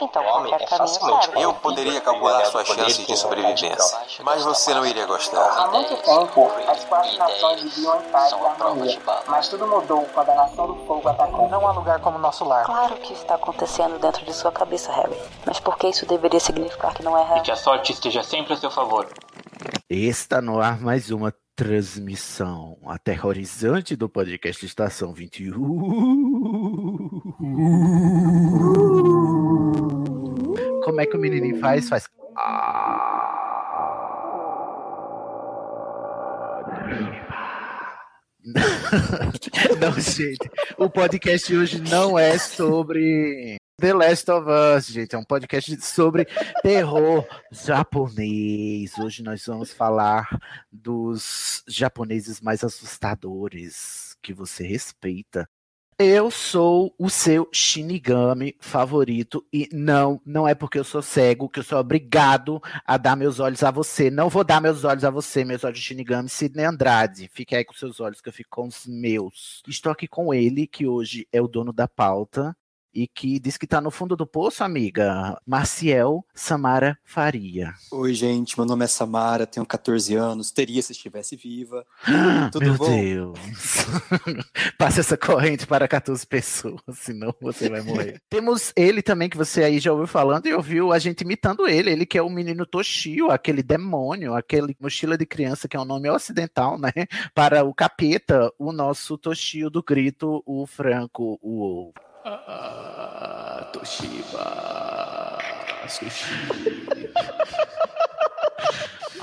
então qualquer caminho serve. Eu poderia calcular suas chances de sobrevivência, mas você não iria gostar. Há muito tempo, as quatro nações viviam em paz e harmonia, mas tudo mudou quando a Nação do Fogo atacou. Não há lugar como nosso lar. Claro que está acontecendo dentro de sua cabeça, Harry. Mas por que isso deveria significar que não é E real? que a sorte esteja sempre a seu favor. Está no ar mais uma transmissão aterrorizante do podcast Estação 21. Como é que o menininho faz? Faz. Não, gente. O podcast hoje não é sobre The Last of Us, gente. É um podcast sobre terror japonês. Hoje nós vamos falar dos japoneses mais assustadores que você respeita. Eu sou o seu Shinigami favorito e não, não é porque eu sou cego que eu sou obrigado a dar meus olhos a você. Não vou dar meus olhos a você, meus olhos de Shinigami, Sidney Andrade. Fique aí com seus olhos que eu fico com os meus. Estou aqui com ele, que hoje é o dono da pauta e que diz que tá no fundo do poço, amiga. Marciel Samara Faria. Oi, gente, meu nome é Samara, tenho 14 anos, teria se estivesse viva. Tudo Meu bom? Deus. Passe essa corrente para 14 pessoas, senão você vai morrer. Temos ele também, que você aí já ouviu falando e ouviu a gente imitando ele. Ele que é o menino Toshio, aquele demônio, aquele mochila de criança, que é um nome ocidental, né? Para o capeta, o nosso Toshio do grito, o Franco, o Ah, Toshiba. Sushi.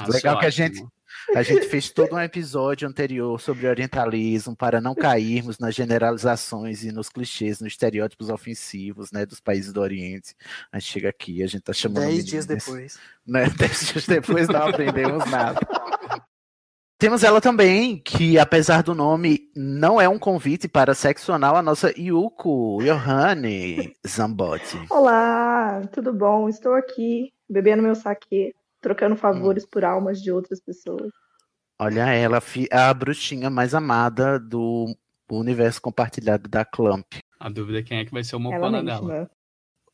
Legal que a gente, a gente fez todo um episódio anterior sobre orientalismo para não cairmos nas generalizações e nos clichês, nos estereótipos ofensivos, né, dos países do Oriente. A gente chega aqui, a gente tá chamando Dez meninas, dias depois. Né? Dez dias depois não aprendemos nada. Temos ela também, que apesar do nome, não é um convite para sexo anal, a nossa Yuko Johanne Zambotti. Olá, tudo bom? Estou aqui bebendo meu saque, trocando favores por almas de outras pessoas. Olha ela, a bruxinha mais amada do universo compartilhado da Clamp. A dúvida é quem é que vai ser o mocona dela.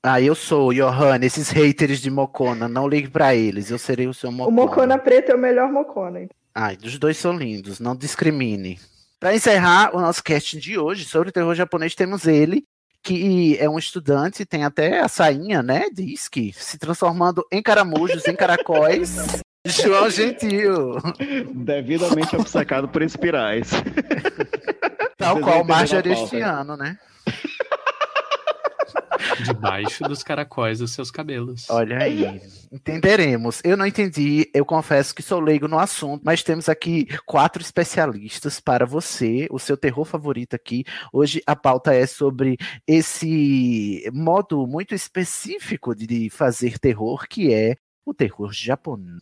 Ah, eu sou, Johanna, esses haters de Mocona, não ligue pra eles, eu serei o seu O Mocona. Mocona preto é o melhor Mocona. Ai, dos dois são lindos, não discrimine. Pra encerrar o nosso casting de hoje sobre terror japonês, temos ele, que é um estudante, tem até a sainha, né, diz que se transformando em caramujos, em caracóis. João Gentil, Devidamente obcecado por espirais. tal Vocês qual entender Marjorie este ano, né? Debaixo dos caracóis dos seus cabelos. Olha aí, entenderemos. Eu não entendi, eu confesso que sou leigo no assunto, mas temos aqui quatro especialistas para você, o seu terror favorito aqui. Hoje a pauta é sobre esse modo muito específico de fazer terror, que é o terror japonês.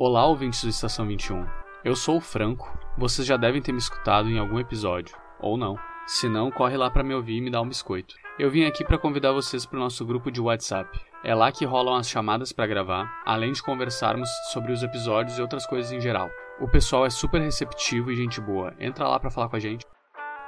Olá, ouvintes do Estação 21. Eu sou o Franco. Vocês já devem ter me escutado em algum episódio, ou não. Se não, corre lá pra me ouvir e me dá um biscoito. Eu vim aqui pra convidar vocês pro nosso grupo de WhatsApp. É lá que rolam as chamadas pra gravar, além de conversarmos sobre os episódios e outras coisas em geral. O pessoal é super receptivo e gente boa. Entra lá pra falar com a gente.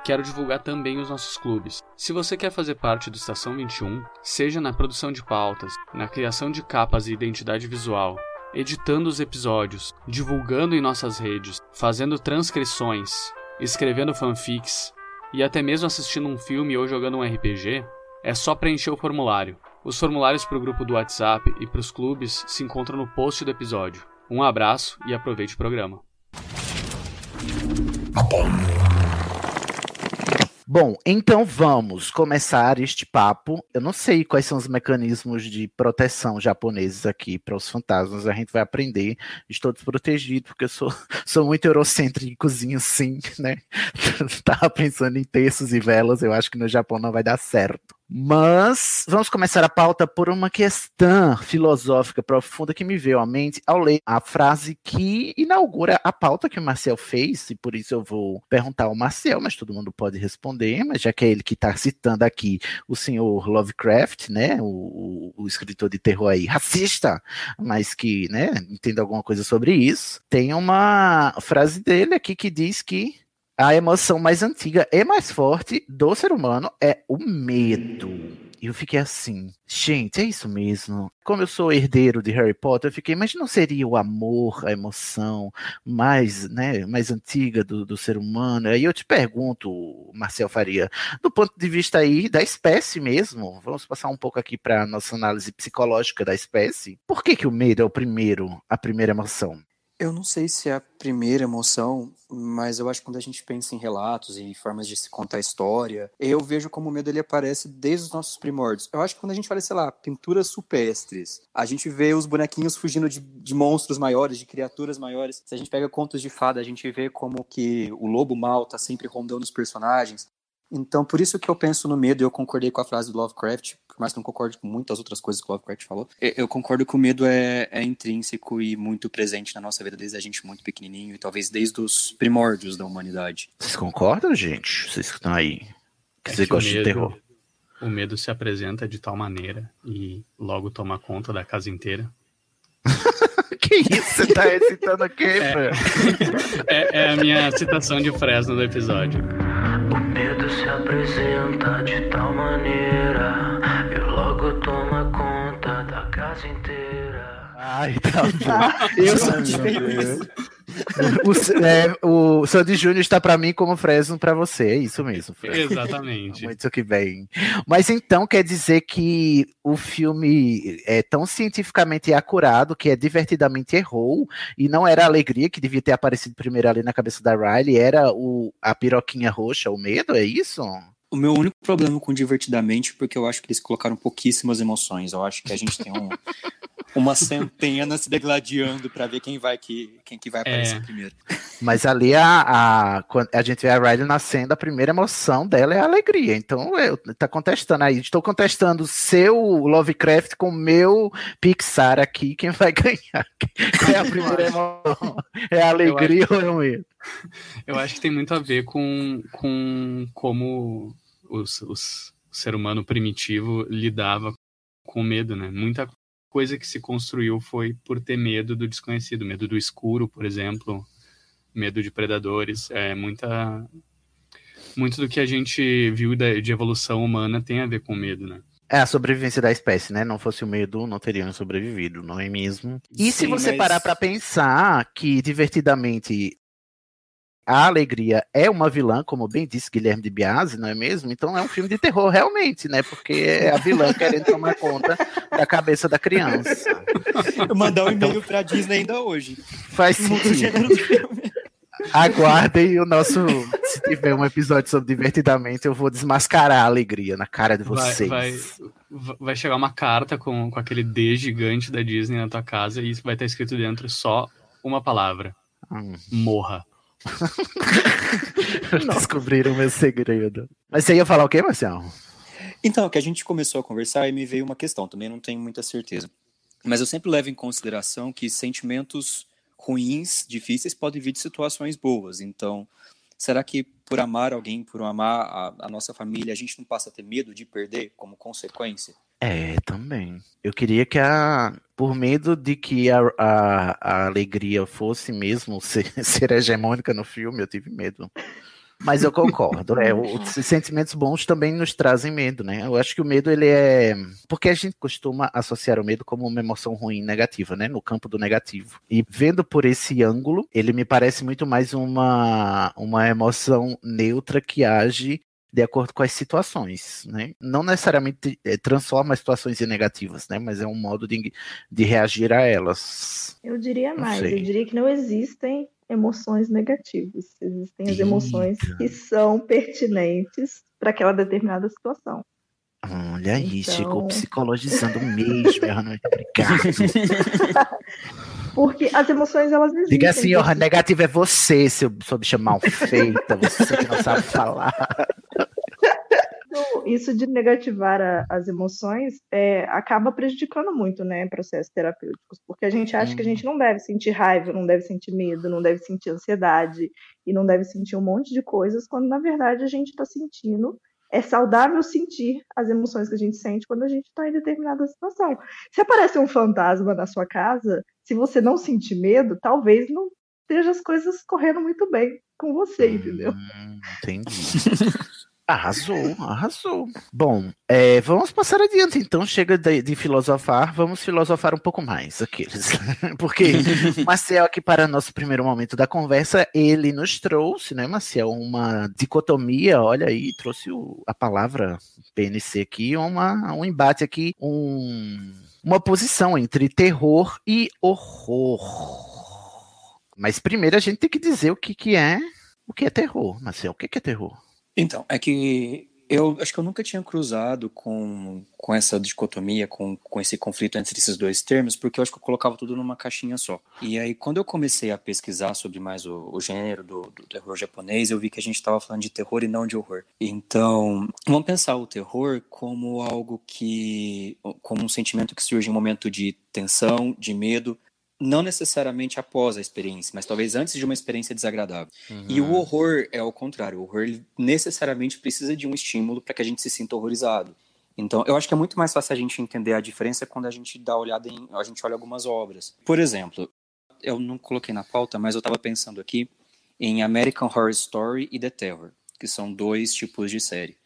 Quero divulgar também os nossos clubes. Se você quer fazer parte do Estação 21, seja na produção de pautas, na criação de capas e identidade visual, editando os episódios, divulgando em nossas redes, fazendo transcrições, escrevendo fanfics e até mesmo assistindo um filme ou jogando um RPG, é só preencher o formulário. Os formulários para o grupo do WhatsApp e para os clubes se encontram no post do episódio. Um abraço e aproveite o programa. Bom, então vamos começar este papo. Eu não sei quais são os mecanismos de proteção japoneses aqui para os fantasmas. A gente vai aprender. Estou desprotegido porque eu sou, sou muito eurocêntricozinho, sim, né? Tava pensando em terços e velas. Eu acho que no Japão não vai dar certo. Mas vamos começar a pauta por uma questão filosófica profunda que me veio à mente ao ler a frase que inaugura a pauta que o Marcel fez, e por isso eu vou perguntar ao Marcel, mas todo mundo pode responder, mas já que é ele que está citando aqui o senhor Lovecraft, né, o, o, o escritor de terror aí, racista, mas que, né, entende alguma coisa sobre isso, tem uma frase dele aqui que diz que a emoção mais antiga e mais forte do ser humano é o medo. E eu fiquei assim, gente, é isso mesmo. Como eu sou herdeiro de Harry Potter, eu fiquei, mas não seria o amor, a emoção mais, né, mais antiga do, do ser humano? Aí eu te pergunto, Marcel Faria, do ponto de vista aí da espécie mesmo, vamos passar um pouco aqui para nossa análise psicológica da espécie. Por que, que o medo é o primeiro, a primeira emoção? Eu não sei se é a primeira emoção, mas eu acho que quando a gente pensa em relatos e formas de se contar história, eu vejo como o medo ele aparece desde os nossos primórdios. Eu acho que quando a gente fala, sei lá, pinturas supestres, a gente vê os bonequinhos fugindo de, de monstros maiores, de criaturas maiores. Se a gente pega contos de fada, a gente vê como que o lobo mal tá sempre rondando os personagens. Então, por isso que eu penso no medo, e eu concordei com a frase do Lovecraft, por mais que não concorde com muitas outras coisas que o Lovecraft falou. Eu concordo que o medo é, é intrínseco e muito presente na nossa vida desde a gente muito pequenininho e talvez desde os primórdios da humanidade. Vocês concordam, gente? Vocês que estão aí, que É vocês gostam de medo- terror? O medo se apresenta de tal maneira e logo toma conta da casa inteira. que isso? Você tá recitando o quê, É, é, é a minha citação de Fresno do episódio. O medo se apresenta de tal maneira toma conta da casa inteira. Ai, tá bom. Eu o, é, o Sandy Júnior está para mim como Fresno para você, é isso mesmo. Fresno. Exatamente. Muito que bem. Mas então quer dizer que o filme é tão cientificamente acurado que é divertidamente errou e não era a alegria que devia ter aparecido primeiro ali na cabeça da Riley, era o, a piroquinha roxa, o medo, é isso? O meu único problema com Divertidamente, porque eu acho que eles colocaram pouquíssimas emoções. Eu acho que a gente tem um, uma centena se degladiando para ver quem vai que quem que vai aparecer É. primeiro. Mas ali a, a, quando a gente vê a Riley nascendo, a primeira emoção dela é a alegria. Então, eu tá contestando aí. Estou contestando o seu Lovecraft com o meu Pixar aqui. Quem vai ganhar? É a primeira emoção. É a alegria ou é o medo? Eu acho que tem muito a ver com, com como os, os- o ser humano primitivo lidava com medo, né? Muita coisa que se construiu foi por ter medo do desconhecido, medo do escuro, por exemplo, medo de predadores. É muita muito do que a gente viu de evolução humana tem a ver com medo, né? É a sobrevivência da espécie, né? Não fosse o medo, não teriam sobrevivido, não é mesmo? E se Sim, você mas- parar pra pensar que divertidamente a alegria é uma vilã, como bem disse Guilherme de Biase, não é mesmo? Então é um filme de terror realmente, né? Porque é a vilã querendo tomar conta da cabeça da criança. Eu mandar um e-mail pra Disney ainda hoje. Faz sentido. Aguardem o nosso. Se tiver um episódio sobre divertidamente, eu vou desmascarar a alegria na cara de Vai, vocês. vai, vai chegar uma carta com, com aquele D gigante da Disney na tua casa e vai estar escrito dentro só uma palavra: Hum. morra. Descobriram meu segredo. Mas você ia falar o quê, Marcelo? Então, que a gente começou a conversar e me veio uma questão, também não tenho muita certeza. Mas eu sempre levo em consideração que sentimentos ruins, difíceis, podem vir de situações boas. Então, será que por amar alguém, por amar a, a nossa família, a gente não passa a ter medo de perder como consequência? É, também. Eu queria que a. Por medo de que a, a, a alegria fosse mesmo ser, ser hegemônica no filme, eu tive medo. Mas eu concordo, é, os sentimentos bons também nos trazem medo, né? Eu acho que o medo ele é porque a gente costuma associar o medo como uma emoção ruim, negativa, né? No campo do negativo. E vendo por esse ângulo, ele me parece muito mais uma uma emoção neutra que age de acordo com as situações, né? Não necessariamente eh, transforma as situações em negativas, né? Mas é um modo de, de reagir a elas. Eu diria mais, eu diria que não existem emoções negativas. Existem as emoções que são pertinentes para aquela determinada situação. Olha aí, Então- chegou psicologizando mesmo, Johan. Muito obrigado. Porque as emoções, elas existem. Diga assim, Existem- negativo é você, seu sua bicha mal feita, você que não sabe falar. Isso- Isso de negativar a- as emoções é, acaba prejudicando muito, né, processos terapêuticos, porque a gente acha que a gente não deve sentir raiva, não deve sentir medo, não deve sentir ansiedade e não deve sentir um monte de coisas, quando na verdade a gente está sentindo. É saudável sentir as emoções que a gente sente quando a gente está em determinada situação. Se aparece um fantasma na sua casa, se você não sentir medo, talvez não esteja as coisas correndo muito bem com você, entendeu? Entendi. Arrasou, arrasou. Bom, é, vamos passar adiante então. Chega de, de filosofar, vamos filosofar um pouco mais aqueles. Porque Maciel, aqui para nosso primeiro momento da conversa, ele nos trouxe, né, Maciel, uma dicotomia, olha aí, trouxe o- a palavra PNC aqui, uma, um embate aqui, um, uma posição entre terror e horror. Mas primeiro a gente tem que dizer o que, que é o que é terror, Marcel. O que, que é terror? Então, é que eu acho que eu nunca tinha cruzado com, com essa dicotomia, com, com esse conflito entre esses dois termos, porque eu acho que eu colocava tudo numa caixinha só. E aí, quando eu comecei a pesquisar sobre mais o, o gênero do, do terror japonês, eu vi que a gente estava falando de terror e não de horror. Então, vamos pensar o terror como algo que. como um sentimento que surge em um momento de tensão, de medo, não necessariamente após a experiência, mas talvez antes de uma experiência desagradável. E o horror é o contrário. O horror necessariamente precisa de um estímulo para que a gente se sinta horrorizado. Então, eu acho que é muito mais fácil a gente entender a diferença quando a gente dá olhada em, a gente olha algumas obras. Por exemplo, eu não coloquei na pauta, mas eu estava pensando aqui em American Horror Story e The Terror, que são dois tipos de série.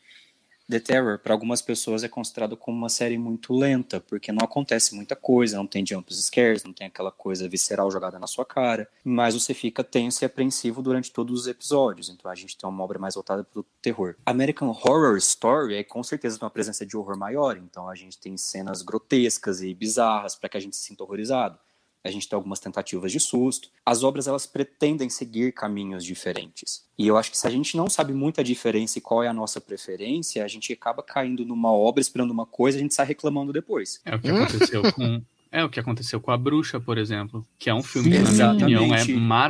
The Terror, para algumas pessoas, é considerado como uma série muito lenta, porque não acontece muita coisa, não tem jump scares, não tem aquela coisa visceral jogada na sua cara, mas você fica tenso e apreensivo durante todos os episódios. Então a gente tem uma obra mais voltada para o terror. American Horror Story é com certeza uma presença de horror maior, então a gente tem cenas grotescas e bizarras para que a gente se sinta horrorizado. A gente tem algumas tentativas de susto. As obras elas pretendem seguir caminhos diferentes. E eu acho que se a gente não sabe muito a diferença e qual é a nossa preferência, a gente acaba caindo numa obra esperando uma coisa e a gente sai reclamando depois. É o que aconteceu com. É o que aconteceu com A Bruxa, por exemplo, que é um filme que, na minha opinião, é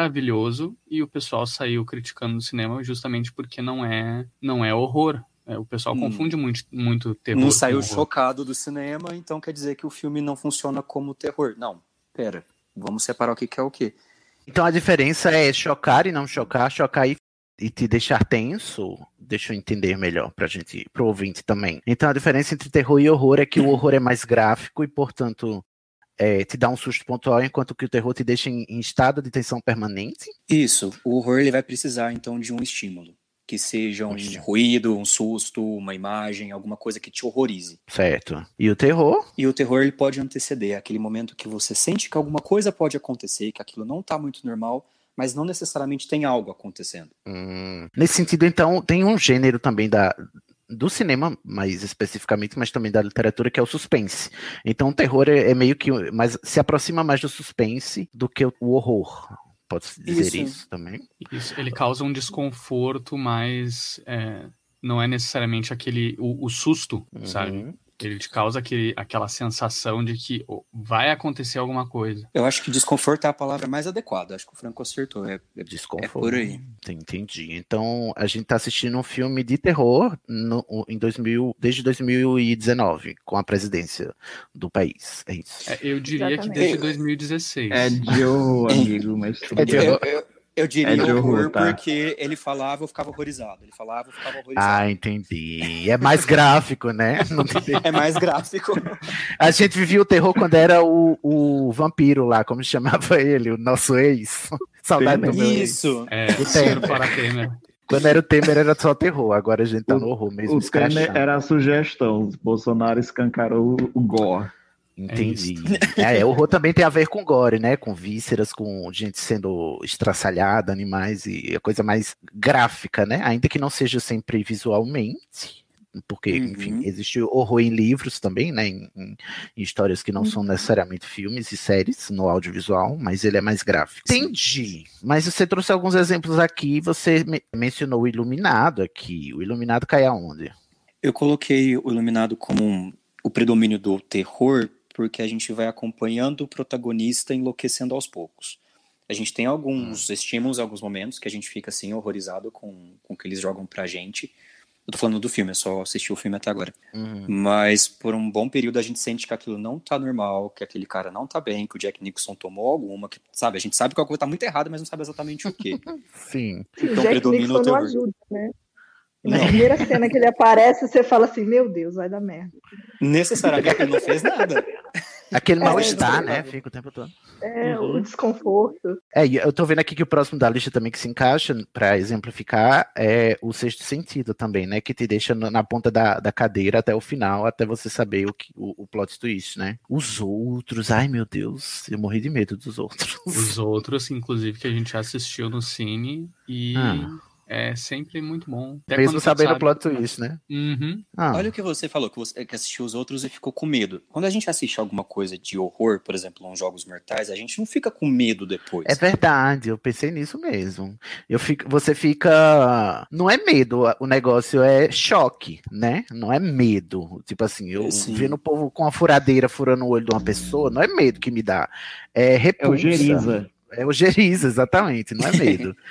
maravilhoso e o pessoal saiu criticando no cinema justamente porque não é, não é horror. É, o pessoal Hum. confunde muito, muito terror. não saiu chocado do cinema, então quer dizer que o filme não funciona como terror. Não, pera, vamos separar o que que é o que. Então a diferença é chocar e não chocar, chocar e, e te deixar tenso. Deixa eu entender melhor pra gente, pro ouvinte também. Então a diferença entre terror e horror é que o horror é mais gráfico e, portanto, é, te dá um susto pontual, enquanto que o terror te deixa em, em estado de tensão permanente. Isso, o horror ele vai precisar então de um estímulo, que seja um ruído, um susto, uma imagem, alguma coisa que te horrorize. Certo. E o terror? E o terror ele pode anteceder aquele momento que você sente que alguma coisa pode acontecer, que aquilo não tá muito normal, mas não necessariamente tem algo acontecendo. Hum, Nesse sentido, então, tem um gênero também da, do cinema, mais especificamente, mas também da literatura, que é o suspense. Então, o terror é, é meio que mais, se aproxima mais do suspense do que o horror. Pode-se dizer isso. Isso. também? Isso, ele causa um desconforto, mas é, não é necessariamente aquele o, o susto, Uhum. sabe? Ele te causa aquele, aquela sensação de que vai acontecer alguma coisa. Eu acho que desconforto é a palavra mais adequada. Acho que o Franco acertou. É, é, Desconforto. é por aí. Entendi. Então, a gente tá assistindo um filme de terror no, em 2000, desde 2019, com a presidência do país. É isso. É, eu diria que Exatamente. desde 2016. É de horror, amigo, mas tudo É. Eu, eu, eu diria É horror, tá? porque ele falava, eu ficava horrorizado. Ele falava, eu ficava horrorizado. Ah, entendi. É mais gráfico, né? É mais gráfico. A gente vivia o terror quando era o, o vampiro lá, como chamava ele, o nosso ex. Saudade do meu ex. Isso. É, O Temer. para Temer. Quando era o Temer era só terror, agora a gente tá no horror mesmo, O Temer era a sugestão. Bolsonaro escancarou o gore. Entendi. É, é, o horror também tem a ver com gore, né? Com vísceras, com gente sendo estraçalhada, animais e a coisa mais gráfica, né? Ainda que não seja sempre visualmente, porque, enfim, existe horror em livros também, né? Em, em- em histórias que não são Uhum. necessariamente filmes e séries no audiovisual, mas ele é mais gráfico. Entendi. Mas você trouxe alguns exemplos aqui, você me- mencionou o Iluminado aqui. O Iluminado cai aonde? Eu coloquei o Iluminado como um- o predomínio do terror, porque a gente vai acompanhando o protagonista enlouquecendo aos poucos. A gente tem alguns estímulos, alguns momentos que a gente fica assim horrorizado com, com o que eles jogam pra gente. Eu tô falando do filme, eu só assisti o filme até agora. Uhum. Mas por um bom período a gente sente que aquilo não tá normal, que aquele cara não tá bem, que o Jack Nicholson tomou alguma, que, sabe? A gente sabe que alguma coisa tá muito errada, mas não sabe exatamente o quê. Sim. E o Então Jack predomina o Nixon não terror. ajuda, né? Na primeira cena que ele aparece, você fala assim, meu Deus, vai dar merda. Necessariamente ele não fez nada. Aquele É, mal-estar, é né? Fica o tempo todo. É, Uhum. o desconforto. É, eu tô vendo aqui que o próximo da lista também que se encaixa, pra exemplificar, é o sexto sentido também, né? Que te deixa na ponta da, da cadeira até o final, até você saber o, que, o, o plot twist, né? Os outros, ai meu Deus, eu morri de medo dos outros. Os outros, inclusive, que a gente já assistiu no cine e Ah. É sempre muito bom. Até Mesmo sabendo o sabe- plot twist, né? Uhum. Ah. Olha o que você falou, que você que assistiu os outros e ficou com medo. Quando a gente assiste alguma coisa de horror, por exemplo, uns Jogos Mortais, a gente não fica com medo depois. É verdade, eu pensei nisso mesmo. Eu fico, você fica. Não é medo, o negócio é choque, né? Não é medo. Tipo assim, eu Sim. vendo o povo com a furadeira furando o olho de uma pessoa, não é medo que me dá. É repulsa. ojeriza. É ojeriza, exatamente, não é medo.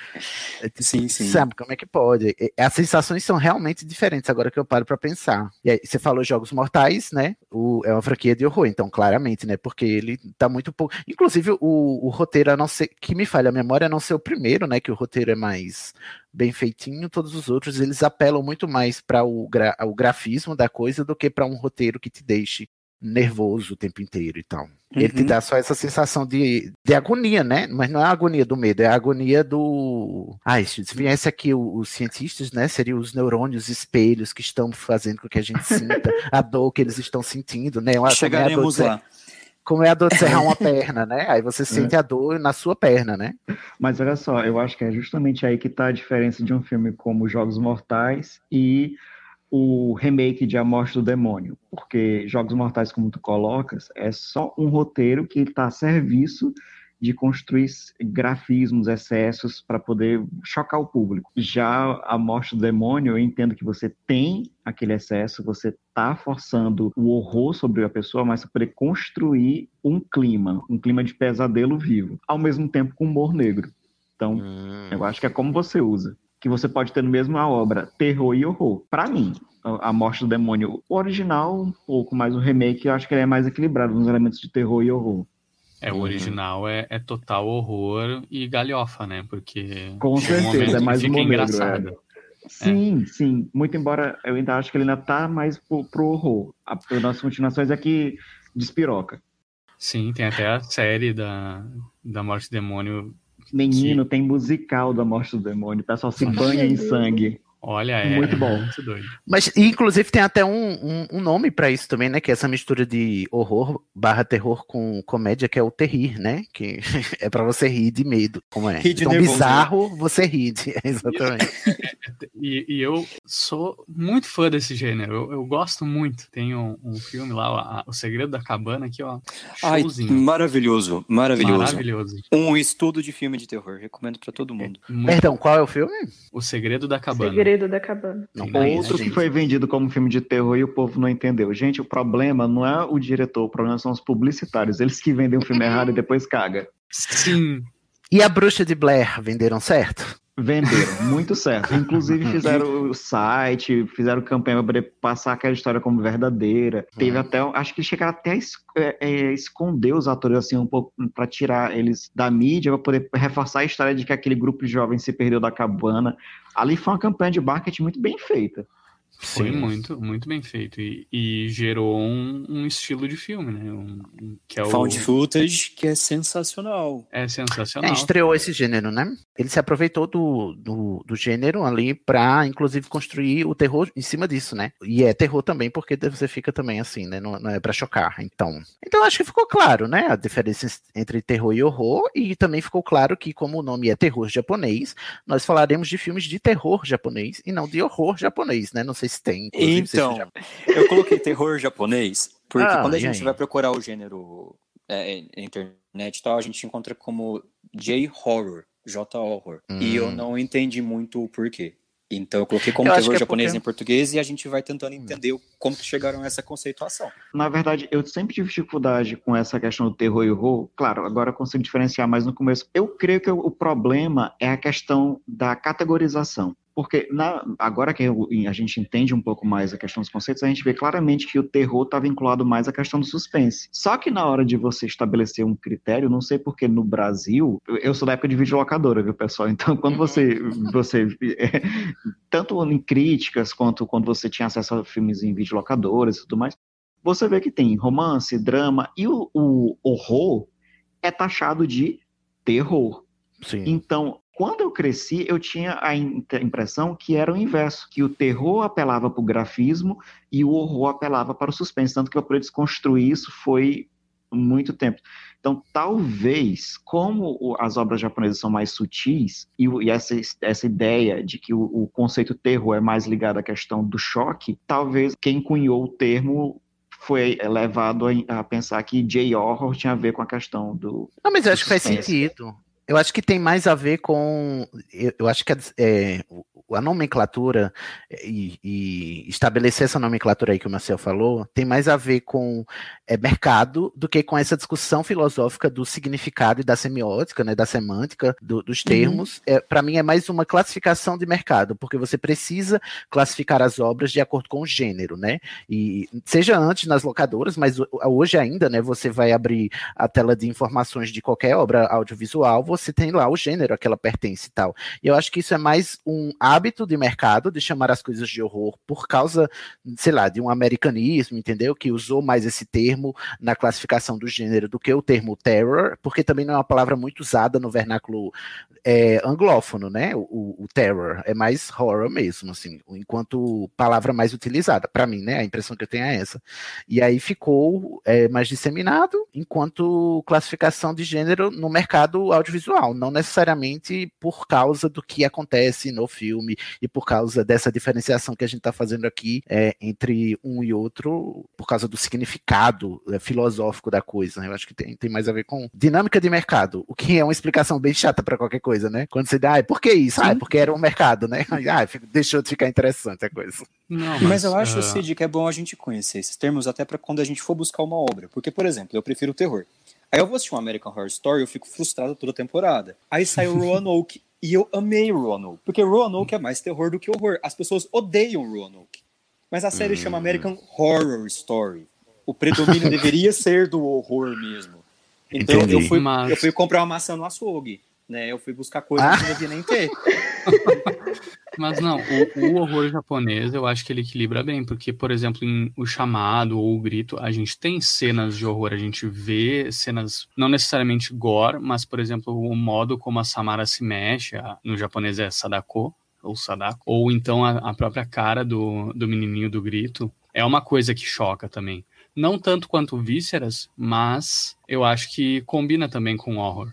É tipo, Sim, sim. Sabe como é que pode? É, As sensações são realmente diferentes agora que eu paro pra pensar. E aí, você falou Jogos Mortais, né? O, é uma franquia de horror, então, claramente, né? Porque ele tá muito pouco. Inclusive, o, o roteiro, a não ser que me falha a memória, a não ser o primeiro, né? Que o roteiro é mais bem feitinho, todos os outros eles apelam muito mais para o, gra o grafismo da coisa do que para um roteiro que te deixe nervoso o tempo inteiro e tal. Ele te Uhum. dá só essa sensação de, de agonia, né? Mas não é a agonia do medo, é a agonia do. Ah, se viesse aqui os cientistas, né? Seriam os neurônios espelhos que estão fazendo com que a gente sinta a dor que eles estão sentindo, né? Uma- como é a dor de Chegaremos lá. Como é a dor de serrar uma perna, né? Aí você sente a dor na sua perna, né? Mas olha só, eu acho que é justamente aí que está a diferença de um filme como Jogos Mortais e o remake de A Morte do Demônio. Porque Jogos Mortais, como tu colocas, é só um roteiro que está a serviço de construir grafismos, excessos para poder chocar o público. Já A Morte do Demônio, eu entendo que você tem aquele excesso, você está forçando o horror sobre a pessoa, mas para poder construir um clima, um clima de pesadelo vivo, ao mesmo tempo com humor negro. Então, eu acho que é como você usa. Que você pode ter no mesmo a obra terror e horror. Para mim, a Morte do Demônio, o original, um pouco, mas o remake eu acho que ele é mais equilibrado nos elementos de terror e horror. É, o original é, é total horror e galhofa, né? Porque Com um certeza, é mais fica humor engraçado. é. Sim, sim. Muito embora eu ainda acho que ele ainda tá mais pro, pro horror. A, nas continuações é que despiroca. Sim, tem até a série da, da Morte do Demônio. Menino, tem musical da Morte do Demônio. O pessoal se banha em sangue. Olha, é Muito bom. muito doido. Mas, inclusive, tem até um, um, um nome pra isso também, né? Que é essa mistura de horror barra terror com comédia, que é o terrir, né? Que é pra você rir de medo, como é. Rir de Tão nervoso, bizarro, você ri. de- Exatamente. E, e eu sou muito fã desse gênero. Eu, eu gosto muito. Tem um, um filme lá, a- O Segredo da Cabana, aqui, ó. Ai, Showzinho. maravilhoso, maravilhoso. Maravilhoso. Um estudo de filme de terror, recomendo pra todo mundo. Muito Perdão, qual é o filme? O Segredo da Cabana. Segredo da cabana. Não conheço, Outro que foi vendido como filme de terror e o povo não entendeu. Gente, o problema não é o diretor, o problema são os publicitários. Eles que vendem o filme errado e depois caga. Sim. E a Bruxa de Blair venderam certo? Venderam, muito certo. Inclusive fizeram o site, fizeram campanha para poder passar aquela história como verdadeira. Teve até, acho que chegaram até a es- é, é, esconder os atores assim um pouco para tirar eles da mídia, para poder reforçar a história de que aquele grupo de jovens se perdeu da cabana. Ali foi uma campanha de marketing muito bem feita. Foi Sim. muito, muito bem feito. E, e gerou um, um estilo de filme, né? Um, um- que é o. Found footage, que é sensacional. É É, sensacional. estreou esse gênero, né? Ele se aproveitou do, do, do gênero ali pra, inclusive, construir o terror em cima disso, né? E é terror também, porque você fica também assim, né? Não, não é pra chocar. Então, então acho que ficou claro, né? A diferença entre terror e horror. E também ficou claro que, como o nome é terror japonês, nós falaremos de filmes de terror japonês e não de horror japonês, né? Não sei sei se Então, já- eu coloquei terror japonês, porque Ah, quando a gente aí? vai procurar o gênero é, na internet e tal, a gente encontra como J-horror, J-horror. E eu Hum. não entendi muito o porquê. Então eu coloquei como Eu terror é japonês porque- em português e a gente vai tentando entender como que chegaram a essa conceituação. Na verdade, eu sempre tive dificuldade com essa questão do terror e horror. Claro, agora eu consigo diferenciar mais no começo. Eu creio que o problema é a questão da categorização. Porque na- agora que eu- a gente entende um pouco mais a questão dos conceitos, a gente vê claramente que o terror está vinculado mais à questão do suspense. Só que na hora de você estabelecer um critério, não sei porque no Brasil, eu- sou da época de videolocadora, viu, pessoal? Então, quando você, você é, tanto em críticas quanto quando você tinha acesso a filmes em videolocadoras e tudo mais, você vê que tem romance, drama e o, o horror é taxado de terror. Então, quando eu cresci, eu tinha a impressão que era o inverso, que o terror apelava para o grafismo e o horror apelava para o suspense, tanto que eu para desconstruir isso foi muito tempo. Então, talvez, como as obras japonesas são mais sutis, e, e essa, essa ideia de que o, o conceito terror é mais ligado à questão do choque, talvez quem cunhou o termo foi levado a, a pensar que J-horror tinha a ver com a questão do. Não, mas eu acho que faz suspense. sentido. Eu acho que tem mais a ver com. Eu, eu acho que a, é, a nomenclatura é, e, e estabelecer essa nomenclatura aí que o Marcel falou tem mais a ver com é, mercado do que com essa discussão filosófica do significado e da semiótica, né, da semântica do- dos termos. É, Para mim é mais uma classificação de mercado, porque você precisa classificar as obras de acordo com o gênero, né? E seja antes nas locadoras, mas ho- hoje ainda, né? Você vai abrir a tela de informações de qualquer obra audiovisual, você tem lá o gênero a que ela pertence e tal. E eu acho que isso é mais um hábito de mercado de chamar as coisas de horror por causa, sei lá, de um americanismo, entendeu? Que usou mais esse termo na classificação do gênero do que o termo terror, porque também não é uma palavra muito usada no vernáculo é, anglófono, né? O, o terror é mais horror mesmo, assim, enquanto palavra mais utilizada, para mim, né? A impressão que eu tenho é essa. E aí ficou é, mais disseminado enquanto classificação de gênero no mercado audiovisual, não necessariamente por causa do que acontece no filme e por causa dessa diferenciação que a gente está fazendo aqui é, entre um e outro, por causa do significado é, filosófico da coisa. né? Eu acho que tem, tem mais a ver com dinâmica de mercado, o que é uma explicação bem chata para qualquer coisa, né? Quando você diz, ah, por que isso? Ah, é porque era um mercado, né? Ah, deixou de ficar interessante a coisa. Não, Mas, eu ah, acho, Cid, que é bom a gente conhecer esses termos até para quando a gente for buscar uma obra. Porque, por exemplo, eu prefiro o terror. Aí eu vou assistir um American Horror Story eu fico frustrado toda temporada. Aí sai o Roanoke e eu amei o Roanoke. Porque Roanoke é mais terror do que horror. As pessoas odeiam o Roanoke. Mas a série chama American Horror Story. O predomínio deveria ser do horror mesmo. Então eu fui, Mas- eu fui comprar uma maçã no açougue. Né? Eu fui buscar coisas Ah. que não devia nem ter. Mas não, o, o horror japonês eu acho que ele equilibra bem, porque, por exemplo, em O Chamado ou O Grito, a gente tem cenas de horror, a gente vê cenas, não necessariamente gore, mas, por exemplo, o modo como a Samara se mexe, a- no japonês é Sadako, ou Sadako, ou então a, a própria cara do, do menininho do grito, é uma coisa que choca também. Não tanto quanto Vísceras, mas eu acho que combina também com horror.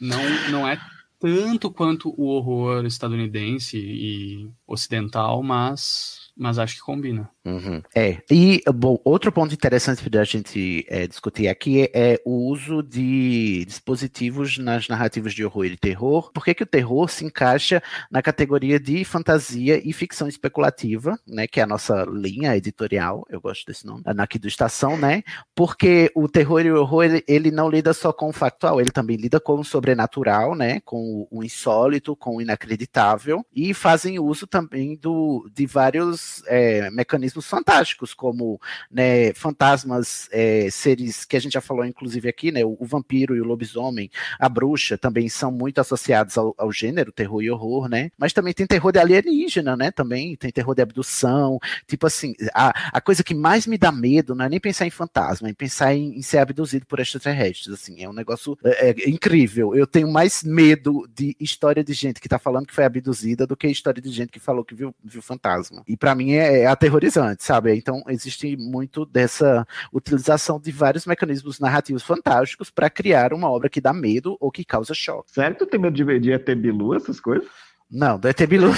Não, não é tanto quanto o horror estadunidense e ocidental, mas, mas acho que combina. Uhum. É, e bom, outro ponto interessante para a gente é, discutir aqui é, é o uso de dispositivos nas narrativas de horror e terror. Por que, que o terror se encaixa na categoria de fantasia e ficção especulativa, né? Que é a nossa linha editorial, eu gosto desse nome, aqui do Estação, né? Porque o terror e o horror ele, ele não lida só com o factual, ele também lida com o sobrenatural, né? Com o insólito, com o inacreditável e fazem uso também do, de vários é, mecanismos fantásticos, como né, fantasmas, é, seres que a gente já falou, inclusive aqui, né? O, o vampiro e o lobisomem, a bruxa também são muito associados ao, ao gênero terror e horror, né? Mas também tem terror de alienígena, né? Também tem terror de abdução, tipo assim, a, a coisa que mais me dá medo não é nem pensar em fantasma, é pensar em, em ser abduzido por extraterrestres, assim, é um negócio é, é incrível. Eu tenho mais medo de história de gente que tá falando que foi abduzida do que história de gente que falou que viu, viu fantasma. E para mim é, é aterrorizante, sabe? Então existe muito dessa utilização de vários mecanismos narrativos fantásticos para criar uma obra que dá medo ou que causa choque. Sério tu tem medo de, de ET Bilu, essas coisas? Não, do ET Bilu.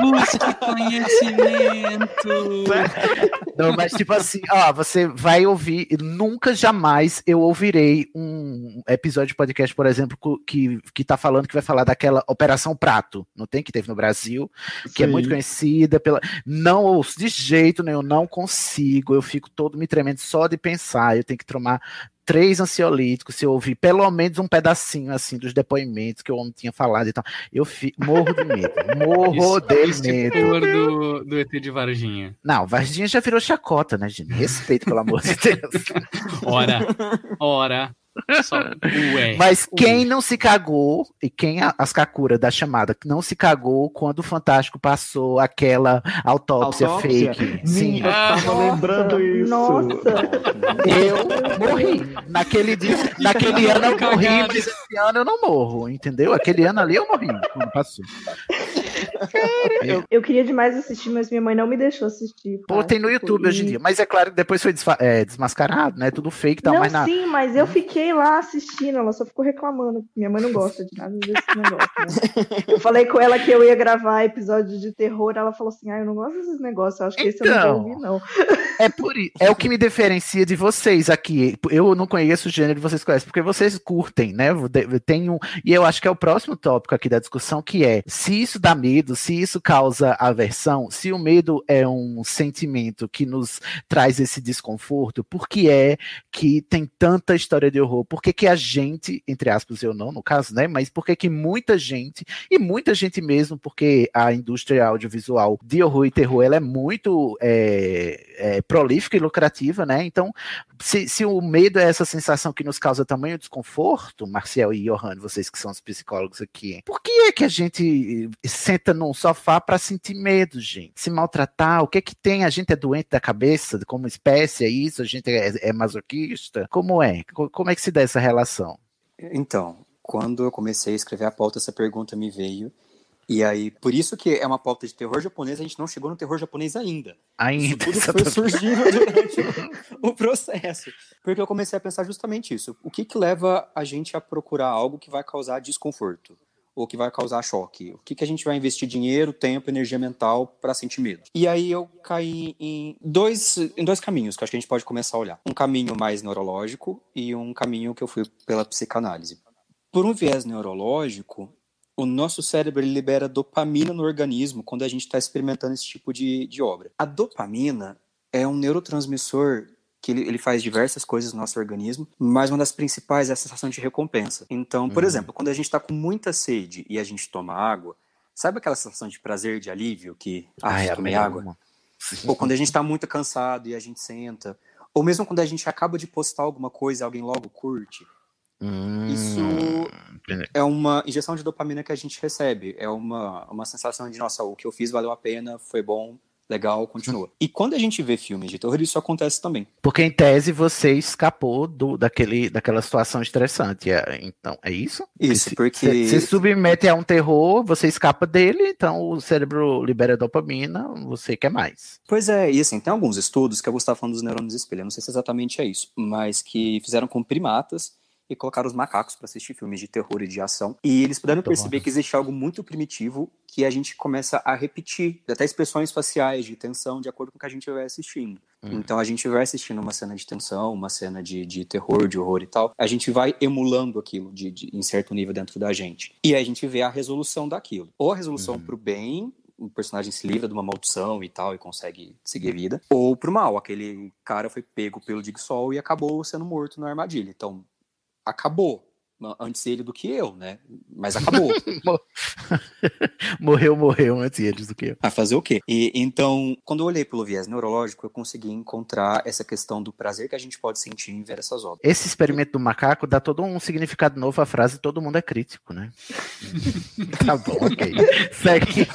Busque conhecimento. Não, mas tipo assim, ó, você vai ouvir, nunca jamais eu ouvirei um episódio de podcast, por exemplo, que, que tá falando que vai falar daquela Operação Prato, não tem? Que teve no Brasil, que é Sim. muito conhecida pela. Não ouço de jeito nenhum, não consigo, eu fico todo me tremendo só de pensar, eu tenho que tomar três ansiolíticos, se eu ouvir pelo menos um pedacinho assim dos depoimentos que o homem tinha falado e tal, eu fi- morro de medo, morro Isso, de isso medo. do, do ET de Varginha. Não, Varginha já virou chacota, né, gente? Respeito, pelo amor de Deus. Ora, ora. Só, ué. Mas quem não se cagou, e quem a- as Kakura da chamada não se cagou quando o Fantástico passou aquela autópsia, Autópsia? fake? Sim. Minha, eu tava lembrando isso. Eu morri. Naquele dia, naquele ano eu morri, mas esse ano eu não morro, entendeu? Aquele ano ali eu morri quando passou. Eu, eu queria demais assistir, mas minha mãe não me deixou assistir. Pô, tem no tipo, YouTube hoje em dia. Mas é claro que depois foi desfa- é, desmascarado, né? Tudo fake e tal, não, mas na. sim, mas eu fiquei lá assistindo, ela só ficou reclamando. Minha mãe não gosta de nada desse negócio. Né? Eu falei com ela que eu ia gravar episódio de terror, ela falou assim: ah, eu não gosto desses negócios, eu acho que esse eu não Então. vou ouvir, não. É por i- é o que me diferencia de vocês aqui. Eu não conheço o gênero, vocês conhecem, porque vocês curtem, né? Tem um, e eu acho que é o próximo tópico aqui da discussão, que é se isso dá medo, se isso causa aversão, se o medo é um sentimento que nos traz esse desconforto, por que é que tem tanta história de horror? Por que, que a gente, entre aspas, eu não, no caso, né? Mas por que, que muita gente, e muita gente mesmo, porque a indústria audiovisual de horror e terror ela é muito é, é, prolífica e lucrativa, né? Então, se, se o medo é essa sensação que nos causa tamanho desconforto, Marcel e Johan, vocês que são os psicólogos aqui, por que é que a gente senta num sofá para sentir medo, gente? Se maltratar, o que é que tem? A gente é doente da cabeça como espécie, é isso? A gente é, é masoquista? Como é? Co- Como é que se dá essa relação? Então, quando eu comecei a escrever a pauta, essa pergunta me veio. E aí, por isso que é uma pauta de terror japonês, a gente não chegou no terror japonês ainda. Ainda. Isso tudo foi surgindo durante o, o processo. Porque eu comecei a pensar justamente isso. O que, que leva a gente a procurar algo que vai causar desconforto? Ou que vai causar choque? O que, que a gente vai investir dinheiro, tempo, energia mental para sentir medo? E aí eu caí em dois, em dois caminhos que acho que a gente pode começar a olhar. Um caminho mais neurológico e um caminho que eu fui pela psicanálise. Por um viés neurológico, o nosso cérebro libera dopamina no organismo quando a gente está experimentando esse tipo de, de obra. A dopamina é um neurotransmissor que ele, ele faz diversas coisas no nosso organismo, mas uma das principais é a sensação de recompensa. Então, por Uhum. exemplo, quando a gente está com muita sede e a gente toma água, sabe aquela sensação de prazer, de alívio que ah, Ai, tomei amo. água? Ou quando a gente está muito cansado e a gente senta, ou mesmo quando a gente acaba de postar alguma coisa e alguém logo curte. Isso é uma injeção de dopamina que a gente recebe. É uma, uma sensação de, nossa, o que eu fiz valeu a pena, foi bom, legal, continua. E quando a gente vê filmes de terror, isso acontece também. Porque em tese você escapou do, daquele, daquela situação estressante. é- então, é isso? Isso, se, porque- Se, se submete a um terror, você escapa dele, então o cérebro libera dopamina, você quer mais. Pois é, e assim, tem alguns estudos que eu estava falando dos neurônios espelho, eu não sei se exatamente é isso, mas que fizeram com primatas e colocaram os macacos para assistir filmes de terror e de ação. E eles puderam perceber bom. que existe algo muito primitivo que a gente começa a repetir, até expressões faciais de tensão de acordo com o que a gente vai assistindo. Hum. Então a gente vai assistindo uma cena de tensão, uma cena de, de terror, de horror e tal, a gente vai emulando aquilo de, de- em certo nível dentro da gente. E aí a gente vê a resolução daquilo. Ou a resolução pro bem, o personagem se livra de uma maldição e tal e consegue seguir a vida, ou pro mal, aquele cara foi pego pelo Digsol e acabou sendo morto na armadilha. Então, acabou. Antes ele do que eu, né? Mas acabou. morreu, morreu antes eles do que eu. A fazer o quê? E então, quando eu olhei pelo viés neurológico, eu consegui encontrar essa questão do prazer que a gente pode sentir em ver essas obras. Esse experimento do macaco dá todo um significado novo à frase todo mundo é crítico, né? tá bom, ok. Segue.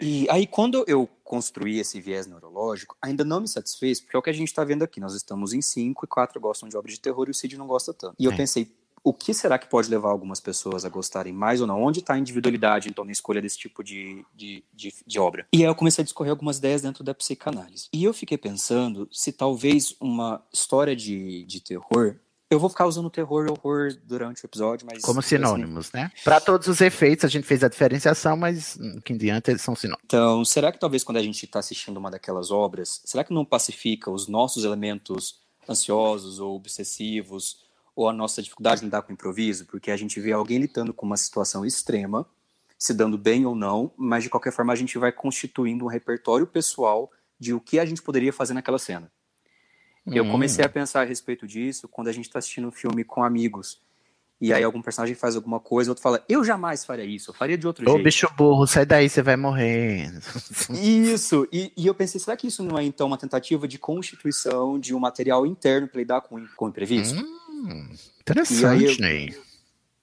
E aí, quando eu construí esse viés neurológico, ainda não me satisfez, porque é o que a gente está vendo aqui. Nós estamos em cinco e quatro gostam de obra de terror e o Cid não gosta tanto. E eu É. pensei, o que será que pode levar algumas pessoas a gostarem mais ou não? Onde está a individualidade, então, na escolha desse tipo de, de, de, de obra? E aí eu comecei a discorrer algumas ideias dentro da psicanálise. E eu fiquei pensando se talvez uma história de, de terror Eu vou ficar usando terror e horror durante o episódio, mas. Como sinônimos, assim... né? Para todos os efeitos, a gente fez a diferenciação, mas que em diante eles são sinônimos. Então, será que talvez quando a gente está assistindo uma daquelas obras, será que não pacifica os nossos elementos ansiosos ou obsessivos, ou a nossa dificuldade de lidar com o improviso? Porque a gente vê alguém lidando com uma situação extrema, se dando bem ou não, mas de qualquer forma a gente vai constituindo um repertório pessoal de o que a gente poderia fazer naquela cena. Eu comecei a pensar a respeito disso quando a gente está assistindo um filme com amigos. E aí algum personagem faz alguma coisa, outro fala, eu jamais faria isso, eu faria de outro Ô, jeito. bicho burro, sai daí, você vai morrer. Isso, e, e eu pensei, será que isso não é então uma tentativa de constituição de um material interno para lidar com, com o imprevisto? Hum, interessante, e eu-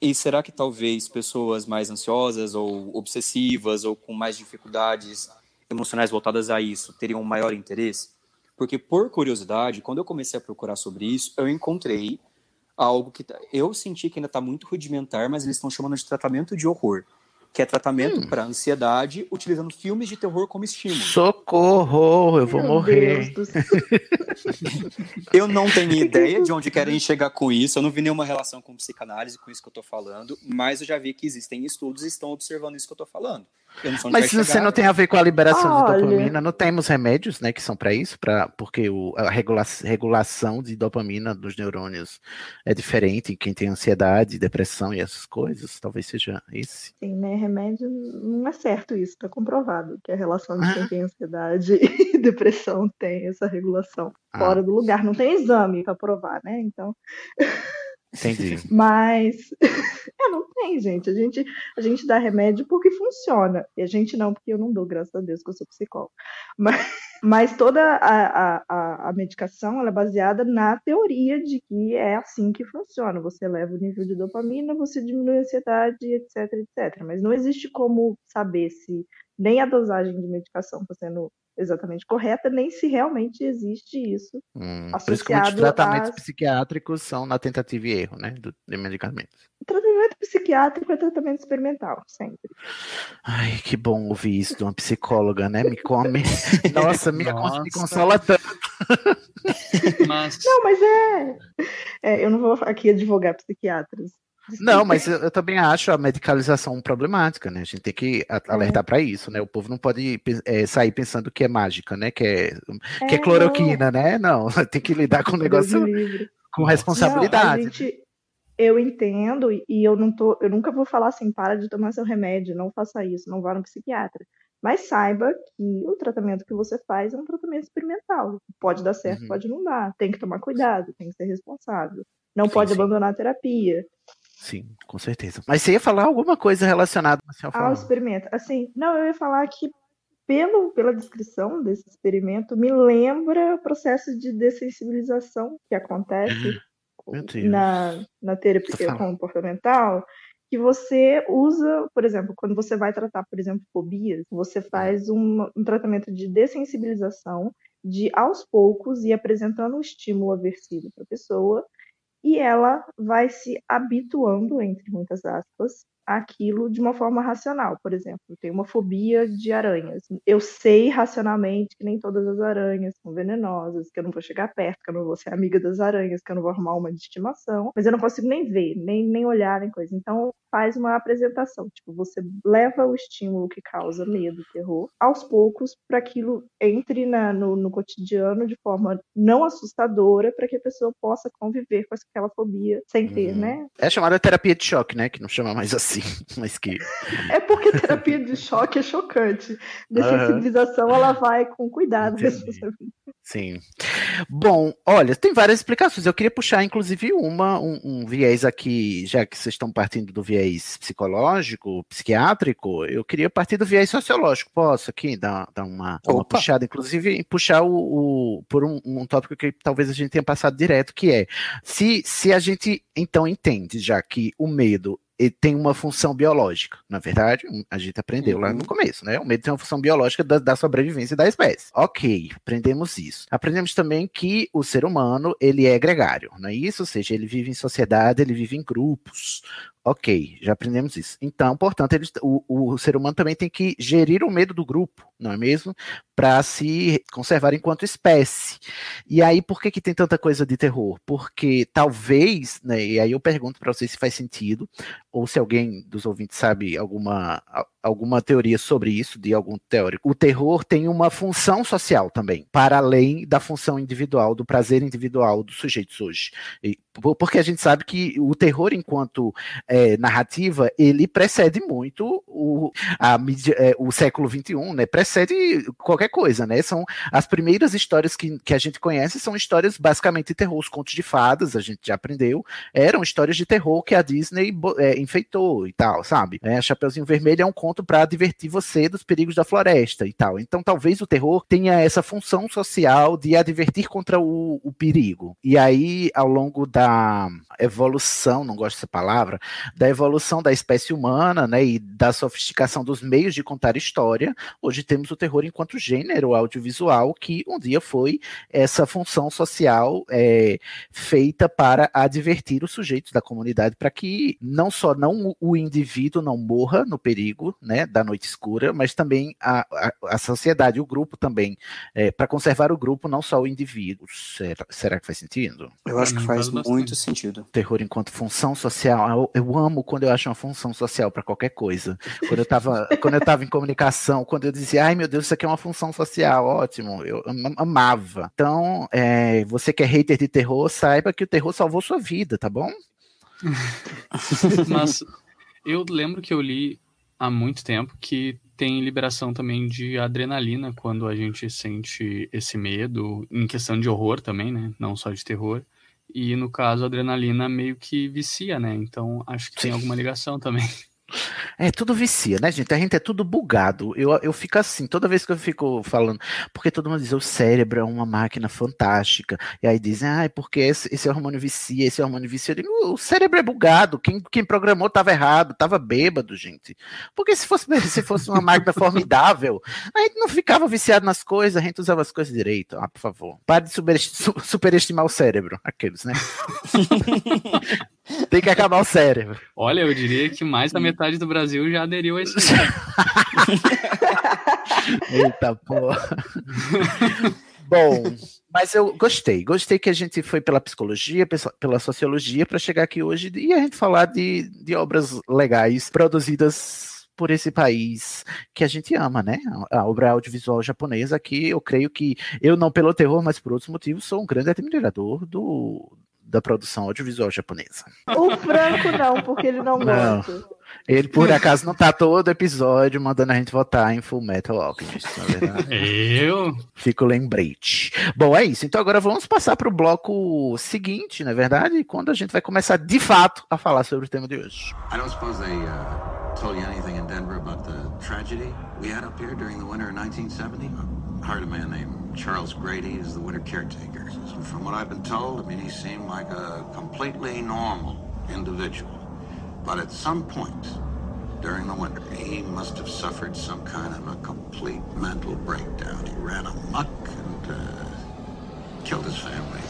E será que talvez pessoas mais ansiosas ou obsessivas ou com mais dificuldades emocionais voltadas a isso teriam um maior interesse? Porque, por curiosidade, quando eu comecei a procurar sobre isso, eu encontrei algo que tá- eu senti que ainda está muito rudimentar, mas eles estão chamando de tratamento de horror, que é tratamento para ansiedade utilizando filmes de terror como estímulo. Socorro, eu vou Meu morrer. Eu não tenho ideia de onde querem chegar com isso, eu não vi nenhuma relação com psicanálise com isso que eu tô falando, mas eu já vi que existem estudos e estão observando isso que eu tô falando. Mas se você não tem a ver com a liberação Olha. de dopamina, não temos remédios, né, que são para isso, para porque o, a regula- regulação de dopamina dos neurônios é diferente em quem tem ansiedade, depressão e essas coisas, talvez seja esse. Sim, né? Remédio não é certo isso, tá comprovado que a relação de Ah. quem tem ansiedade e depressão tem essa regulação Ah. fora do lugar. Não tem exame para provar, né? Então, Entendi. mas é, não tem, gente. A gente a gente dá remédio porque funciona. E a gente não, porque eu não dou, graças a Deus, que eu sou psicóloga. Mas, mas toda a, a, a, medicação ela é baseada na teoria de que é assim que funciona. Você eleva o nível de dopamina, você diminui a ansiedade, etc, etc. Mas não existe como saber se nem a dosagem de medicação está sendo exatamente correta, nem se realmente existe isso Hum, por isso que muitos associado tratamentos às psiquiátricos são na tentativa e erro, né, do, de medicamentos. Tratamento psiquiátrico é tratamento experimental, sempre. Ai, que bom ouvir isso de uma psicóloga, né? Me come. Nossa, me, Nossa. me consola tanto. Mas Não, mas é, é, Eu não vou aqui advogar psiquiatras. Não, mas eu, eu também acho a medicalização problemática, né? A gente tem que a- alertar para isso, né? O povo não pode eh, sair pensando que é mágica, né? Que é, que é É, cloroquina, né? Não, tem que lidar com o negócio com Não, responsabilidade. gente, eu entendo e e eu não tô, eu nunca vou falar assim, para de tomar seu remédio, não faça isso, não vá no psiquiatra. Mas saiba que o tratamento que você faz é um tratamento experimental. Pode dar certo, Uhum. pode não dar. Tem que tomar cuidado, tem que ser responsável. Não Sim, pode sim. abandonar a terapia. Sim, com certeza. Mas você ia falar alguma coisa relacionada Ao experimento. Assim, não, eu ia falar que pelo, pela descrição desse experimento, me lembra o processo de dessensibilização que acontece Deus. na, na terapia comportamental, que você usa, por exemplo, quando você vai tratar, por exemplo, fobias, você faz um, um tratamento de dessensibilização, de aos poucos ir apresentando um estímulo aversivo para a pessoa, e ela vai se habituando, entre muitas aspas, àquilo de uma forma racional. Por exemplo, eu tenho uma fobia de aranhas. Eu sei racionalmente que nem todas as aranhas são venenosas, que eu não vou chegar perto, que eu não vou ser amiga das aranhas, que eu não vou arrumar uma de estimação, mas eu não consigo nem ver, nem, nem olhar, nem coisa. Então, faz uma apresentação. Tipo, você leva o estímulo que causa medo, terror, aos poucos, para aquilo entre na- no, no cotidiano de forma não assustadora, para que a pessoa possa conviver com aquela fobia sem ter, né? É chamada terapia de choque, né? Que não chama mais assim, mas que. É porque terapia de choque é chocante. Dessensibilização, ela vai com cuidado. Sim. Bom, olha, tem várias explicações. Eu queria puxar, inclusive, uma, um, um viés aqui, já que vocês estão partindo do viés psicológico, psiquiátrico, eu queria partir do viés sociológico. Posso aqui dar, dar uma, uma puxada, inclusive, puxar o, o- por um, um tópico que talvez a gente tenha passado direto, que é se, se a gente então entende já que o medo ele tem uma função biológica, na verdade, a gente aprendeu lá no começo, né? O medo tem uma função biológica da, da sobrevivência da espécie. Ok, aprendemos isso. Aprendemos também que o ser humano, ele é gregário, não é isso? Ou seja, ele vive em sociedade, ele vive em grupos, Ok, já aprendemos isso. Então, portanto, o, o ser humano também tem que gerir o medo do grupo, não é mesmo? Para se conservar enquanto espécie. E aí, por que, que tem tanta coisa de terror? Porque talvez, né, e aí eu pergunto para vocês se faz sentido, ou se alguém dos ouvintes sabe alguma, alguma teoria sobre isso, de algum teórico. O terror tem uma função social também, para além da função individual, do prazer individual dos sujeitos hoje. E, porque a gente sabe que o terror, enquanto é, narrativa, ele precede muito o, a, é, o século XXI, né? Precede qualquer coisa, né? São as primeiras histórias que, que a gente conhece são histórias basicamente de terror. Os contos de fadas, a gente já aprendeu, eram histórias de terror que a Disney é, enfeitou e tal, sabe? É, Chapeuzinho Vermelho é um conto para divertir você dos perigos da floresta e tal. Então, talvez o terror tenha essa função social de advertir contra o, o perigo. E aí, ao longo da evolução, não gosto dessa palavra, da evolução da espécie humana, né, e da sofisticação dos meios de contar história, hoje temos o terror enquanto gênero audiovisual que um dia foi essa função social é, feita para advertir os sujeitos da comunidade para que não só não o indivíduo não morra no perigo, né, da noite escura, mas também a, a, a sociedade, o grupo também, é, para conservar o grupo, não só o indivíduo. Será, será que faz sentido? Eu acho que faz muito sentido. Terror enquanto função social, eu, eu amo quando eu acho uma função social para qualquer coisa. Quando eu estava quando eu tava em comunicação, quando eu dizia, ai meu Deus, isso aqui é uma função social, ótimo, eu amava. Então, é, você que é hater de terror, saiba que o terror salvou sua vida, tá bom? Mas eu lembro que eu li há muito tempo que tem liberação também de adrenalina quando a gente sente esse medo, em questão de horror também, né? Não só de terror. E no caso, a adrenalina meio que vicia, né? Então acho que tem alguma ligação também. É, tudo vicia, né, gente? A gente é tudo bugado. Eu, eu fico assim, toda vez que eu fico falando, porque todo mundo diz, o cérebro é uma máquina fantástica. E aí dizem, ah, porque esse, esse hormônio vicia, esse hormônio vicia. Eu digo, o cérebro é bugado. Quem, quem programou estava errado, estava bêbado, gente. Porque se fosse, se fosse uma máquina formidável, a gente não ficava viciado nas coisas, a gente usava as coisas direito. Ah, por favor. Pare de superestimar o cérebro. Aqueles, né? Tem que acabar o cérebro. Olha, eu diria que mais da metade do Brasil já aderiu a esse. Eita porra. Bom, mas eu gostei. Gostei que a gente foi pela psicologia, pela sociologia, para chegar aqui hoje e a gente falar de, de obras legais produzidas por esse país que a gente ama, né? A obra audiovisual japonesa, que eu creio que eu não pelo terror, mas por outros motivos sou um grande admirador do, da produção audiovisual japonesa. O Franco não, porque ele não, não. gosta. Ele, por acaso, não tá todo episódio mandando a gente votar em Full Metal Alchemist, na verdade. Eu? Fico lembrete. Bom, é isso. Então agora vamos passar para o bloco seguinte, na é verdade, quando a gente vai começar, de fato, a falar sobre o tema de hoje. I don't suppose they uh, told you anything in Denver about the tragedy we had up here during the winter of 1970? I heard a man named Charles Grady is the winter caretaker. From what I've been told, I mean, he seemed like a completely normal individual. But at some point during the winter, he must have suffered some kind of a complete mental breakdown. He ran amok and uh, killed his family.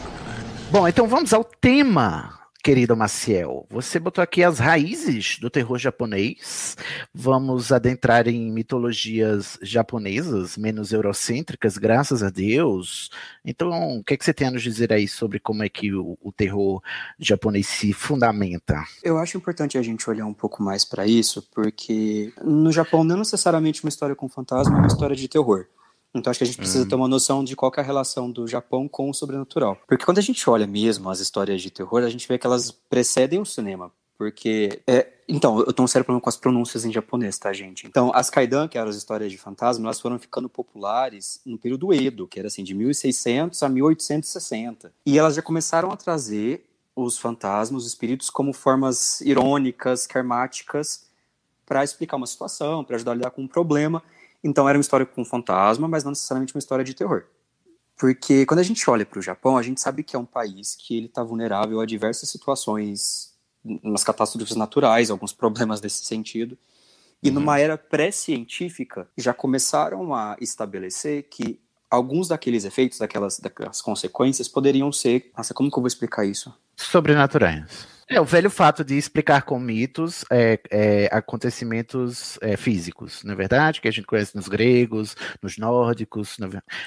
Bom, então vamos ao tema querido Maciel. Você botou aqui as raízes do terror japonês. Vamos adentrar em mitologias japonesas, menos eurocêntricas, graças a Deus. Então, o que, é que você tem a nos dizer aí sobre como é que o, o terror japonês se fundamenta? Eu acho importante a gente olhar um pouco mais para isso, porque no Japão não é necessariamente uma história com fantasma, é uma história de terror. Então acho que a gente precisa uhum. ter uma noção de qual é a relação do Japão com o sobrenatural. Porque quando a gente olha mesmo as histórias de terror, a gente vê que elas precedem o cinema. Porque. É, então, eu tô um sério problema com as pronúncias em japonês, tá, gente? Então, as Kaidan, que eram as histórias de fantasma, elas foram ficando populares no período Edo, que era assim, de 1600 a 1860. E elas já começaram a trazer os fantasmas, os espíritos, como formas irônicas, karmáticas, para explicar uma situação, para ajudar a lidar com um problema. Então era uma história com fantasma, mas não necessariamente uma história de terror. Porque quando a gente olha para o Japão, a gente sabe que é um país que ele está vulnerável a diversas situações, umas catástrofes naturais, alguns problemas nesse sentido. E uhum. numa era pré-científica, já começaram a estabelecer que alguns daqueles efeitos, daquelas, daquelas consequências, poderiam ser. Nossa, como que eu vou explicar isso? Sobrenaturais. É o velho fato de explicar com mitos é, é, acontecimentos é, físicos, não é verdade? Que a gente conhece nos gregos, nos nórdicos,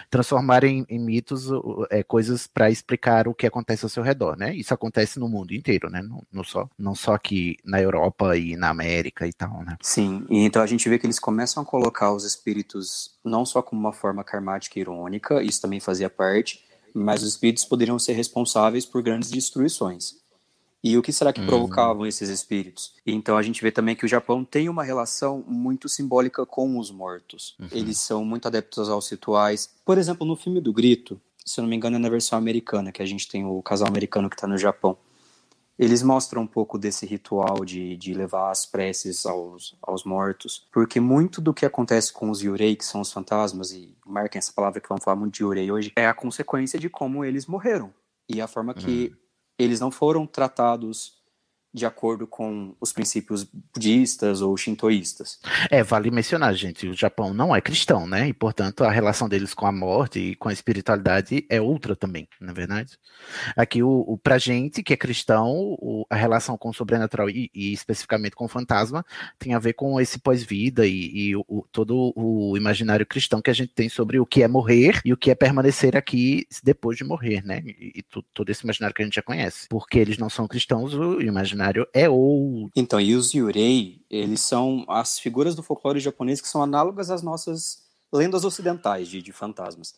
transformar em, em mitos é, coisas para explicar o que acontece ao seu redor, né? Isso acontece no mundo inteiro, né? Não, não, só, não só aqui na Europa e na América e tal, né? Sim, e então a gente vê que eles começam a colocar os espíritos não só como uma forma karmática e irônica, isso também fazia parte, mas os espíritos poderiam ser responsáveis por grandes destruições. E o que será que uhum. provocavam esses espíritos? Então a gente vê também que o Japão tem uma relação muito simbólica com os mortos. Uhum. Eles são muito adeptos aos rituais. Por exemplo, no filme do Grito, se eu não me engano é na versão americana, que a gente tem o casal americano que está no Japão. Eles mostram um pouco desse ritual de, de levar as preces aos, aos mortos, porque muito do que acontece com os yurei, que são os fantasmas, e marquem essa palavra que vamos falar muito de yurei hoje, é a consequência de como eles morreram. E a forma que uhum eles não foram tratados de acordo com os princípios budistas ou shintoístas. É, vale mencionar, gente, o Japão não é cristão, né? E, portanto, a relação deles com a morte e com a espiritualidade é outra também, na é verdade. Aqui, o, o, pra gente, que é cristão, o, a relação com o sobrenatural e, e, especificamente com o fantasma tem a ver com esse pós-vida e, e o, todo o imaginário cristão que a gente tem sobre o que é morrer e o que é permanecer aqui depois de morrer, né? E, e todo esse imaginário que a gente já conhece. Porque eles não são cristãos, o imaginário cenário é outro. Então, e os Yurei, eles são as figuras do folclore japonês que são análogas às nossas lendas ocidentais de, de fantasmas.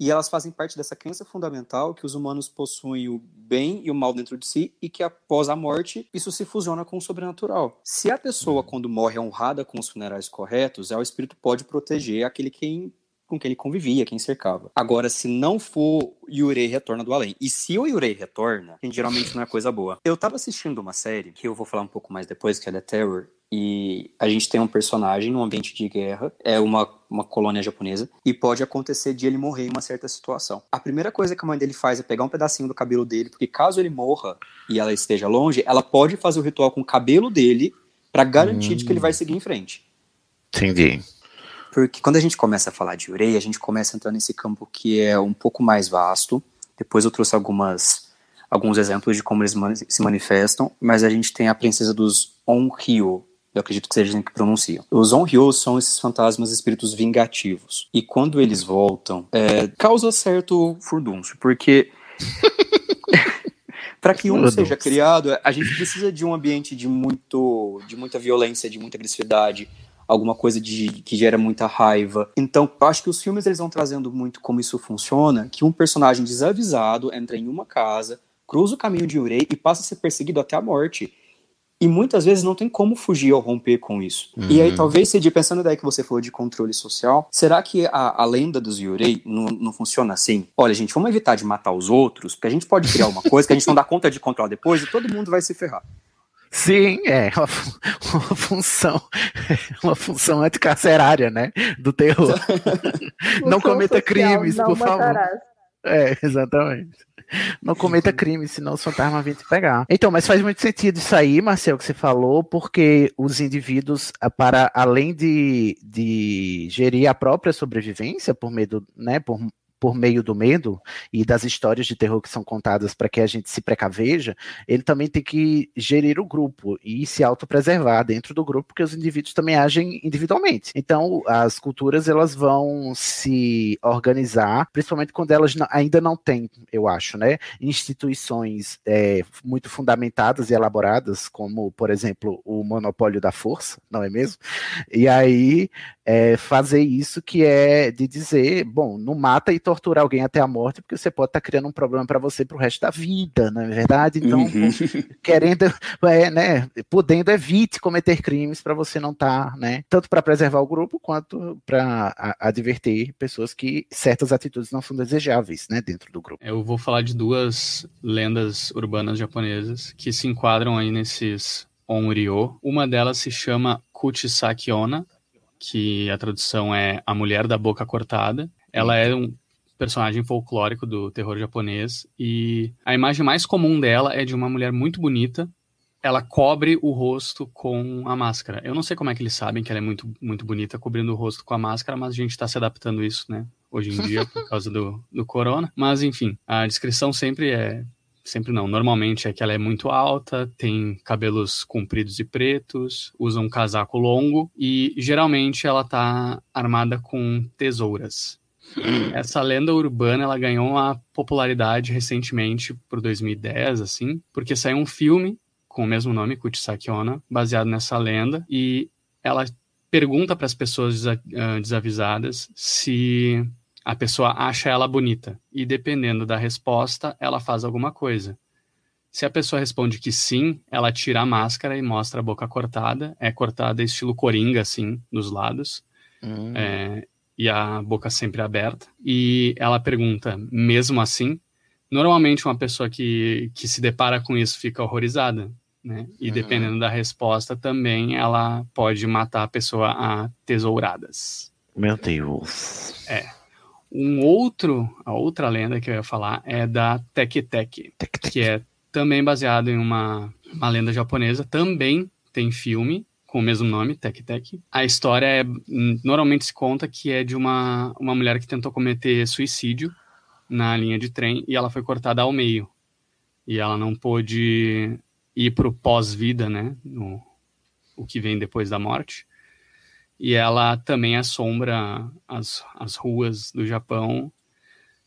E elas fazem parte dessa crença fundamental que os humanos possuem o bem e o mal dentro de si e que após a morte isso se fusiona com o sobrenatural. Se a pessoa, quando morre, é honrada com os funerais corretos, é o espírito pode proteger aquele quem com quem ele convivia, quem cercava. Agora, se não for Yurei retorna do além, e se o Yurei retorna, geralmente não é coisa boa. Eu tava assistindo uma série, que eu vou falar um pouco mais depois, que é The Terror, e a gente tem um personagem num ambiente de guerra, é uma, uma colônia japonesa, e pode acontecer de ele morrer em uma certa situação. A primeira coisa que a mãe dele faz é pegar um pedacinho do cabelo dele, porque caso ele morra e ela esteja longe, ela pode fazer o ritual com o cabelo dele para garantir hum. de que ele vai seguir em frente. Entendi. Porque quando a gente começa a falar de ureia, a gente começa a entrar nesse campo que é um pouco mais vasto. Depois eu trouxe algumas, alguns exemplos de como eles se manifestam, mas a gente tem a princesa dos Onryo, eu acredito que seja assim que pronunciam. Os Onryo são esses fantasmas espíritos vingativos. E quando eles voltam, é, causa certo furdúncio, porque para que um seja criado, a gente precisa de um ambiente de muito de muita violência, de muita agressividade, alguma coisa de, que gera muita raiva. Então, eu acho que os filmes eles vão trazendo muito como isso funciona, que um personagem desavisado entra em uma casa, cruza o caminho de Urei e passa a ser perseguido até a morte. E muitas vezes não tem como fugir ou romper com isso. Uhum. E aí, uhum. talvez, Cid, pensando daí que você falou de controle social, será que a, a lenda dos Yurei não, não funciona assim? Olha, gente, vamos evitar de matar os outros, porque a gente pode criar uma coisa que a gente não dá conta de controlar depois e todo mundo vai se ferrar. Sim, é uma, uma função, uma função anticarcerária, né, do terror. não cometa social, crimes, não por matarás. favor. É, exatamente. Não cometa crimes, senão os fantasmas vêm te pegar. Então, mas faz muito sentido isso aí, Marcel, que você falou, porque os indivíduos, para além de, de gerir a própria sobrevivência por medo, né, por por meio do medo e das histórias de terror que são contadas para que a gente se precaveja, ele também tem que gerir o grupo e se autopreservar dentro do grupo, porque os indivíduos também agem individualmente. Então, as culturas elas vão se organizar, principalmente quando elas ainda não têm, eu acho, né, instituições é, muito fundamentadas e elaboradas, como, por exemplo, o monopólio da força, não é mesmo? E aí é, fazer isso que é de dizer, bom, não mata e torturar alguém até a morte, porque você pode estar tá criando um problema para você para o resto da vida, não é verdade? Então, uhum. querendo, é, né, podendo evite cometer crimes para você não estar, tá, né, tanto para preservar o grupo quanto para advertir pessoas que certas atitudes não são desejáveis, né, dentro do grupo. Eu vou falar de duas lendas urbanas japonesas que se enquadram aí nesses Onryo. Uma delas se chama Kuchisaki Onna, que a tradução é A Mulher da Boca Cortada. Ela é um personagem folclórico do terror japonês e a imagem mais comum dela é de uma mulher muito bonita. Ela cobre o rosto com a máscara. Eu não sei como é que eles sabem que ela é muito, muito bonita cobrindo o rosto com a máscara, mas a gente está se adaptando a isso, né? Hoje em dia, por causa do, do corona. Mas, enfim, a descrição sempre é sempre não, normalmente é que ela é muito alta, tem cabelos compridos e pretos, usa um casaco longo e geralmente ela tá armada com tesouras. Essa lenda urbana ela ganhou uma popularidade recentemente por 2010, assim, porque saiu um filme com o mesmo nome, Kuchisaki Onna, baseado nessa lenda e ela pergunta para as pessoas desa- desavisadas se a pessoa acha ela bonita e dependendo da resposta, ela faz alguma coisa. Se a pessoa responde que sim, ela tira a máscara e mostra a boca cortada. É cortada estilo coringa, assim, dos lados. Hum. É, e a boca sempre aberta. E ela pergunta, mesmo assim? Normalmente uma pessoa que, que se depara com isso fica horrorizada, né? E Uhum. dependendo da resposta também, ela pode matar a pessoa a tesouradas. Meu Deus. É. Um outro, a outra lenda que eu ia falar é da Tek Tek, que é também baseado em uma, uma lenda japonesa, também tem filme com o mesmo nome, Tek Tek. A história é, hum, normalmente se conta que é de uma, uma mulher que tentou cometer suicídio na linha de trem e ela foi cortada ao meio. E ela não pôde ir pro pós-vida, né, no, o que vem depois da morte e ela também assombra as, as ruas do Japão.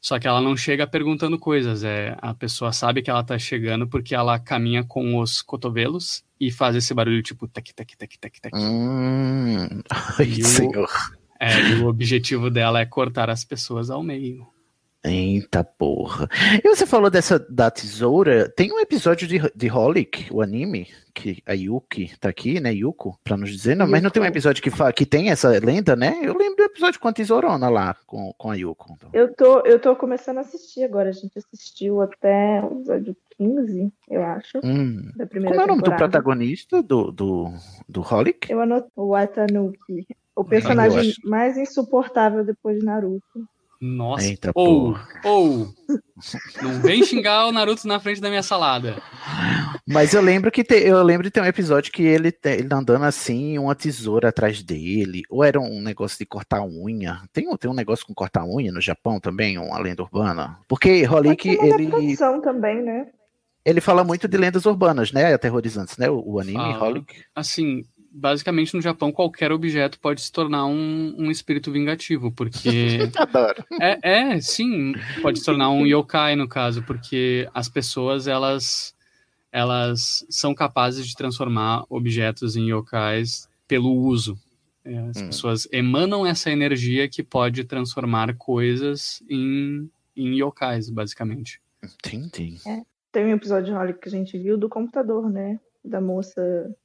Só que ela não chega perguntando coisas, é a pessoa sabe que ela tá chegando porque ela caminha com os cotovelos e faz esse barulho tipo tec tec tec tec tec. Hum. Ai, E o- senhor. É, e o objetivo dela é cortar as pessoas ao meio. Eita porra. E você falou dessa da tesoura. Tem um episódio de, de Holic, o anime, que a Yuki tá aqui, né? Yuko, pra nos dizer. Não, mas não tem um episódio que, que tem essa lenda, né? Eu lembro do episódio com a tesourona lá, com, com a Yuko. Eu tô, eu tô começando a assistir agora. A gente assistiu até o episódio 15, eu acho. Hum. Da primeira Como é o nome do protagonista do, do, do Holic? Eu anoto o Watanuki. O personagem mais insuportável depois de Naruto. Nossa. Eita ou, porra. ou, não vem xingar o Naruto na frente da minha salada. Mas eu lembro que te- eu lembro de ter um episódio que ele, te- ele andando assim, uma tesoura atrás dele, ou era um negócio de cortar unha. Tem, um- tem um negócio com cortar unha no Japão também, uma lenda urbana. Porque Holic, Tem uma ele, também, né? ele fala muito de lendas urbanas, né? Aterrorizantes, né? O, o anime. Holic. Assim, basicamente no Japão qualquer objeto pode se tornar um, um espírito vingativo, porque Adoro. É, é, sim, pode se tornar um yokai no caso, porque as pessoas elas elas são capazes de transformar objetos em yokais pelo uso. É, as Hum. pessoas emanam essa energia que pode transformar coisas em, em yokais, basicamente. Entendi. É. Tem um episódio que a gente viu do computador, né? Da moça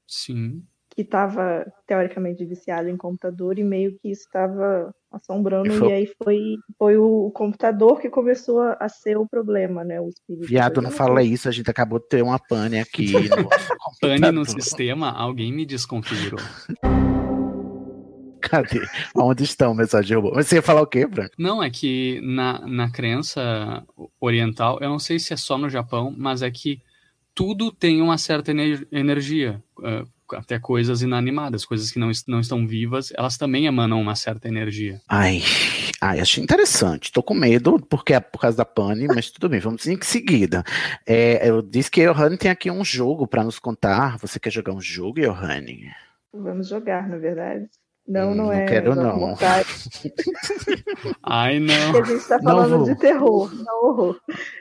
Sim. Que estava teoricamente viciada em computador e meio que isso estava assombrando. E foi- E aí foi, foi o computador que começou a, a ser o problema, né? O espírito. Viado, não fala isso, a gente acabou de ter uma pane aqui. No... Pane no sistema, alguém me desconfigurou. Cadê? Onde estão mensagens robô? Mas você ia falar o quê, Branco? Não, é que na, na crença oriental, eu não sei se é só no Japão, mas é que tudo tem uma certa ener- energia. eh, até coisas inanimadas, coisas que não, não estão vivas, elas também emanam uma certa energia. Ai, ai, achei interessante. Tô com medo, porque é por causa da pane, mas tudo bem, vamos em seguida. É, eu disse que Johanny tem aqui um jogo para nos contar. Você quer jogar um jogo, Johanny? Vamos jogar, na verdade. Não, não, Hum, não é. quero, Jogos não. Mortais, Ai, não. porque a gente está Não falando de terror, não horror.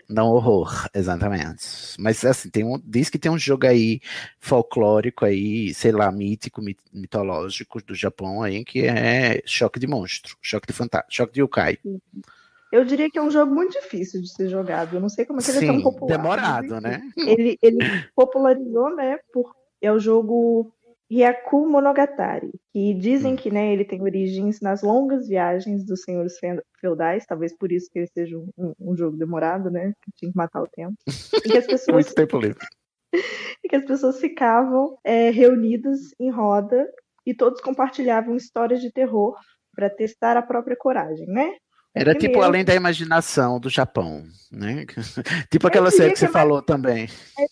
Não horror, exatamente. Mas assim, tem um, diz que tem um jogo aí folclórico aí, sei lá, mítico, mit- mitológico do Japão aí, que é choque de monstro, choque de fantasma, choque de yokai. Eu diria que é um jogo muito difícil de ser jogado. Eu não sei como é que ele é tão Sim, popular. demorado, né? Ele, ele popularizou, né? Por, é o jogo Hyaku Monogatari, que dizem Hum. que né, ele tem origens nas longas viagens dos senhores fe- feudais, talvez por isso que ele seja um, um- um jogo demorado, né? Que tinha que matar o tempo. E que as pessoas Muito tempo livre. e que as pessoas ficavam é, reunidas em roda e todos compartilhavam histórias de terror para testar a própria coragem, né? Era que tipo eu- Além da Imaginação do Japão, né? tipo aquela série que que você é mais- falou também.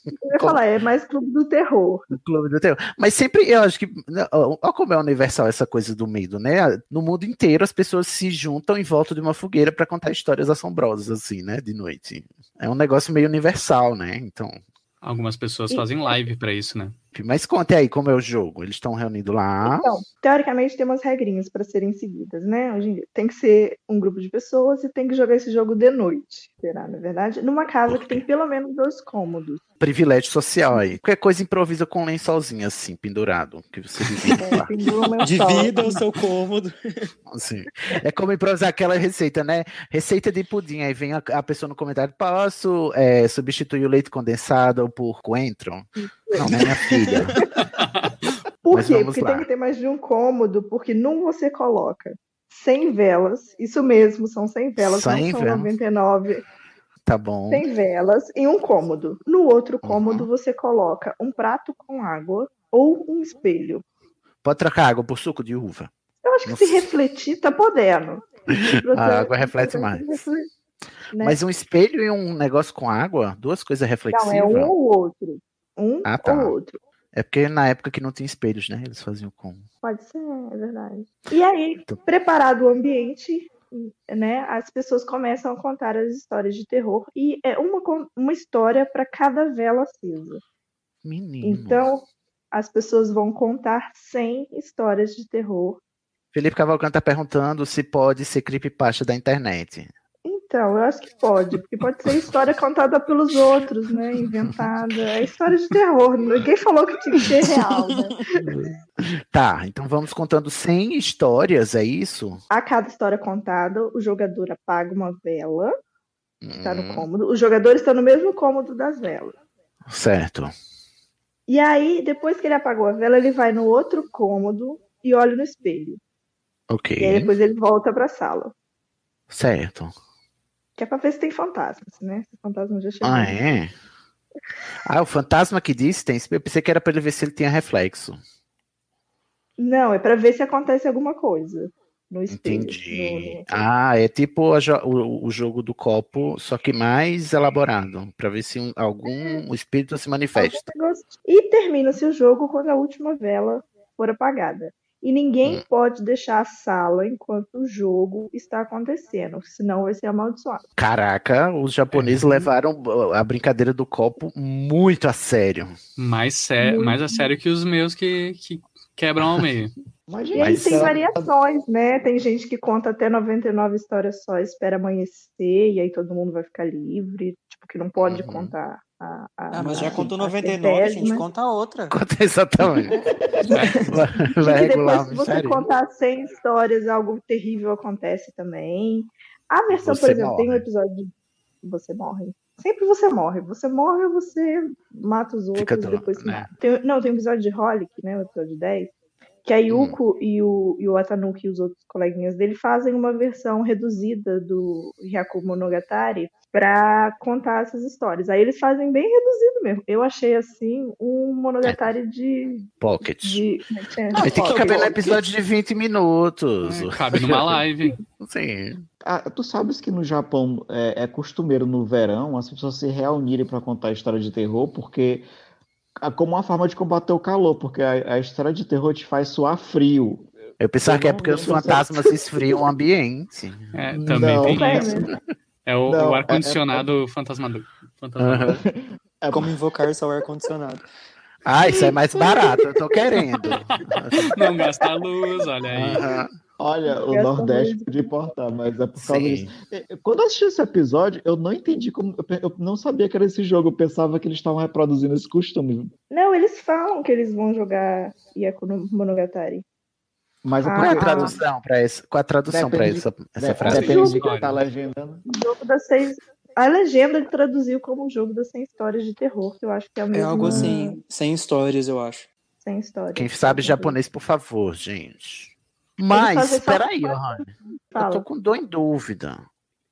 Eu ia falar, é mais clube do terror. Clube do Terror. Mas sempre, eu acho que. Olha como é universal essa coisa do medo, né? No mundo inteiro, as pessoas se juntam em volta de uma fogueira para contar histórias assombrosas, assim, né? De noite. É um negócio meio universal, né? Então. Algumas pessoas E- fazem live pra isso, né? Mas conte aí como é o jogo. Eles estão reunidos lá. Então, teoricamente tem umas regrinhas para serem seguidas, né? Hoje em dia tem que ser um grupo de pessoas e tem que jogar esse jogo de noite, será, na verdade? Numa casa que tem pelo menos dois cômodos. Privilégio social aí. Qualquer coisa improvisa com um lençolzinho assim, pendurado. Que você. É. Divida o seu cômodo. Assim. É como improvisar aquela receita, né? Receita de pudim. Aí vem a, a pessoa no comentário: posso é, substituir o leite condensado por coentro? Não, né, minha filha? Por Mas quê? Porque lá. tem que ter mais de um cômodo, porque num você coloca 100 velas, isso mesmo, são 100 velas, 100 não são velas. 99, Tá bom. 100 velas em um cômodo. No outro Uhum. cômodo você coloca um prato com água ou um espelho. Pode trocar água por suco de uva. Eu acho que se refletir, tá podendo. A água reflete mais. Né? Mas um espelho e um negócio com água, duas coisas reflexivas. Não, é um ou outro. Um Ah, tá. ou outro. É porque na época que não tinha espelhos, né? Eles faziam com. Pode ser, é verdade. E aí, preparado o ambiente, né, as pessoas começam a contar as histórias de terror e é uma, uma história para cada vela acesa. Menino. Então, as pessoas vão contar 100 histórias de terror. Felipe Cavalcante tá perguntando se pode ser creepypasta da internet. Então, eu acho que pode, porque pode ser história contada pelos outros, né, inventada. É história de terror, ninguém falou que tinha que ser real, né? Tá, então vamos contando 100 histórias, é isso? A cada história contada, o jogador apaga uma vela, está no Hum, cômodo. Os jogadores estão no mesmo cômodo das velas. certo. E aí, depois que ele apagou a vela, ele vai no outro cômodo e olha no espelho. Ok. E aí depois ele volta pra sala. Certo. Que é pra ver se tem fantasmas, né? Se o fantasma já chegou. Ah, é? Ah, o fantasma que disse tem. Eu pensei que era pra ele ver se ele tinha reflexo. Não, é pra ver se acontece alguma coisa no espelho. Entendi. Ah, é tipo jo- o, o jogo do copo, só que mais elaborado, pra ver se um- algum espírito se manifesta. E termina-se o jogo quando a última vela for apagada. E ninguém Hum. pode deixar a sala enquanto o jogo está acontecendo, senão vai ser amaldiçoado. Caraca, os japoneses levaram a brincadeira do copo muito a sério. Mais, sé Muito. mais a sério que os meus que, que quebram ao meio. E aí tem variações, né? Tem gente que conta até 99 histórias só, espera amanhecer, e aí todo mundo vai ficar livre. Tipo, que não pode Uhum. contar a. a Ah, mas já contou a 99, gente, centésima. conta outra. Conta exatamente. Vai, E vai que regular depois, se você contar 100 histórias, algo terrível acontece também. A versão, Você por exemplo, tem um morre. episódio de você morre. Sempre você morre. Você morre ou você mata os outros e do- depois né? mata. Tem- não, tem um episódio de Holic, né? O episódio 10. Que a Hum. Yuko e, o, e o Atanuki e os outros coleguinhas dele fazem uma versão reduzida do Hyaku Monogatari pra contar essas histórias. Aí eles fazem bem reduzido mesmo. Eu achei, assim, um Monogatari de... Pocket. de é é? Mas tem que caber no episódio de 20 minutos. Cabe numa live. Sim. Ah, tu sabes que no Japão é, é costumeiro no verão as pessoas se reunirem para contar história de terror, porque é como uma forma de combater o calor, porque a, a história de terror te faz suar frio. Eu pensava Eu que é não porque os fantasmas esfriam o ambiente. É, também Não. tem É, isso. É o, o é- ar-condicionado fantasmador. fantasmador. É como invocar seu ar-condicionado. Ah, isso é mais barato, eu tô querendo. Não gasta luz, olha aí. Aham. Olha, o Nordeste música. podia importar, mas é por causa Sim. disso. É, Quando eu assisti esse episódio, eu não entendi como. Eu não sabia que era esse jogo, eu pensava que eles estavam reproduzindo esse costume. Não, eles falam que eles vão jogar Yaku no Monogatari. Mas é Ah, Qual é a tradução para essa? Qual é a tradução para essa, essa de- frase? Depende de quem tá legendando. O jogo das seis. A legenda ele traduziu como o jogo das 100 histórias de terror, que eu acho que é o É mesmo. algo assim, sem histórias, eu acho. 100 histórias. Quem sabe japonês, por favor, gente. Mas, só- espera aí, Rony. Eu tô com dor em dúvida.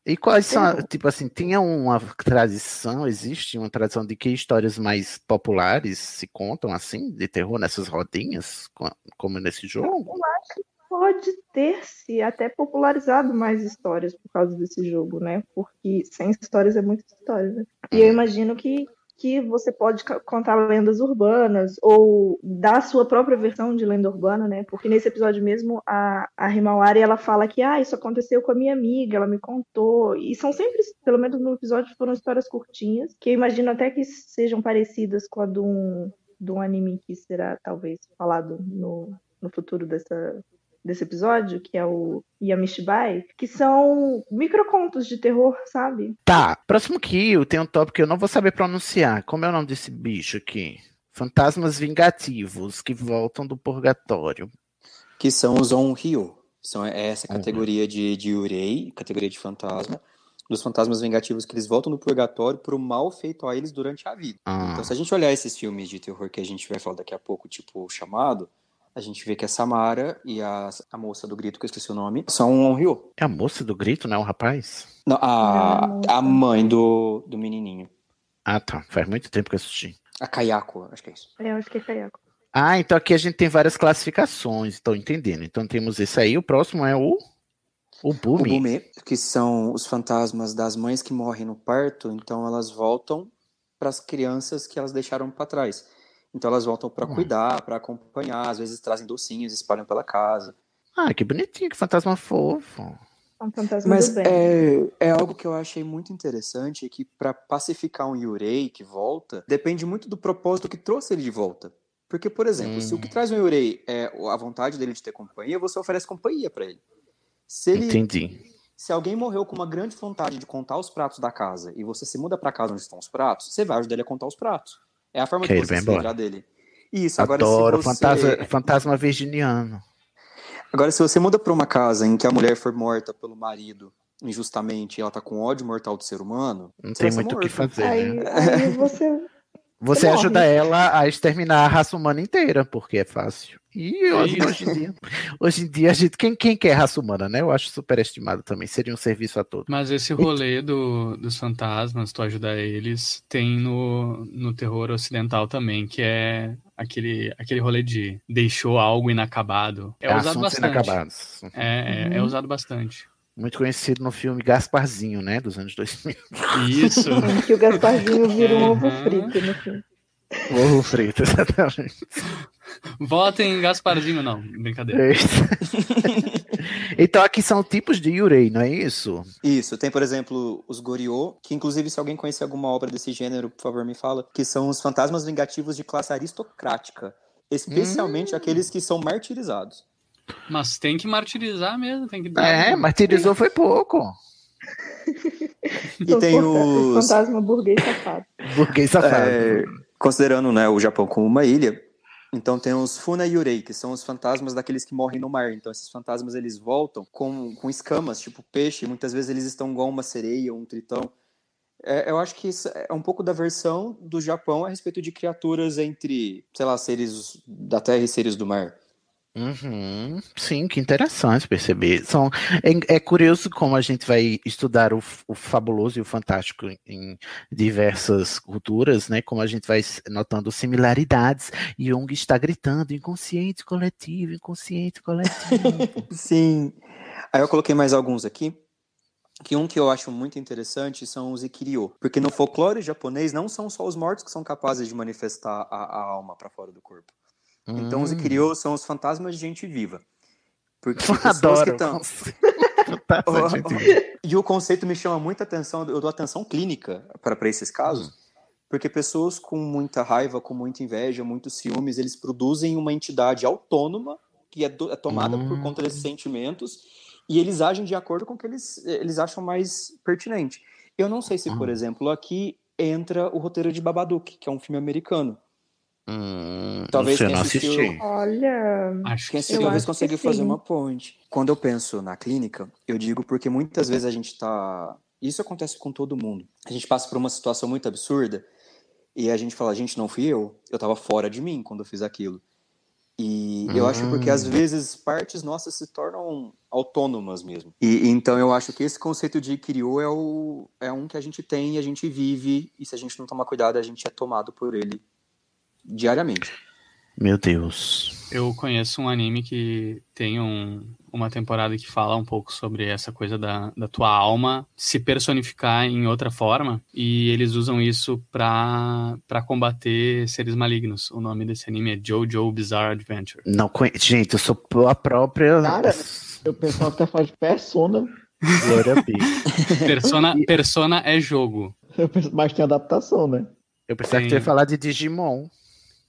E quais são, a- tipo assim, tinha uma tradição, existe uma tradição de que histórias mais populares se contam assim, de terror, nessas rodinhas, co- como nesse jogo? Eu acho, pode ter se até popularizado mais histórias por causa desse jogo, né? Porque sem histórias é muita história, né? E eu imagino que, que você pode contar lendas urbanas ou dar a sua própria versão de lenda urbana, né? Porque nesse episódio mesmo, a, a Himawari, ela fala que, ah, isso aconteceu com a minha amiga, ela me contou. E são sempre, pelo menos no episódio, foram histórias curtinhas, que eu imagino até que sejam parecidas com a de um, de um anime que será, talvez, falado no, no futuro dessa, desse episódio, que é o Yamishibai, que são microcontos de terror, sabe? Tá, próximo kill tem um tópico que eu não vou saber pronunciar. Como é o nome desse bicho aqui? Fantasmas vingativos que voltam do purgatório. Que são os On-Ryo. São é essa categoria de, de Urei, categoria de fantasma, dos fantasmas vingativos que eles voltam do purgatório pro mal feito a eles durante a vida. Ah. Então, se a gente olhar esses filmes de terror que a gente vai falar daqui a pouco, tipo o Chamado, a gente vê que a Samara e a, a moça do grito, que eu esqueci o nome, são um On-Ryo. É a moça do grito, não é o rapaz? Não, a, a mãe do, do menininho. Ah, tá. Faz muito tempo que eu assisti. A Kayako, acho que é isso. É, eu acho que é Kayako. Ah, então aqui a gente tem várias classificações, estou entendendo. Então temos esse aí, o próximo é o. O O Bumi. Bume, que são os fantasmas das mães que morrem no parto, então elas voltam para as crianças que elas deixaram para trás. Então elas voltam para Hum. cuidar, para acompanhar, às vezes trazem docinhos, espalham pela casa. Ah, que bonitinho, que fantasma fofo. É um fantasma Mas do bem. é, é algo que eu achei muito interessante, é que para pacificar um Yurei que volta, depende muito do propósito que trouxe ele de volta. Porque, por exemplo, se o que traz um Yurei é a vontade dele de ter companhia, você oferece companhia para ele. Se ele Entendi. se alguém morreu com uma grande vontade de contar os pratos da casa e você se muda pra casa onde estão os pratos, você vai ajudar ele a contar os pratos. É a forma Que de ele você se lembrar dele. Isso, agora Adoro se você... fantasma, fantasma virginiano. Agora, se você muda pra uma casa em que a mulher foi morta pelo marido injustamente e ela tá com ódio mortal do ser humano, Não tem muito o que fazer, Aí, né? aí você. Você morre. ajuda ela a exterminar a raça humana inteira, porque é fácil. E É hoje, hoje em dia, hoje em dia a gente, quem, quem quer raça humana, né? Eu acho superestimado também. Seria um serviço a todos. Mas esse rolê do, dos fantasmas, tu ajudar eles, tem no, no terror ocidental também, que é aquele, aquele rolê de deixou algo inacabado. É usado Assuntos bastante. inacabados. É, é, é Uhum. usado bastante. Muito conhecido no filme Gasparzinho, né? Dos anos 2000. Isso. Que o Gasparzinho vira um ovo frito no filme. Ovo frito, exatamente. Votem em Gasparzinho, não. Brincadeira. É isso. então aqui são tipos de Yurei, não é isso? Isso, tem, por exemplo, os Goriô, que inclusive se alguém conhecer alguma obra desse gênero, por favor, me fala, que são os fantasmas vingativos de classe aristocrática, especialmente aqueles que são martirizados. Mas tem que martirizar mesmo, tem que dar. É, martirizou foi pouco. E tem O os fantasma burguês safado. Burguês safado. É, considerando né, o Japão como uma ilha, então tem os Funayurei, que são os fantasmas daqueles que morrem no mar. Então esses fantasmas eles voltam com, com escamas, tipo peixe, muitas vezes eles estão igual uma sereia ou um tritão. É, eu acho que isso é um pouco da versão do Japão a respeito de criaturas entre, sei lá, seres da terra e seres do mar. Uhum. Sim, que interessante perceber. São, é, é curioso como a gente vai estudar o, o fabuloso e o fantástico em diversas culturas, né? Como a gente vai notando similaridades. Jung está gritando inconsciente coletivo, inconsciente coletivo. Sim. Aí eu coloquei mais alguns aqui. Que um que eu acho muito interessante são os Ikiryo. Porque no folclore japonês não são só os mortos que são capazes de manifestar a, a alma para fora do corpo. Então os Hum. Ikiryo são os fantasmas de gente viva. Porque pessoas Adoro. que estão. E o conceito me chama muita atenção, eu dou atenção clínica para esses casos, porque pessoas com muita raiva, com muita inveja, muitos ciúmes, eles produzem uma entidade autônoma que é, do- é tomada por Hum. conta desses sentimentos e eles agem de acordo com o que eles, eles acham mais pertinente. Eu não sei se, por Hum. exemplo, aqui entra o roteiro de Babadook, que é um filme americano. Hum, Talvez quem não assistiu- assisti. Olha. Acho Quem que sim. assistiu talvez conseguiu sim. fazer uma ponte. Quando eu penso na clínica, eu digo porque muitas vezes a gente tá. Isso acontece com todo mundo. A gente passa por uma situação muito absurda e a gente fala, gente, não fui eu. Eu tava fora de mim quando eu fiz aquilo. E eu acho porque às Hum. vezes partes nossas se tornam autônomas mesmo. E, então eu acho que esse conceito de Kiryu é, o, é um que a gente tem e a gente vive, e se a gente não tomar cuidado, a gente é tomado por ele diariamente. Meu Deus. Eu conheço um anime que tem um, uma temporada que fala um pouco sobre essa coisa da, da tua alma se personificar em outra forma, e eles usam isso pra, pra combater seres malignos. O nome desse anime é Jojo Bizarre Adventure. Não conhe... Gente, eu sou a própria. Cara, eu pensava que falar de persona. Glória a. Persona, persona é jogo. Penso- Mas tem adaptação, né? Eu pensava que tu ia falar de Digimon.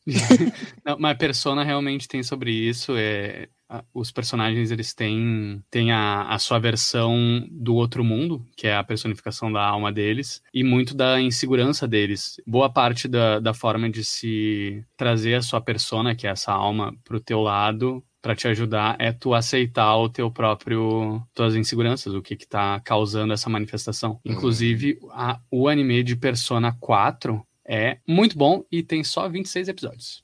Não, mas Persona realmente tem sobre isso. É, a- os personagens eles têm, têm a, a sua versão do outro mundo, que é a personificação da alma deles, e muito da insegurança deles. Boa parte da, da forma de se trazer a sua persona, que é essa alma, pro teu lado. Pra te ajudar é tu aceitar o teu próprio tuas inseguranças, o que que tá causando essa manifestação. Inclusive, a- o anime de Persona 4 é muito bom e tem só 26 episódios.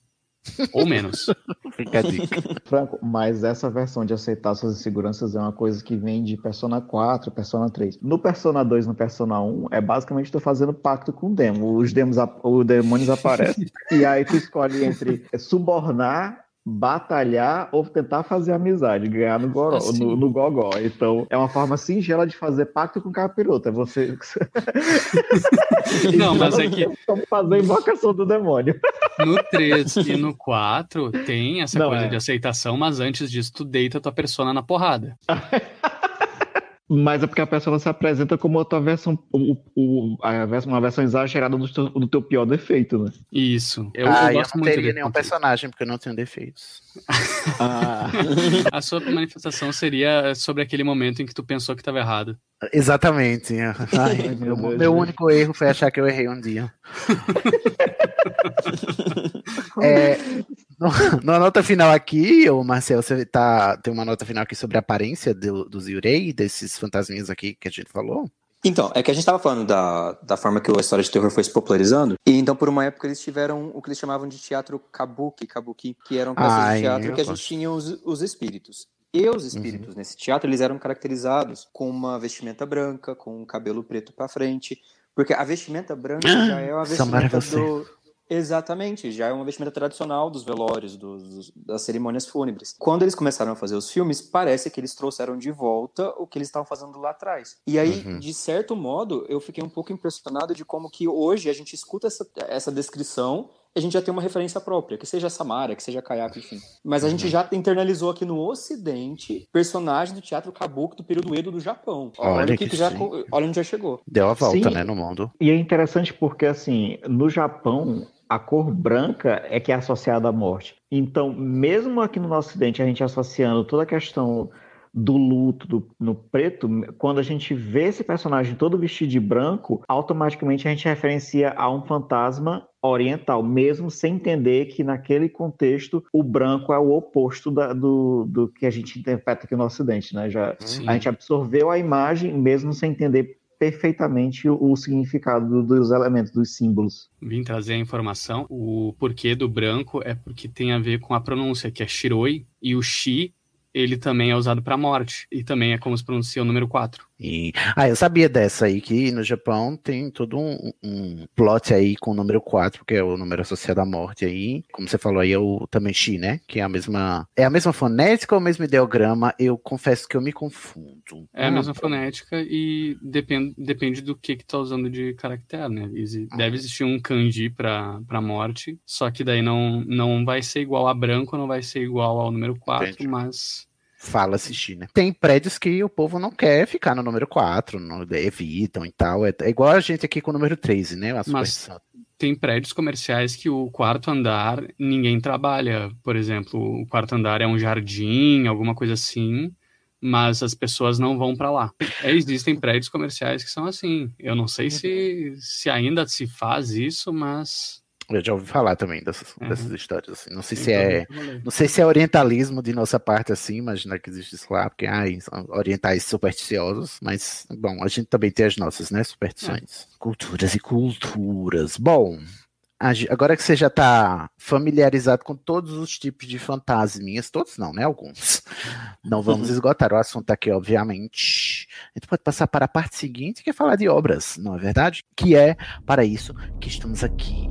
Ou menos. Fica a dica. Franco, mas essa versão de aceitar suas inseguranças é uma coisa que vem de Persona 4, Persona 3. No Persona 2, no Persona 1, é basicamente tu fazendo pacto com o demo. Os demos, os demônios aparecem e aí tu escolhe entre subornar, batalhar ou tentar fazer amizade, ganhar no, goró, Assim. no, no gogó. Então, é uma forma singela de fazer pacto com o capiroto. É você... Não, mas é que Estamos fazendo invocação do demônio. no 3 e no 4 tem essa Não, coisa é. de aceitação, mas antes disso tu deita tua persona na porrada. Mas é porque a pessoa se apresenta como a tua versão, o, o- a versão, uma versão exagerada do teu, do teu pior defeito, né? Isso. Eu, ah, eu eu, gosto não muito teria nenhum personagem, porque eu não tenho defeitos. Ah. A sua manifestação seria sobre aquele momento em que tu pensou que estava errado. Exatamente. Ai, meu, meu único erro foi achar que eu errei um dia. É, na nota final aqui, o Marcel, você tá, tem uma nota final aqui sobre a aparência do- dos Yurei, desses fantasminhas aqui que a gente falou? Então, é que a gente estava falando da, da forma que a história de terror foi se popularizando, e então por uma época eles tiveram o que eles chamavam de teatro kabuki, kabuki, que eram peças Ai, de teatro que a gente tinha os, os espíritos. E os espíritos nesse teatro, eles eram caracterizados com uma vestimenta branca, com um cabelo preto para frente, porque a vestimenta branca já é uma Samara, vestimenta do... Exatamente, já é uma vestimenta tradicional dos velórios, dos, das cerimônias fúnebres. Quando eles começaram a fazer os filmes, parece que eles trouxeram de volta o que eles estavam fazendo lá atrás. E aí, Uhum. de certo modo, eu fiquei um pouco impressionado de como que hoje a gente escuta essa, essa descrição a gente já tem uma referência própria, que seja Samara, que seja Kayako, enfim. Mas a gente Uhum. já internalizou aqui no Ocidente personagem do teatro kabuki do período Edo do Japão. Olha o que, que já, olha onde já chegou. Deu a volta, Sim. né, no mundo. E é interessante porque, assim, no Japão, a cor branca é que é associada à morte. Então, mesmo aqui no nosso ocidente, a gente associando toda a questão do luto, do, no preto, quando a gente vê esse personagem todo vestido de branco, automaticamente a gente referencia a um fantasma oriental, mesmo sem entender que naquele contexto o branco é o oposto da- do, do que a gente interpreta aqui no ocidente, né? Já, Sim. a gente absorveu a imagem mesmo sem entender perfeitamente o, o significado do- dos elementos, dos símbolos. Vim trazer a informação. O porquê do branco é porque tem a ver com a pronúncia, que é Shiroi, e o Shi, ele também é usado para morte, e também é como se pronuncia o número 4. E, ah, eu sabia dessa aí, que no Japão tem todo um, um plot aí com o número 4, que é o número associado à morte aí. Como você falou aí, é o Tameshi, né? Que é a mesma. É a mesma fonética ou o mesmo ideograma? Eu confesso que eu me confundo. É a Ah, mesma fonética e depende, depende do que que tá usando de caractere, né? Exi- Deve existir um kanji para para morte, só que daí não, não vai ser igual a branco, não vai ser igual ao número 4, Entendi. mas Fala assistir, né? Tem prédios que o povo não quer ficar no número 4, não, evitam e tal. É, é igual a gente aqui com o número 13, né? Mas tem prédios comerciais que o quarto andar ninguém trabalha. Por exemplo, o quarto andar é um jardim, alguma coisa assim, mas as pessoas não vão para lá. É, existem prédios comerciais que são assim. Eu não sei se, se ainda se faz isso, mas Eu já ouvi falar também dessas, Uhum. dessas histórias. Assim. Não sei se todo é. Não sei se é orientalismo de nossa parte, assim, imaginar que existe isso lá, porque ai, são orientais supersticiosos, mas bom, a gente também tem as nossas, né? Superstições. Culturas e culturas. Bom. Agora que você já está familiarizado com todos os tipos de fantasminhas, todos não, né? Alguns. Não vamos esgotar o assunto aqui, obviamente. A gente pode passar para a parte seguinte, que é falar de obras, não é verdade? Que é para isso que estamos aqui.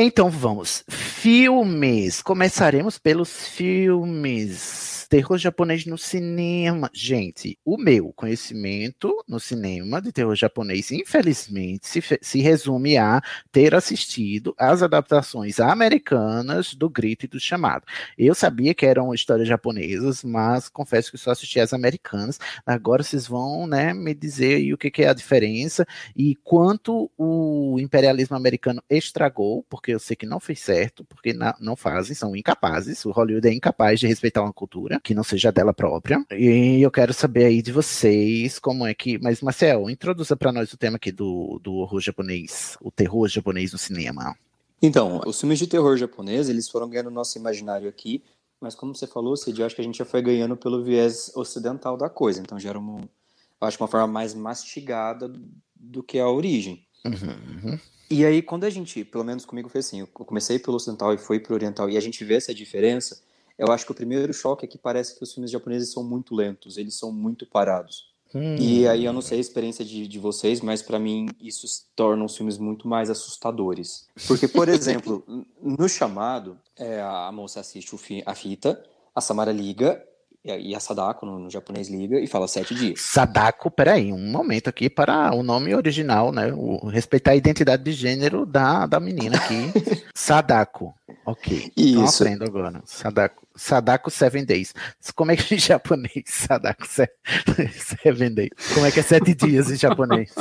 Então vamos. Filmes. Começaremos pelos filmes. Terror japonês no cinema. Gente, o meu conhecimento no cinema de terror japonês, infelizmente, se, se resume a ter assistido às adaptações americanas do Grito e do Chamado. Eu sabia que eram histórias japonesas, mas confesso que só assisti às americanas. Agora vocês vão né, me dizer aí o que, que é a diferença e quanto o imperialismo americano estragou, porque eu sei que não fez certo, porque não, fazem, são incapazes. O Hollywood é incapaz de respeitar uma cultura que não seja dela própria. E eu quero saber aí de vocês como é que. Mas, Marcel, introduza para nós o tema aqui do, do horror japonês, o terror japonês no cinema. Então, os filmes de terror japonês, eles foram ganhando nosso imaginário aqui, mas como você falou, Cid, eu acho que a gente já foi ganhando pelo viés ocidental da coisa, então já era uma, eu acho uma forma mais mastigada do que a origem. Uhum. E aí, quando a gente, pelo menos comigo foi assim, eu comecei pelo ocidental e fui pro oriental, e a gente vê essa diferença, eu acho que o primeiro choque é que parece que os filmes japoneses são muito lentos, eles são muito parados. Hum. E aí eu não sei a experiência de, de vocês, mas para mim isso torna os filmes muito mais assustadores. Porque, por exemplo, no chamado, é, a moça assiste o fi, a fita, a Samara liga e a Sadako no, no, japonês liga e fala sete dias. Sadako, peraí, um momento aqui para o nome original, né? O, respeitar a identidade de gênero da, da menina aqui. Sadako. Ok. Isso. aprendo agora. Sadako. Sadako Seven Days. Como é que é em japonês? Sadako Seven Days. Como é que é sete dias em japonês?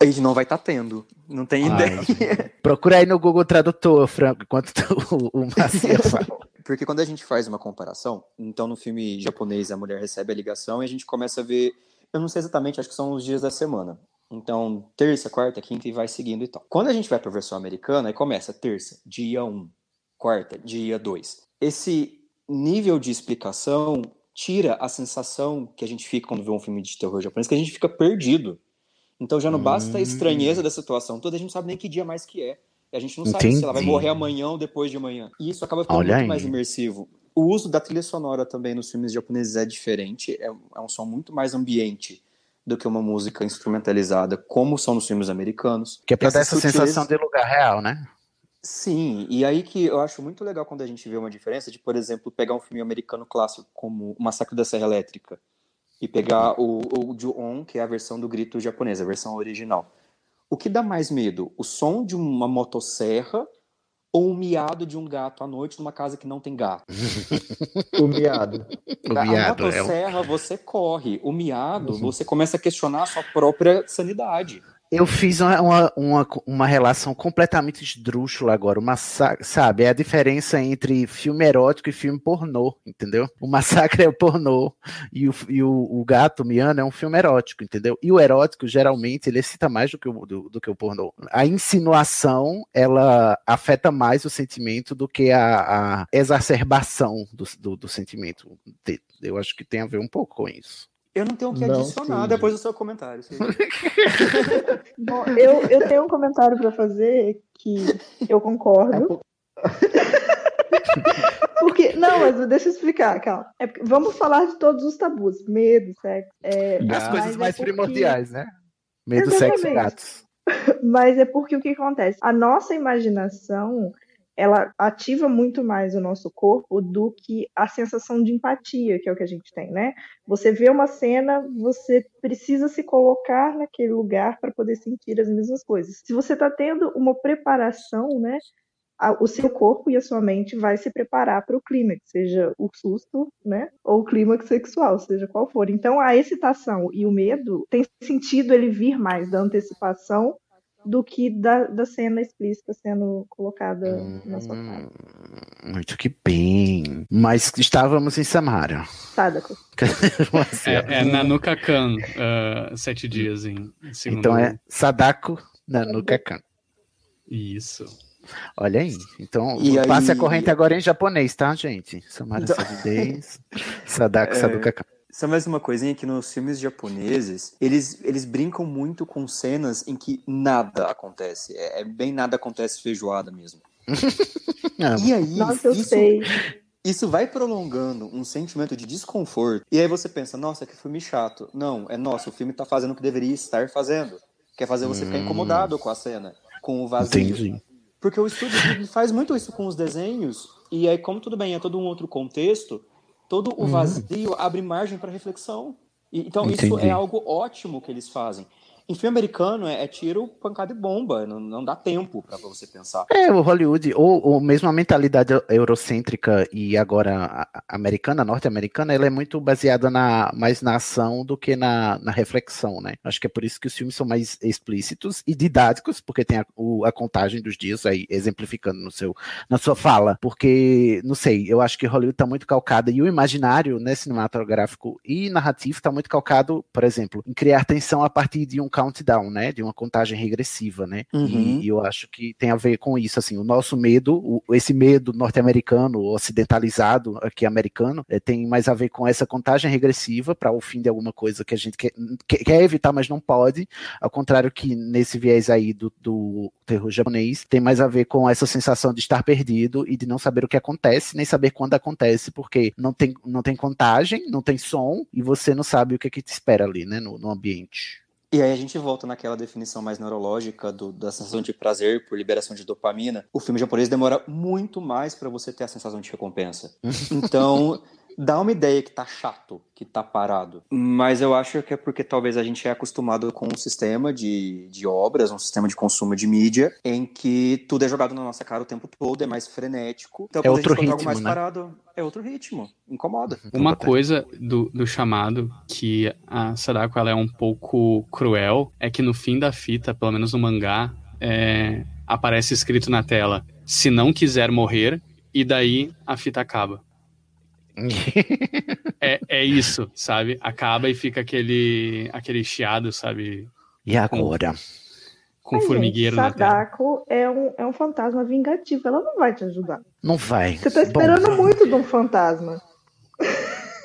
A gente não vai estar tá tendo. Não tem Ai, ideia. gente. Procura aí no Google Tradutor, Franco, enquanto tu, o Macia fala. Porque quando a gente faz uma comparação, então no filme japonês a mulher recebe a ligação e a gente começa a ver, eu não sei exatamente, acho que são os dias da semana. Então, terça, quarta, quinta e vai seguindo e tal. Quando a gente vai para a versão americana, aí começa terça, dia 1, quarta, dia 2. Esse nível de explicação tira a sensação que a gente fica quando vê um filme de terror japonês, que a gente fica perdido. Então já não basta a estranheza da situação toda, a gente não sabe nem que dia mais que é. E a gente não sabe se ela vai Entendi. morrer amanhã ou depois de amanhã. E isso acaba ficando Olha muito aí. mais imersivo. O uso da trilha sonora também nos filmes japoneses é diferente, é, é um som muito mais ambiente do que uma música instrumentalizada, como são nos filmes americanos. Que é pra dar essa sutileza- sensação de lugar real, né? Sim, e aí que eu acho muito legal quando a gente vê uma diferença de, por exemplo, pegar um filme americano clássico como O Massacre da Serra Elétrica e pegar o, o Ju-On, que é a versão do grito japonês, a versão original. O que dá mais medo? O som de uma motosserra ou o miado de um gato à noite numa casa que não tem gato? O miado. O a miado é o- motosserra você corre, o miado você começa a questionar a sua própria sanidade. Eu fiz uma, uma, uma, relação completamente esdrúxula agora. Uma, sa- sabe, é a diferença entre filme erótico e filme pornô, entendeu? O Massacre é o pornô e o, e o, o Gato Miano é um filme erótico, entendeu? E o erótico, geralmente, ele excita mais do que o, do, do que o pornô. A insinuação, ela afeta mais o sentimento do que a, a exacerbação do, do, do sentimento. Eu acho que tem a ver um pouco com isso. Eu não tenho o que Não adicionar depois do seu comentário. Bom, eu, eu tenho um comentário para fazer que eu concordo. Porque, não, mas deixa eu explicar, calma. É porque- vamos falar de todos os tabus: medo, sexo. É, As coisas é mais porque- primordiais, né? Medo, sexo e Exatamente. gatos. Mas é porque o que acontece? A nossa imaginação ela ativa muito mais o nosso corpo do que a sensação de empatia, que é o que a gente tem, né? Você vê uma cena, você precisa se colocar naquele lugar para poder sentir as mesmas coisas. Se você está tendo uma preparação, né? O seu corpo e a sua mente vai se preparar para o clímax, seja o susto, né? Ou o clímax sexual, seja qual for. Então, a excitação e o medo tem sentido ele vir mais da antecipação do que da, da cena explícita sendo colocada na sua cara. Muito que bem. Mas estávamos em Samara. Sadako. É, é Nanukakan, uh, sete dias em segundo. Então é Sadako Nanukakan. Isso. Olha aí. Então, E aí- passe a corrente agora em japonês, tá, gente? Samara Então- Days, Sadako É, Sadukakan. Só mais uma coisinha que nos filmes japoneses, eles, eles brincam muito com cenas em que nada acontece. É, é bem nada acontece feijoada mesmo. E aí, Nossa, eu isso, sei. isso vai prolongando um sentimento de desconforto. E aí você pensa, nossa, que filme chato. Não, é nossa, o filme tá fazendo o que deveria estar fazendo. Quer fazer você ficar Hum. incomodado com a cena, com o vazio. Entendi. Porque o estúdio faz muito isso com os desenhos, e aí, como tudo bem, é todo um outro contexto, todo o Uhum. vazio abre margem para reflexão. E- Então, isso Entendi. é algo ótimo que eles fazem. Em filme americano, é, é tiro, pancada e bomba, não, não dá tempo para você pensar. É, o Hollywood, ou, ou mesmo a mentalidade eurocêntrica e agora americana, norte-americana, ela é muito baseada na, mais na ação do que na, na reflexão, né? Acho que é por isso que os filmes são mais explícitos e didáticos, porque tem a, o- a contagem dos dias aí, exemplificando no seu, na sua fala. Porque, não sei, eu acho que Hollywood tá muito calcada, e o imaginário, né, cinematográfico e narrativo tá muito calcado, por exemplo, em criar tensão a partir de um countdown, né? De uma contagem regressiva, né? Uhum. E, e eu acho que tem a ver com isso, assim, o nosso medo, o- esse medo norte-americano, ocidentalizado aqui americano, eh, tem mais a ver com essa contagem regressiva para o fim de alguma coisa que a gente quer, quer- quer evitar, mas não pode. Ao contrário que nesse viés aí do, do terror japonês, tem mais a ver com essa sensação de estar perdido e de não saber o que acontece, nem saber quando acontece, porque não tem, não tem contagem, não tem som, e você não sabe o que, é que te espera ali, né, no, no ambiente. E aí a gente volta naquela definição mais neurológica do- da sensação de prazer por liberação de dopamina. O filme japonês demora muito mais para você ter a sensação de recompensa. Então, dá uma ideia que tá chato, que tá parado. Mas eu acho que é porque talvez a gente é acostumado com um sistema de, de obras, um sistema de consumo de mídia, em que tudo é jogado na nossa cara o tempo todo, é mais frenético. Então, É quando outro encontra algo ritmo, mais né? parado, é outro ritmo. Incomoda. Uma coisa do, do chamado que a Sadako ela é um pouco cruel é que no fim da fita, pelo menos no mangá, é, aparece escrito na tela: se não quiser morrer, e daí a fita acaba. é, é isso, sabe? Acaba e fica aquele, aquele chiado, sabe? E agora? Com Mas, formigueiro gente. Sadako é um, é um fantasma vingativo, ela não vai te ajudar. Não vai. Você tá esperando Bom, muito de um fantasma.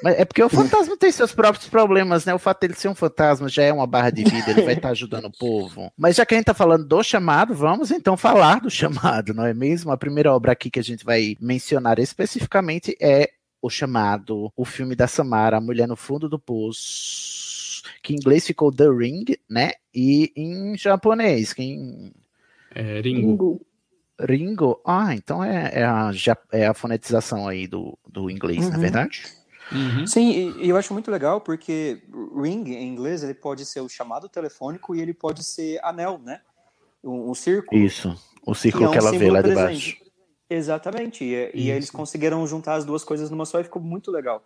Mas é porque o fantasma tem seus próprios problemas, né? O fato dele ser um fantasma já é uma barra de vida, ele vai estar ajudando o povo. Mas já que a gente tá falando do chamado, vamos então falar do chamado, não é mesmo? A primeira obra aqui que a gente vai mencionar especificamente é o chamado, o filme da Samara, A Mulher no Fundo do Poço, que em inglês ficou The Ring, né? E em japonês, que em É, Ringo. Ringo, ah, então é, é, a, é a fonetização aí do, do inglês, na Uhum. verdade? Sim, e, e eu acho muito legal porque ring em inglês ele pode ser o chamado telefônico e ele pode ser anel, né? Um, um círculo. Isso, o círculo é um que ela vê lá de presente. baixo. Exatamente. E, e eles conseguiram juntar as duas coisas numa só e ficou muito legal.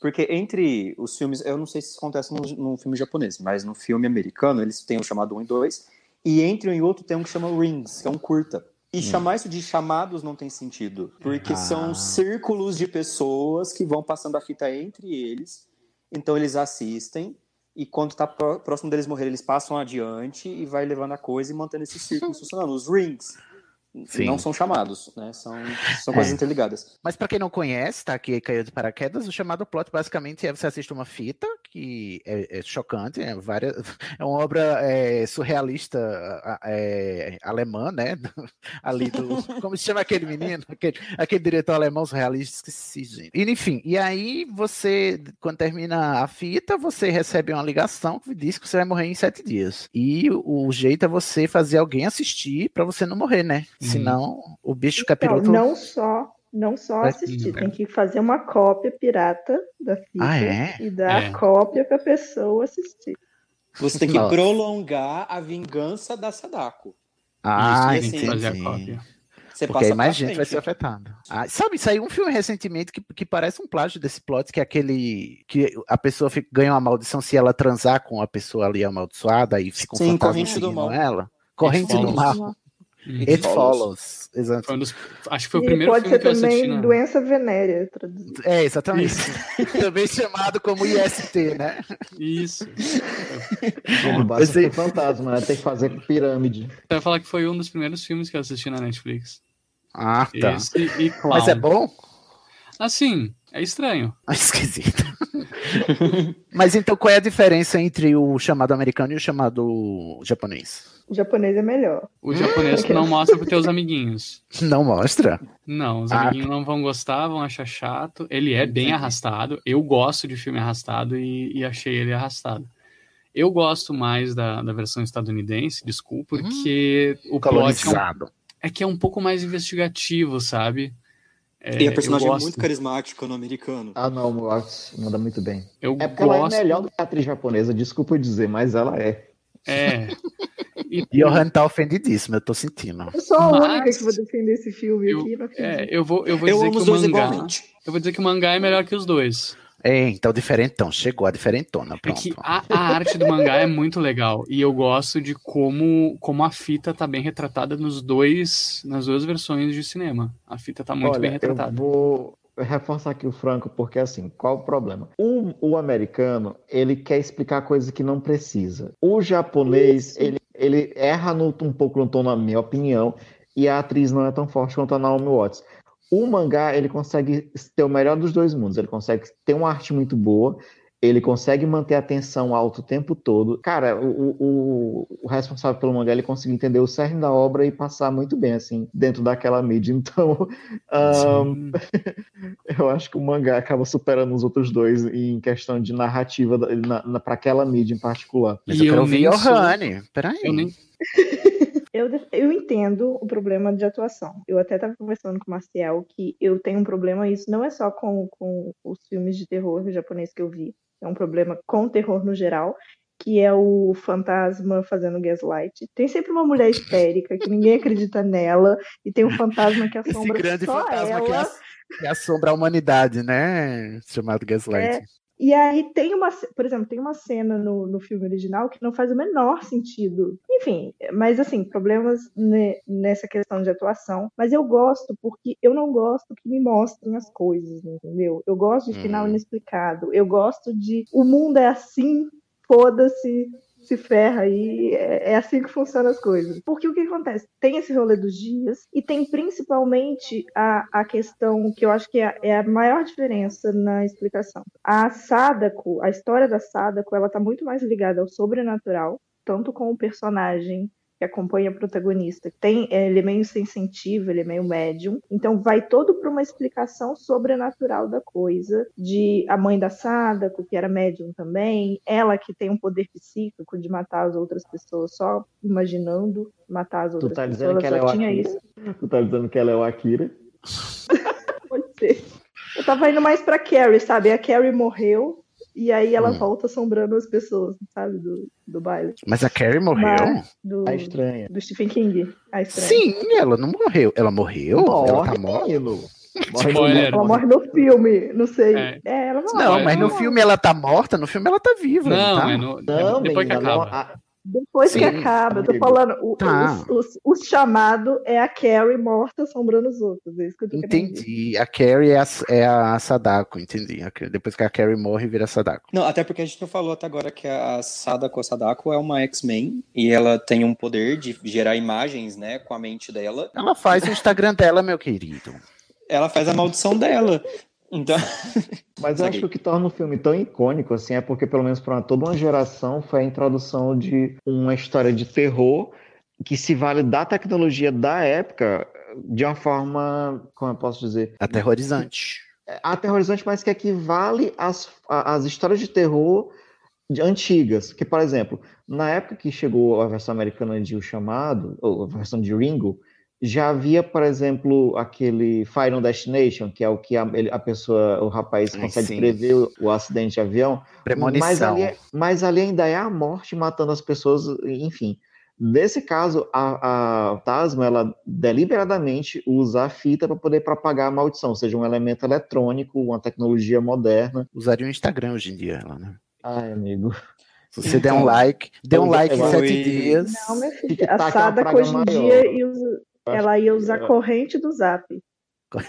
Porque entre os filmes, eu não sei se isso acontece no, no filme japonês, mas no filme americano eles têm o chamado 1 e 2, e entre um e outro tem um que chama Rings, que é um curta. E chamar isso de chamados não tem sentido, porque Ah. são círculos de pessoas que vão passando a fita entre eles, então eles assistem, e quando tá pró- próximo deles morrer, eles passam adiante e vai levando a coisa e mantendo esses círculos funcionando. Os rings Sim. não são chamados, né? São, são É. coisas interligadas. Mas pra quem não conhece, tá aqui caiu de paraquedas, o chamado plot basicamente é você assiste uma fita que é, é chocante, é, várias, é uma obra é, surrealista é, alemã, né? Ali do. Como se chama aquele menino? Aquele, aquele diretor alemão surrealista, esqueci, gente. E, enfim, e aí você, quando termina a fita, você recebe uma ligação que diz que você vai morrer em sete dias. E o, o jeito é você fazer alguém assistir pra você não morrer, né? Senão o bicho Então, capiroto. não só, não só Vai- assistir, tem que fazer uma cópia pirata da fita Ah, é? e dar É. a cópia pra pessoa assistir. Você tem que Nossa. prolongar a vingança da Sadako. Ah, Isso, assim, entendi. fazer a cópia. Você Porque aí passa mais gente vai frente. ser afetada. Ah, sabe, saiu um filme recentemente que, que parece um plágio desse plot, que é aquele que a pessoa fica- ganha uma maldição se ela transar com a pessoa ali amaldiçoada e fica um Sim, fantasma Corrente do seguindo Mal. ela. Corrente do mal. Uhum. It follows. Exato. Foi um dos- acho que foi o E primeiro pode filme ser que eu assisti também na... doença venérea. traduzido. É, exatamente. Também chamado como IST, né? Isso. Não basta ser fantasma, né? tem que fazer com pirâmide. Eu ia falar que foi um dos primeiros filmes que eu assisti na Netflix. Ah, tá. Esse e Clown. Mas é bom? Assim, é estranho. Esquisito. Mas então qual é a diferença entre o chamado americano e o chamado japonês? O japonês é melhor. O japonês tu não mostra pros teus amiguinhos. Não mostra? Não, os Ah. amiguinhos não vão gostar, vão achar chato. Ele é bem arrastado. Eu gosto de filme arrastado e, e achei ele arrastado. Eu gosto mais da, da versão estadunidense, desculpa, porque o plot é um, Colonizado. é que é um pouco mais investigativo, sabe? É, e a personagem eu é muito carismática no americano. Ah, não, o Watts manda muito bem. Eu é porque ela gosto- é melhor do que a atriz japonesa, desculpa eu dizer, mas ela é. É. E Johan tá ofendidíssimo, eu tô sentindo. Eu sou a Mas- única que vou defender esse filme aqui. Não acredito. É, eu vou, eu vou Eu dizer amo que os o dois mangá. igualmente. Eu vou dizer que o mangá é melhor que os dois. É, então diferentão, chegou a diferentona, É pronto. que a, a arte do mangá é muito legal. E eu gosto de como, como a fita tá bem retratada nos dois, nas duas versões de cinema. A fita tá muito Olha, bem retratada. Eu vou reforçar aqui o Franco, porque assim, qual o problema? O, o americano, ele quer explicar coisas que não precisa. O japonês, ele, ele erra no- um pouco no tom, na minha opinião, e a atriz não é tão forte quanto a Naomi Watts. O mangá, ele consegue ter o melhor dos dois mundos. Ele consegue ter uma arte muito boa, ele consegue manter a tensão alta o tempo todo. Cara, o, o, o responsável pelo mangá, ele conseguiu entender o cerne da obra e passar muito bem, assim, dentro daquela mídia. Então, ahn, eu acho que o mangá acaba superando os outros dois em questão de narrativa para aquela mídia em particular. Mas eu quero ouvir Johanne. Peraí. Eu nem... Eu, eu entendo o problema de atuação. Eu até estava conversando com o Marcial que eu tenho um problema, isso não é só com, com os filmes de terror japonês que eu vi, é um problema com o terror no geral, que é o fantasma fazendo gaslight. Tem sempre uma mulher histérica que ninguém acredita nela, e tem um fantasma que Esse assombra grande só fantasma ela. que assombra a humanidade, né? Chamado Gaslight. É, e aí tem uma, por exemplo, tem uma cena no, no filme original que não faz o menor sentido. Enfim, mas assim, problemas ne- nessa questão de atuação. Mas eu gosto porque eu não gosto que me mostrem as coisas, entendeu? Eu gosto de final Uhum. inexplicado. Eu gosto de o mundo é assim, foda-se, se ferra aí, é, é assim que funcionam as coisas. Porque o que acontece? Tem esse rolê dos dias e tem principalmente a, a questão que eu acho que é, a- é a maior diferença na explicação. A Sadako, a história da Sadako, ela tá muito mais ligada ao sobrenatural, tanto com o personagem que acompanha a protagonista. Tem, é, ele é meio sensitivo, ele é meio médium. Então vai todo para uma explicação sobrenatural da coisa, de a mãe da Sadako, que era médium também, ela que tem um poder psíquico de matar as outras pessoas só imaginando matar as Tu outras tá pessoas, dizendo que ela é tinha Akira? isso. Tu tá dizendo que ela é o Akira? Pode ser. Eu tava indo mais pra Carrie, sabe? A Carrie morreu e aí ela Hum. volta assombrando as pessoas, sabe? Do, do baile. Mas a Carrie morreu? Mas- do, A estranha. Do Stephen King. A estranha. Sim, ela não morreu. Ela morreu? ela tá morta? Spoiler. Ela morre no filme, não sei. É. É, ela não Não, morre, mas no morre. filme ela tá morta, no filme ela tá viva. Não, tá? é no- Não, depois que não, acaba. a- Depois que Sim, acaba, eu tô falando, o, Tá. o, o- o chamado é a Carrie morta assombrando os outros. É isso que eu tô. Entendi. A Carrie é a, é a Sadako, entendi. A- Depois que a Carrie morre, vira Sadako. Não, até porque a gente não falou até agora que a Sadako Sadako é uma X-Men e ela tem um poder de gerar imagens, né, com a mente dela. Ela faz o Instagram dela, meu querido. Ela faz a maldição dela. Então, Mas eu acho que o que torna o filme tão icônico assim é porque, pelo menos para toda uma geração, foi a introdução de uma história de terror que se vale da tecnologia da época de uma forma, como eu posso dizer, Aterrorizante. aterrorizante, mas que equivale às, às histórias de terror antigas. Que, por exemplo, na época que chegou a versão americana de O Chamado, ou a versão de Ringo, já havia, por exemplo, aquele Final Destination, que é o que a, ele- a pessoa, o rapaz consegue sim. prever o, o acidente de avião. Premonição. Mas ali, é- mas ali ainda é a morte matando as pessoas, enfim. Nesse caso, a, a Tasma, ela deliberadamente usa a fita para poder propagar a maldição, ou seja, um elemento eletrônico, uma tecnologia moderna. Usaria o Instagram hoje em dia, ela, né? Ai, amigo. Se você der um like, dê um like em sete dias. Não, meu filho, TikTok é praga hoje em dia ia usa- ela ia usar é. corrente do Zap.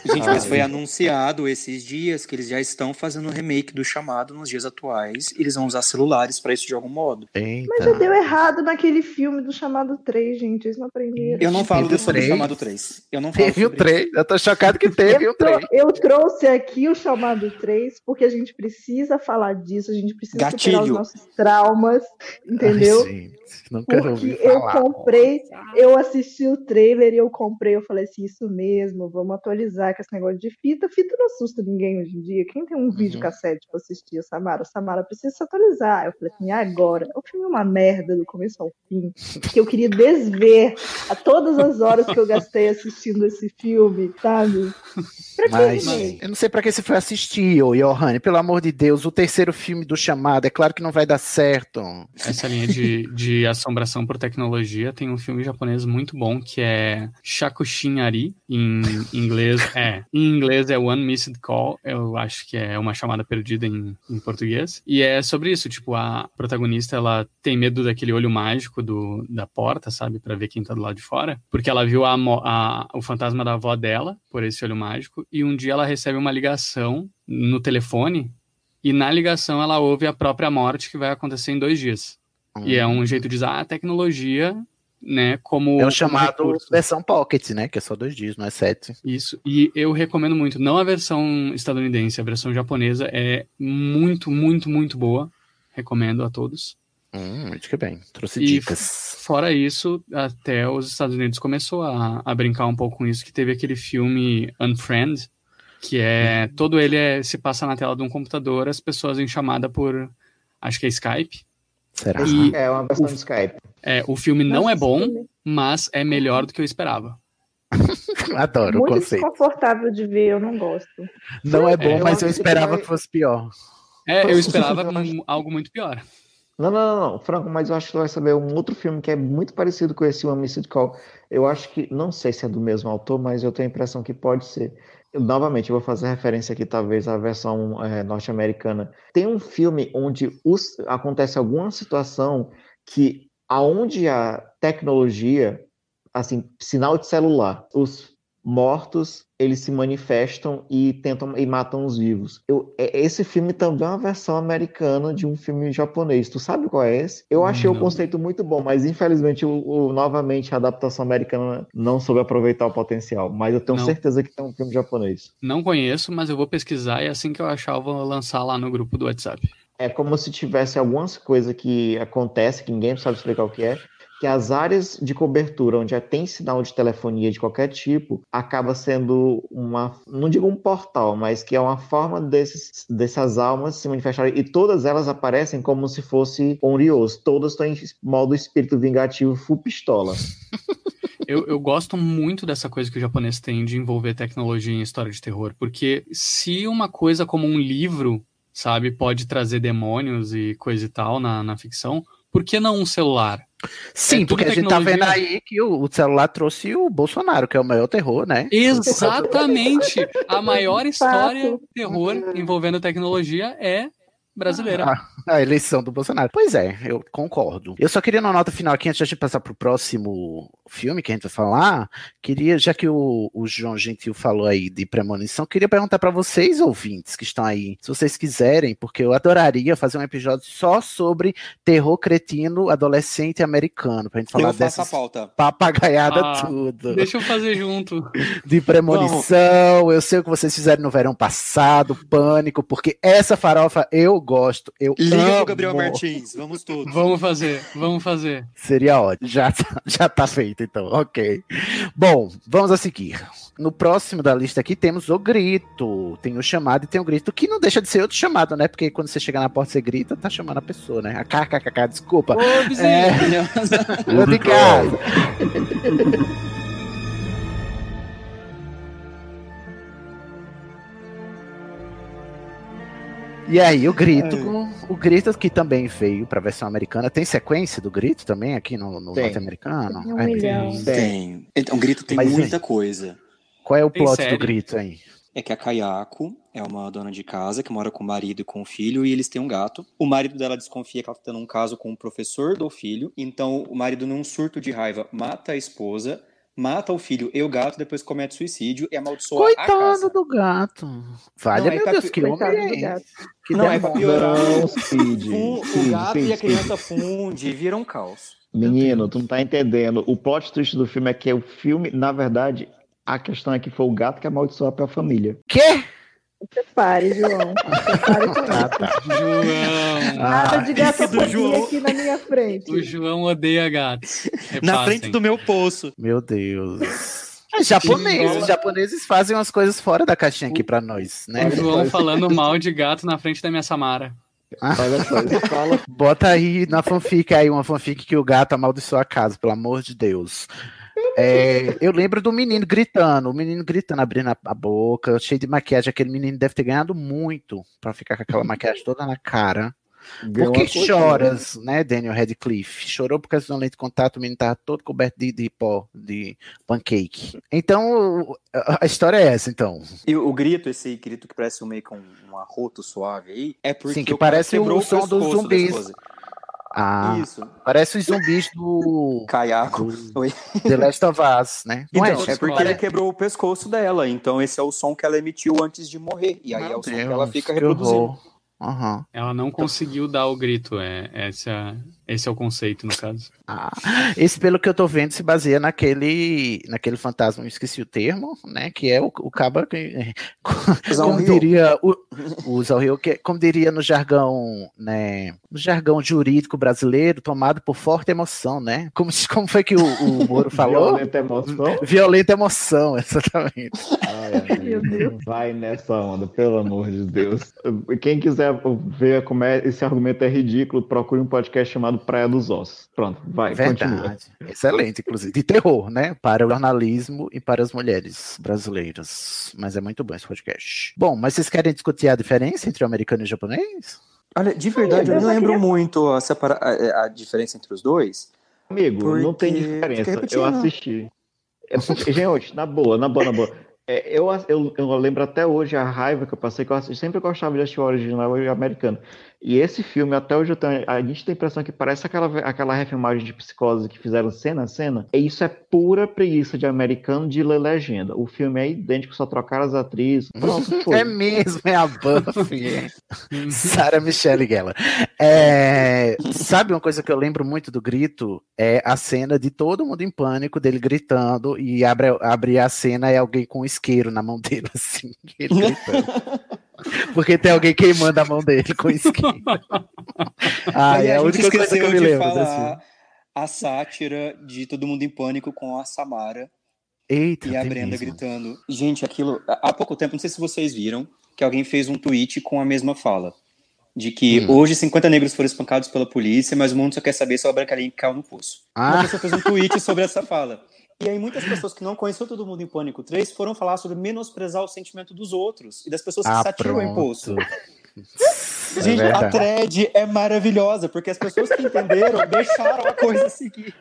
Gente, mas Ah, foi anunciado esses dias que eles já estão fazendo o remake do chamado nos dias atuais. E eles vão usar celulares para isso de algum modo. Mas já deu errado naquele filme do chamado 3, gente. Eles não aprenderam. Eu não falo Teve o sobre o chamado 3. Eu não falo Teve o sobre 3. Eu tô chocado que teve o 3. Eu trouxe aqui o chamado 3 porque a gente precisa falar disso, a gente precisa superar os Gatilho. nossos traumas, entendeu? Ai, gente, nunca ouvi Porque eu falar. comprei, eu assisti o trailer e eu comprei, eu falei assim, isso mesmo, vamos atualizar atualizar com esse negócio de fita. Fita não assusta ninguém hoje em dia. Quem tem um vídeo cassete pra assistir a Samara? Samara precisa se atualizar. Eu falei assim, agora? O filme é uma merda do começo ao fim. Que eu queria desver a todas as horas que eu gastei assistindo esse filme, sabe? Pra que, Mas eu não sei pra que você foi assistir, ô Johanny. Pelo amor de Deus, o terceiro filme do chamado. É claro que não vai dar certo. Essa linha de, de assombração por tecnologia tem um filme japonês muito bom que é Shakushinari, em inglês é. Em inglês é One Missed Call, eu acho que é uma chamada perdida em, em português. E é sobre isso, tipo, a protagonista ela tem medo daquele olho mágico do, da porta, sabe, Pra ver quem tá do lado de fora, porque ela viu a, a- o fantasma da avó dela por esse olho mágico e um dia ela recebe uma ligação no telefone e na ligação ela ouve a própria morte que vai acontecer em dois dias. E é um jeito de usar a tecnologia, né, como É o como chamado recurso. versão Pocket, né? Que é só dois dias, não é sete. Isso, e eu recomendo muito, não a versão estadunidense, a versão japonesa é muito, muito, muito boa. Recomendo a todos. Hum, muito que bem. Trouxe E dicas. fora isso, até os Estados Unidos começou a, a brincar um pouco com isso, que teve aquele filme Unfriend, que é todo ele é- se passa na tela de um computador, as pessoas em chamada por acho que é Skype. Será? E É uma versão o- de Skype. É, o filme não Nossa, é bom, mas é melhor do que eu esperava. Adoro o Muito conceito. desconfortável de ver, eu não gosto. Não é bom, É, mas eu esperava que fosse pior. É, eu esperava algo muito pior. Não, não, não, não, Franco, mas eu acho que tu vai saber um outro filme que é muito parecido com esse One Missed Call. Eu acho que, não sei se é do mesmo autor, mas eu tenho a impressão que pode ser. Eu, novamente, eu vou fazer referência aqui, talvez, à versão eh, norte-americana. Tem um filme onde os- acontece alguma situação que, aonde a tecnologia, assim, sinal de celular, os mortos eles se manifestam e tentam e matam os vivos. Eu, é- esse filme também é uma versão americana de um filme japonês. Tu sabe qual é esse? Eu achei o Não. conceito muito bom, mas infelizmente o, o- novamente a adaptação americana não soube aproveitar o potencial. Mas eu tenho Não. certeza que tem um filme japonês. Não conheço, mas eu vou pesquisar e assim que eu achar eu vou lançar lá no grupo do WhatsApp. É como se tivesse algumas coisas que acontece que ninguém sabe explicar o que é, que as áreas de cobertura onde já tem sinal de telefonia de qualquer tipo acaba sendo uma, não digo um portal, mas que é uma forma desses, dessas almas se manifestarem e todas elas aparecem como se fosse Onryos, todas estão em modo espírito vingativo full pistola. Eu, eu gosto muito dessa coisa que o japonês tem de envolver tecnologia em história de terror, porque se uma coisa como um livro, sabe, pode trazer demônios e coisa e tal na, na ficção, por que não um celular? Sim, É porque a gente tá vendo aí que o, o celular trouxe o Bolsonaro, que é o maior terror, né? Exatamente! A maior história terror envolvendo tecnologia é brasileira. A, a eleição do Bolsonaro. Pois é, eu concordo. Eu só queria uma nota final aqui, antes de a gente passar pro próximo filme que a gente vai falar. Queria, já que o, o João Gentil falou aí de premonição, queria perguntar pra vocês, ouvintes, que estão aí, se vocês quiserem, porque eu adoraria fazer um episódio só sobre terror cretino adolescente americano, pra gente falar Eu faço a dessas pauta. papagaiada Ah, tudo. Deixa eu fazer junto. De premonição, eu sei o que vocês fizeram no verão passado, pânico, porque essa farofa eu gosto. Eu Liga amo. pro Gabriel Martins, vamos todos. Vamos fazer, vamos fazer. Seria ótimo. Já, tá- já tá feito, então. Ok. Bom, vamos a seguir. No próximo da lista aqui temos o grito. Tem o chamado e tem o grito, que não deixa de ser outro chamado, né? Porque quando você chega na porta, você grita, tá chamando a pessoa, né? A kkkk, desculpa. Ô, vizinho! É, de casa. E aí, o grito, o grito que também veio pra versão americana, tem sequência do grito também aqui no, no norte-americano? Tem um milhão. Tem. Então, grito tem Mas, muita coisa. Qual é o Tem plot série? do grito aí? É que a Kayako é uma dona de casa que mora com o marido e com o filho e eles têm um gato. O marido dela desconfia que ela tá tendo um caso com o professor do filho. Então o marido, num surto de raiva, mata a esposa, mata o filho e o gato, depois comete suicídio e amaldiçoa a Coitado casa. do gato. Vale, Não, é meu pra Deus, pi- que homem Coitado é gato. Que Não, é pra piorar. Não, o Speed, gato Speed, e a Speed. criança funde e vira um caos. Menino, tu não tá entendendo. O plot twist do filme é que o filme, na verdade, a questão é que foi o gato que amaldiçoou a própria família. Quê? Prepare, João. Prepare com Ah, tá. João! Nada de do gatofobia João. aqui na minha frente. O João odeia gatos. Na Repassem. frente do meu poço. Meu Deus. É japonês, os japoneses fazem umas coisas fora da caixinha aqui pra nós, né? O João falando mal de gato na frente da minha Samara. Olha só, ele fala. Bota aí na fanfic aí, uma fanfic que o gato amaldiçoou a casa, pelo amor de Deus. É, eu lembro do menino gritando, o menino gritando, abrindo a, a boca, cheio de maquiagem. Aquele menino deve ter ganhado muito pra ficar com aquela maquiagem toda na cara. Ganhou Por que coisa, choras, né, Daniel Radcliffe? Chorou por causa do lente de contato, o menino tava todo coberto de, de pó, de pancake. Então, a história é essa, então. E o grito, esse grito que parece um meio com um arroto suave aí, é porque Sim, que o parece quebrou o som dos zumbis. Ah, Isso. parece os zumbis do Caiaco. Oi. The Last of Us, né? Não Então, é, é porque ele quebrou o pescoço dela, então esse é o som que ela emitiu antes de morrer. E aí é o som que ela fica que reproduzindo. Aham. Ela não conseguiu dar o grito, é, esse, é, esse é o conceito, no caso. Ah, esse, pelo que eu tô vendo, se baseia naquele, naquele fantasma, eu esqueci o termo, né? Que é o, o caba que. Como diria o, o que como diria no jargão, né? No jargão jurídico brasileiro, tomado por forte emoção, né? Como, como foi que o, o Moro falou? Violenta emoção. Violenta emoção, exatamente. Ai, amigo, vai nessa onda, pelo amor de Deus. Quem quiser ver como é, esse argumento é ridículo, procure um podcast chamado Praia dos Ossos. Pronto, vai, continua. Verdade. Excelente, inclusive. De terror, né? Para o jornalismo e para as mulheres brasileiras. Mas é muito bom esse podcast. Bom, mas vocês querem discutir a diferença entre o americano e o japonês? Olha, de verdade, eu eu não lembro queria- muito a, separa- a- a diferença entre os dois. Amigo, não tem Porque- diferença. Eu assisti. É porque, gente, na boa, na boa, na boa. É, eu, eu, eu lembro até hoje a raiva que eu passei, que eu assisti- sempre gostava de assistir o original e o americano. E esse filme, até hoje, eu tenho, a gente tem a impressão que parece aquela, aquela refilmagem de psicose que fizeram cena a cena. E isso é pura preguiça de americano de ler legenda. O filme é idêntico, só trocaram as atrizes. Pronto, foi. É mesmo, é a Buffy. Sarah Michelle Gellar. É, sabe uma coisa que eu lembro muito do grito? É a cena de todo mundo em pânico, dele gritando, e abre, abre a cena e alguém com um isqueiro na mão dele, assim, ele gritando. Porque tem alguém queimando a mão dele com isqueiro. Ah, é a gente única coisa que eu me lembro falar a sátira de Todo Mundo em Pânico com a Samara Eita, e a Brenda mesmo. gritando. Gente, aquilo. Há pouco tempo, não sei se vocês viram, que alguém fez um tweet com a mesma fala. De que Hum. hoje 50 negros foram espancados pela polícia, mas o mundo só quer saber se a Branca Link caiu no poço. Uma Ah. pessoa fez um tweet sobre essa fala. E aí muitas pessoas que não conheciam Todo Mundo em Pânico 3 foram falar sobre menosprezar o sentimento dos outros e das pessoas que Ah, satiram o imposto. pronto. Gente, É a thread é maravilhosa, porque as pessoas que entenderam deixaram a coisa seguir.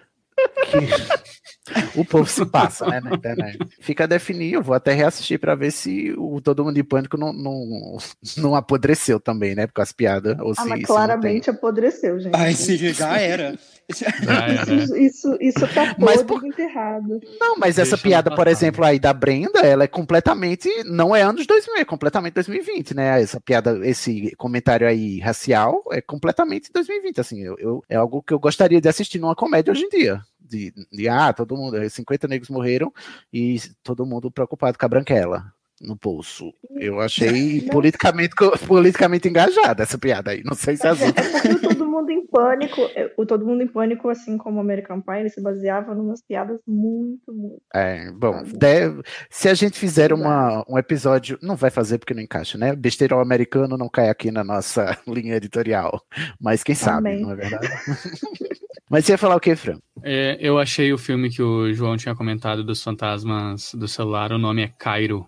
O povo se passa, né, na internet. Fica a definir, eu vou até reassistir pra ver se o Todo Mundo em Pânico não, não, não apodreceu também, né, com as piadas. Ou Ah, se, mas se claramente apodreceu, gente. Ai, se já era. Isso, isso, isso tá Mas podre enterrado. Não, mas essa Deixa piada, ela por exemplo, aí da Brenda, ela é completamente. Não é anos 2000, é completamente 2020, né? Essa piada, esse comentário aí racial é completamente 2020. Assim, eu, eu- é algo que eu gostaria de assistir numa comédia hoje em dia. De, de ah, todo mundo, 50 negros morreram e todo mundo preocupado com a branquela no pulso. Eu achei politicamente, politicamente engajada essa piada aí. Não sei se as outras. O Todo Mundo em Pânico, é, o Todo Mundo em Pânico, assim como o American Pie, ele se baseava numas piadas muito, muito. É, bom, deve- se a gente fizer uma, um episódio, não vai fazer porque não encaixa, né? Besteirão americano não cai aqui na nossa linha editorial, mas quem sabe, Amém. não é verdade? mas você ia falar o que, Fran? É, eu achei o filme que o João tinha comentado dos fantasmas do celular, o nome é Cairo,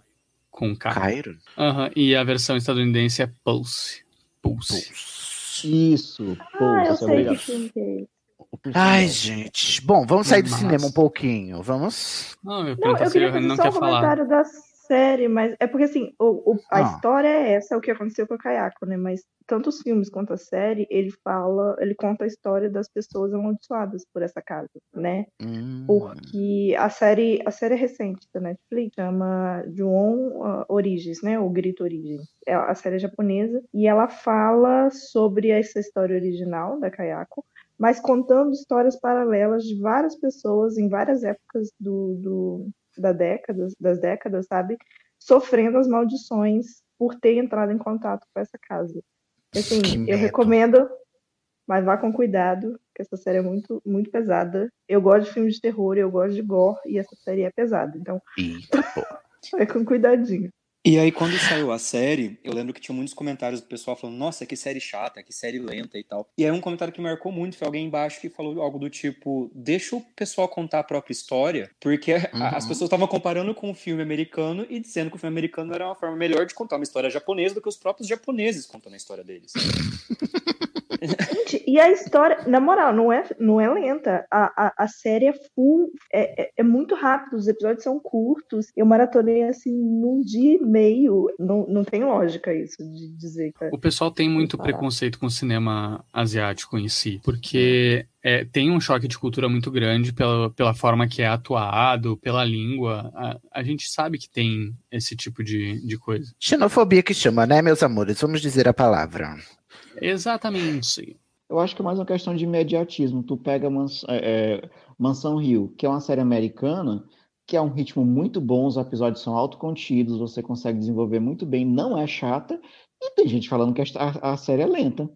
com K. Cairo? Aham, e a versão estadunidense é Pulse. Pulse. Isso, pô, Ah, eu é sei que é esse. Ai, gente. Bom, vamos sair do Mas- cinema um pouquinho. Vamos. Não, eu Não, eu queria fazer não só quer um falar. comentário da série, mas é porque assim, o, o- a Ah. história é essa, o que aconteceu com a Kayako, né? Mas tanto os filmes quanto a série, ele fala, ele conta a história das pessoas amaldiçoadas por essa casa, né? Hum, Porque a série, a série é recente da Netflix, chama Ju-on uh, Origins, né? O Grito Origins. É, a série é japonesa e ela fala sobre essa história original da Kayako, mas contando histórias paralelas de várias pessoas em várias épocas do, do- da década, das décadas, sabe? Sofrendo as maldições por ter entrado em contato com essa casa. Assim, Que eu medo. recomendo mas vá com cuidado, que essa série é muito, muito pesada. Eu gosto de filmes de terror, eu gosto de gore, e essa série é pesada. Então, vai com cuidadinho. E aí, quando saiu a série, eu lembro que tinha muitos comentários do pessoal falando, nossa, que série chata, que série lenta e tal. E aí um comentário que marcou muito foi alguém embaixo que falou algo do tipo, deixa o pessoal contar a própria história, porque uhum. as pessoas estavam comparando com o filme americano e dizendo que o filme americano era uma forma melhor de contar uma história japonesa do que os próprios japoneses contando a história deles. Gente, e a história, na moral, não é, não é lenta. A, a, a série é full, é, é, é muito rápido, os episódios são curtos. Eu maratonei assim num dia e meio. Não, não tem lógica isso de dizer que. O pessoal tem muito preconceito com o cinema asiático em si, porque é, tem um choque de cultura muito grande pela, pela forma que é atuado, pela língua. A, a gente sabe que tem esse tipo de, de coisa. Xenofobia que chama, né, meus amores? Vamos dizer a palavra. Exatamente. Eu acho que é mais uma questão de imediatismo. Tu pega Mans é, é, Mansão Rio, que é uma série americana, que é um ritmo muito bom, os episódios são autocontidos, você consegue desenvolver muito bem, não é chata, e tem gente falando que a, a série é lenta.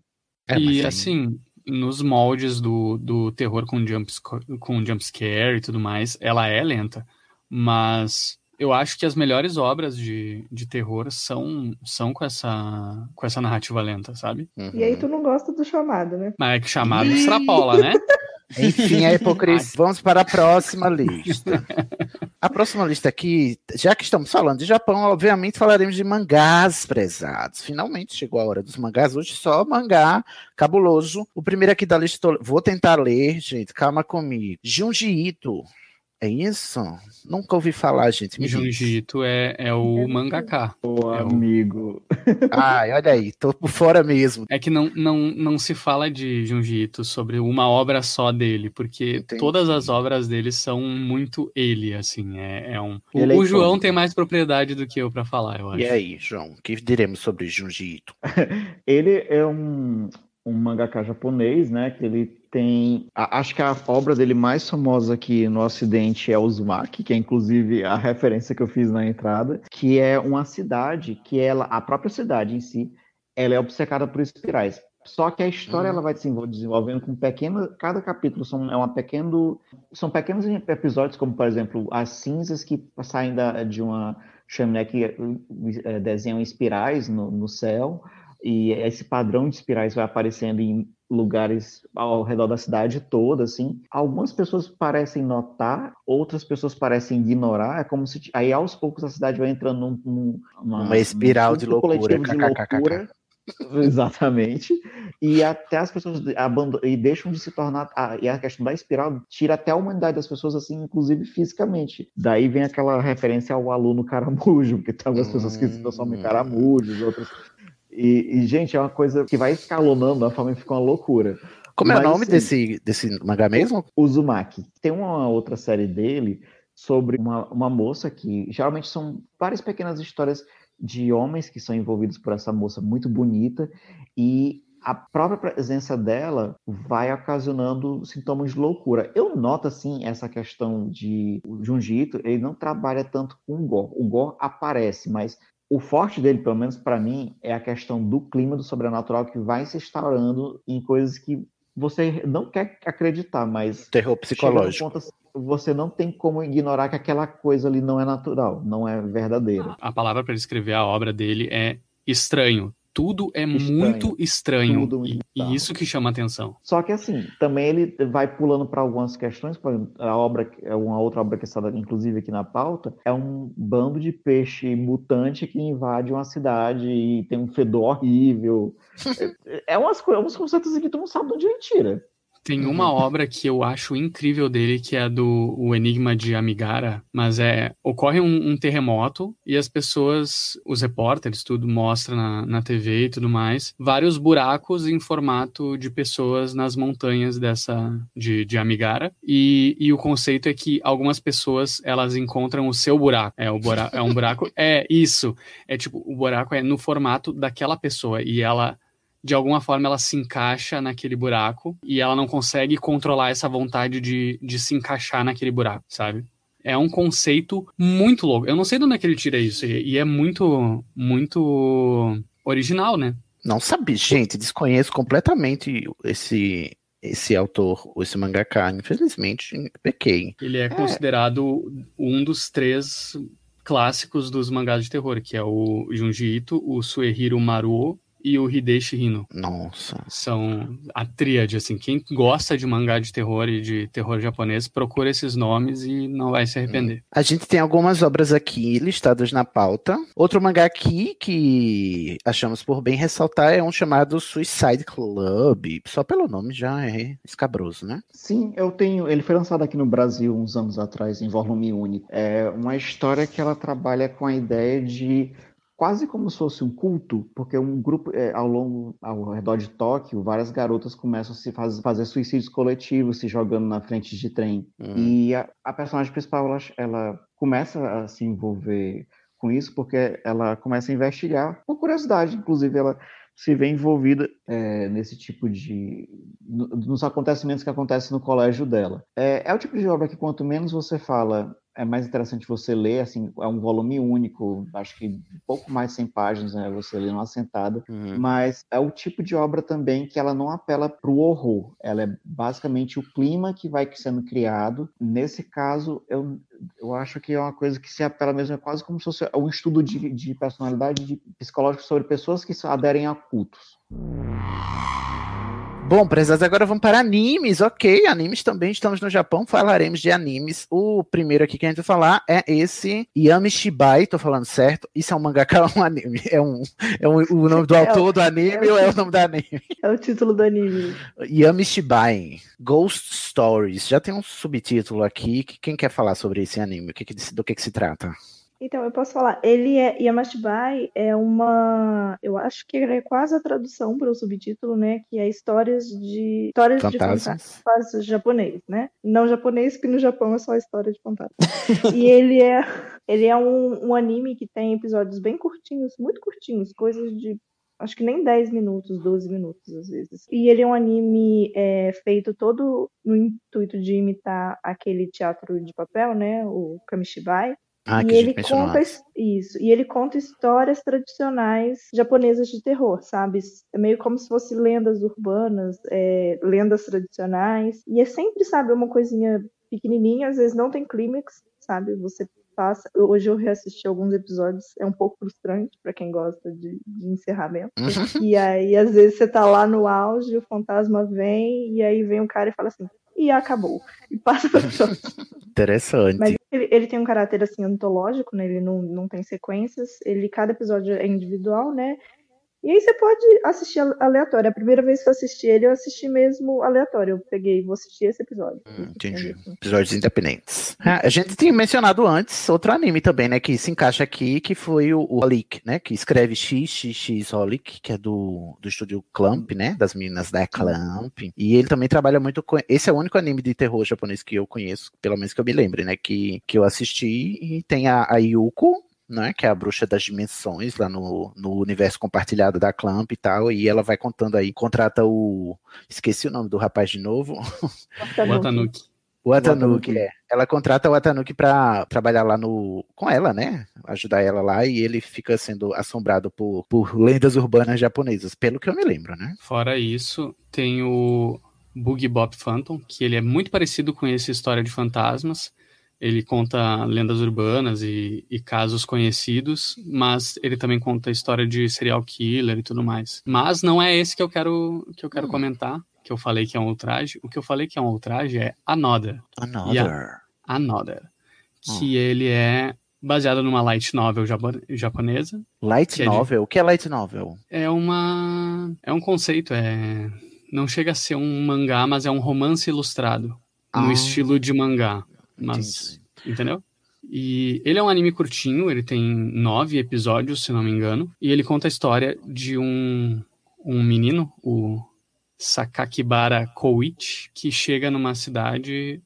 É, e assim, nos moldes do, do terror com, jumps, com jumpscare e tudo mais, ela é lenta. Mas eu acho que as melhores obras de, de terror são, são com, essa, com essa narrativa lenta, sabe? Uhum. E aí tu não gosta do chamado, né? Mas é que chamado extrapola, né? Enfim, a hipocrisia. Vamos para a próxima lista. A próxima lista aqui, já que estamos falando de Japão, obviamente falaremos de mangás prezados. Finalmente chegou a hora dos mangás. Hoje só mangá cabuloso. O primeiro aqui da lista, vou tentar ler, gente, calma comigo. Junji Ito, é isso? Nunca ouvi falar, gente. Junji Ito é, é o mangaka. O é amigo. O... Ai, olha aí, tô por fora mesmo. É que não, não, não se fala de Junji Ito sobre uma obra só dele, porque Entendi. todas as obras dele são muito ele, assim. É, é um... O, o João tem mais propriedade do que eu para falar, eu acho. E aí, João, o que diremos sobre Junji Ito? ele é um, um mangaka japonês, né? Que ele tem. A, acho que a obra dele mais famosa aqui no Ocidente é Uzumaki, que é inclusive a referência que eu fiz na entrada, que é uma cidade que ela, a própria cidade em si, ela é obcecada por espirais. Só que a história uhum. ela vai desenvolvendo com pequenos, cada capítulo são é uma pequeno, são pequenos episódios, como por exemplo as cinzas que saem da, de uma chaminé que é, desenham espirais no, no céu e esse padrão de espirais vai aparecendo em lugares ao redor da cidade toda, assim. Algumas pessoas parecem notar, outras pessoas parecem ignorar. É como se aí aos poucos a cidade vai entrando num, num uma, uma espiral de loucura, de loucura. Exatamente. E até as pessoas abandonam e deixam de se tornar. Ah, e a questão da espiral tira até a humanidade das pessoas, assim, inclusive fisicamente. Daí vem aquela referência ao aluno caramujo, porque tem algumas pessoas que se transformam em caramujos, outras e, e, gente, é uma coisa que vai escalonando, a forma fica uma loucura. Como Mas, é o nome assim, desse, desse mangá mesmo? Uzumaki. Tem uma outra série dele sobre uma, uma moça que geralmente são várias pequenas histórias de homens que são envolvidos por essa moça muito bonita e a própria presença dela vai ocasionando sintomas de loucura. Eu noto, assim, essa questão de o Junji Ito, ele não trabalha tanto com o gore. O gore aparece, mas o forte dele, pelo menos para mim, é a questão do clima do sobrenatural que vai se instaurando em coisas que você não quer acreditar, mas. Terror psicológico. Ponto, você não tem como ignorar que aquela coisa ali não é natural, não é verdadeira. A palavra para descrever a obra dele é estranho tudo é estranho. muito estranho. Tudo e, e, isso que chama atenção. Só que assim, também ele vai pulando para algumas questões, por exemplo, a obra, é uma outra obra que está inclusive aqui na pauta, é um bando de peixe mutante que invade uma cidade e tem um fedor horrível. é, é umas, é uns conceitos que tu não sabe de onde ele tira. Tem uma obra que eu acho incrível dele, que é do O Enigma de Amigara, mas é ocorre um, um terremoto e as pessoas, os repórteres, tudo mostra na, na TV e tudo mais, vários buracos em formato de pessoas nas montanhas dessa de, de Amigara. E, e o conceito é que algumas pessoas elas encontram o seu buraco. É o buraco, é um buraco, é isso, é tipo o buraco é no formato daquela pessoa e ela de alguma forma ela se encaixa naquele buraco e ela não consegue controlar essa vontade de, de se encaixar naquele buraco, sabe? É um conceito muito louco. Eu não sei de onde é que ele tira isso. E, e é muito, muito original, né? Não sabia, gente, desconheço completamente esse esse autor, esse mangaka, infelizmente, pequei. Ele é, é considerado um dos três clássicos dos mangás de terror, que é o Junji Ito, o Suehiro Maruo e o Hideshi Hino. Nossa. São a tríade, assim. Quem gosta de mangá de terror e de terror japonês, procura esses nomes e não vai se arrepender. A gente tem algumas obras aqui listadas na pauta. Outro mangá aqui que achamos por bem ressaltar é um chamado Suicide Club. Só pelo nome já é escabroso, né? Sim, eu tenho. Ele foi lançado aqui no Brasil uns anos atrás, em volume único. É uma história que ela trabalha com a ideia de quase como se fosse um culto, porque um grupo é, ao longo, ao redor de Tóquio, várias garotas começam a se faz, fazer suicídios coletivos, se jogando na frente de trem. Uhum. E a, a, personagem principal, ela, ela começa a se envolver com isso porque ela começa a investigar, com curiosidade, inclusive ela se vê envolvida é, nesse tipo de. nos acontecimentos que acontecem no colégio dela. É, é, o tipo de obra que quanto menos você fala é mais interessante você ler, assim, é um volume único, acho que um pouco mais de 100 páginas, né, você lê numa sentada, uhum. mas é o tipo de obra também que ela não apela para o horror, ela é basicamente o clima que vai sendo criado. Nesse caso, eu, eu acho que é uma coisa que se apela mesmo, é quase como se fosse um estudo de, de personalidade de, psicológico sobre pessoas que aderem a cultos. Bom, prezados, agora vamos para animes. Ok, animes também. Estamos no Japão, falaremos de animes. O primeiro aqui que a gente vai falar é esse Yami Shibai, tô falando certo. Isso é um mangaka, é um anime. É, um, é um, o nome do é autor do anime é ou é o nome do anime? É o título do anime. Yami Shibai, Ghost Stories. Já tem um subtítulo aqui. Quem quer falar sobre esse anime? do que, que se trata? Então, eu posso falar, ele é Yamashibai é uma, eu acho que é quase a tradução para o subtítulo, né, que é histórias de histórias fantasmas. de fantasmas japonês, né? Não japonês, que no Japão é só história de fantasmas. e ele é ele é um, um anime que tem episódios bem curtinhos, muito curtinhos, coisas de acho que nem 10 minutos, 12 minutos às vezes. E ele é um anime é, feito todo no intuito de imitar aquele teatro de papel, né, o Kamishibai. Ah, e ele conta isso. E ele conta histórias tradicionais japonesas de terror, sabe? É meio como se fosse lendas urbanas, é, lendas tradicionais. E é sempre, sabe, uma coisinha pequenininha, às vezes não tem clímax, sabe? Você passa. Hoje eu reassisti alguns episódios, é um pouco frustrante para quem gosta de, de encerramento. Uhum. E aí, às vezes, você tá lá no auge, o fantasma vem, e aí vem um cara e fala assim: e acabou. E passa para Interessante. Mas ele, ele, tem um caráter assim antológico, né? Ele não, não tem sequências. Ele cada episódio é individual, né? E aí você pode assistir aleatório. A primeira vez que eu assisti ele, eu assisti mesmo aleatório. Eu peguei, vou assistir esse episódio. Hum, entendi. Episódios independentes. Ah, a gente tinha mencionado antes outro anime também, né? Que se encaixa aqui, que foi o, o Holic, né? Que escreve XXX Holic, que é do, do estúdio Clamp, né? Das meninas da Clamp. E ele também trabalha muito com. Esse é o único anime de terror japonês que eu conheço, pelo menos que eu me lembre, né? Que, que eu assisti. E tem a, a Yuko, né, que é a bruxa das dimensões lá no, no universo compartilhado da Clamp e tal, e ela vai contando aí, contrata o, esqueci o nome do rapaz de novo. O Atanuki. O Atanuki, é. Ela contrata o Atanuki para trabalhar lá no com ela, né? Ajudar ela lá e ele fica sendo assombrado por, por lendas urbanas japonesas, pelo que eu me lembro, né? Fora isso, tem o Boogie Bop Phantom, que ele é muito parecido com essa história de fantasmas, ele conta lendas urbanas e, e, casos conhecidos, mas ele também conta a história de serial killer e tudo mais. Mas não é esse que eu quero que eu quero hum. comentar, que eu falei que é um ultraje. O que eu falei que é um ultraje é Another. Another. A, Another. Que hum. ele é baseado numa light novel japonesa. Light novel? De... O que é light novel? É uma é um conceito, é não chega a ser um mangá, mas é um romance ilustrado ah. no estilo de mangá. Mas, entendeu? E ele é um anime curtinho, ele tem nove episódios, se não me engano, e ele conta a história de um, um menino, o Sakakibara Koichi, que chega numa cidade,